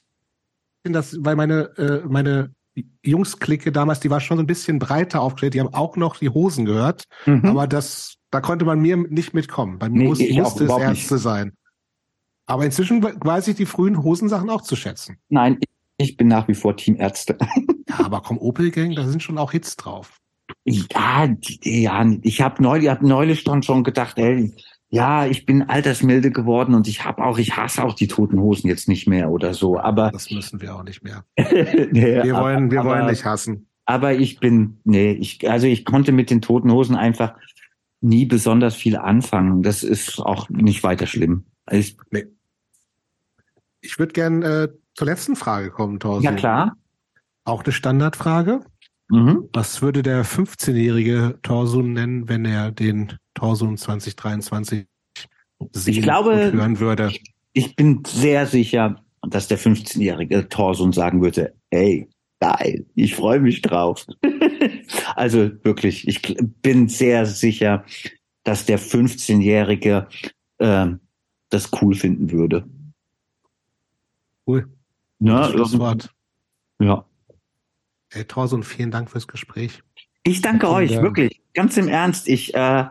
dass, weil meine, äh, meine Jungs-Clique damals, die war schon so ein bisschen breiter aufgestellt. Die haben auch noch die Hosen gehört. Mhm. Aber das, da konnte man mir nicht mitkommen. Bei mir nee, muss, musste es Ärzte sein. Aber inzwischen weiß ich die frühen Hosensachen auch zu schätzen. Nein, ich bin nach wie vor Team Ärzte. ja, aber komm, Opel Gang, da sind schon auch Hits drauf. Ja, ja, ich habe neulich, hab neulich schon schon gedacht, ey, ja, ich bin altersmilde geworden und ich habe auch, ich hasse auch die toten Hosen jetzt nicht mehr oder so. Aber das müssen wir auch nicht mehr. nee, wir wollen, wir aber, wollen nicht hassen. Aber ich bin, nee, ich, also ich konnte mit den toten Hosen einfach nie besonders viel anfangen. Das ist auch nicht weiter schlimm. Ich, nee. Ich würde gern äh, zur letzten Frage kommen, Thorsten. Ja, klar. Auch eine Standardfrage. Mhm. Was würde der 15-jährige Torsun nennen, wenn er den Torsun 2023 sehen ich glaube, und hören würde? Ich, ich bin sehr sicher, dass der 15-jährige Torsun sagen würde, ey, geil, ich freue mich drauf. also wirklich, ich bin sehr sicher, dass der 15-jährige äh, das cool finden würde. Cool. Ja, Schlusswort. Ja. Hey, Thorson, vielen Dank fürs Gespräch. Ich danke euch, Dank. wirklich. Ganz im Ernst. Ich äh,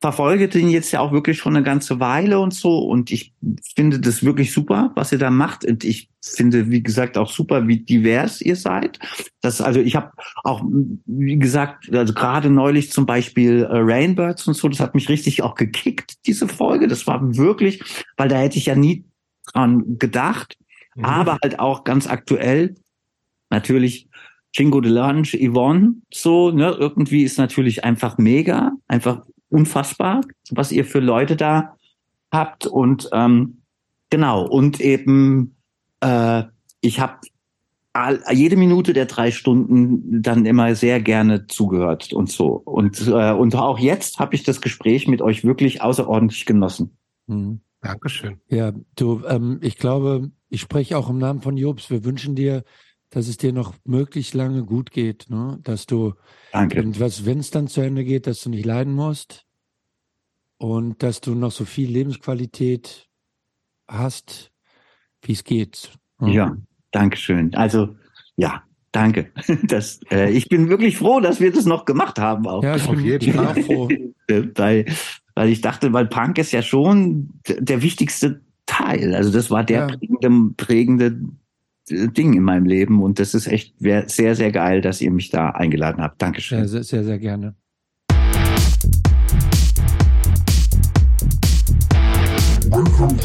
verfolge den jetzt ja auch wirklich schon eine ganze Weile und so. Und ich finde das wirklich super, was ihr da macht. Und ich finde, wie gesagt, auch super, wie divers ihr seid. Das, also ich habe auch, wie gesagt, also gerade neulich zum Beispiel äh, Rainbirds und so, das hat mich richtig auch gekickt, diese Folge. Das war wirklich, weil da hätte ich ja nie dran gedacht. Mhm. Aber halt auch ganz aktuell natürlich Jingo de Lunch, Yvonne, so, ne, irgendwie ist natürlich einfach mega, einfach unfassbar, was ihr für Leute da habt und ähm, Genau, und eben, äh, ich habe jede Minute der drei Stunden dann immer sehr gerne zugehört und so. Und, äh, und auch jetzt habe ich das Gespräch mit euch wirklich außerordentlich genossen. Mhm. Dankeschön. Ja, du, ähm, ich glaube, ich spreche auch im Namen von Jobs. Wir wünschen dir, dass es dir noch möglichst lange gut geht, ne? dass du, Danke. Und was, wenn es dann zu Ende geht, dass du nicht leiden musst und dass du noch so viel Lebensqualität hast, wie es geht. Ne? Ja, danke schön. Also, ja, danke. Das, äh, ich bin wirklich froh, dass wir das noch gemacht haben. Auch. Ja, ich bin, bin auch froh. weil, weil ich dachte, weil Punk ist ja schon der wichtigste Teil. Also das war der ja. prägende, prägende Ding in meinem Leben und das ist echt sehr, sehr geil, dass ihr mich da eingeladen habt. Dankeschön. Ja, sehr, sehr, sehr gerne. Welcome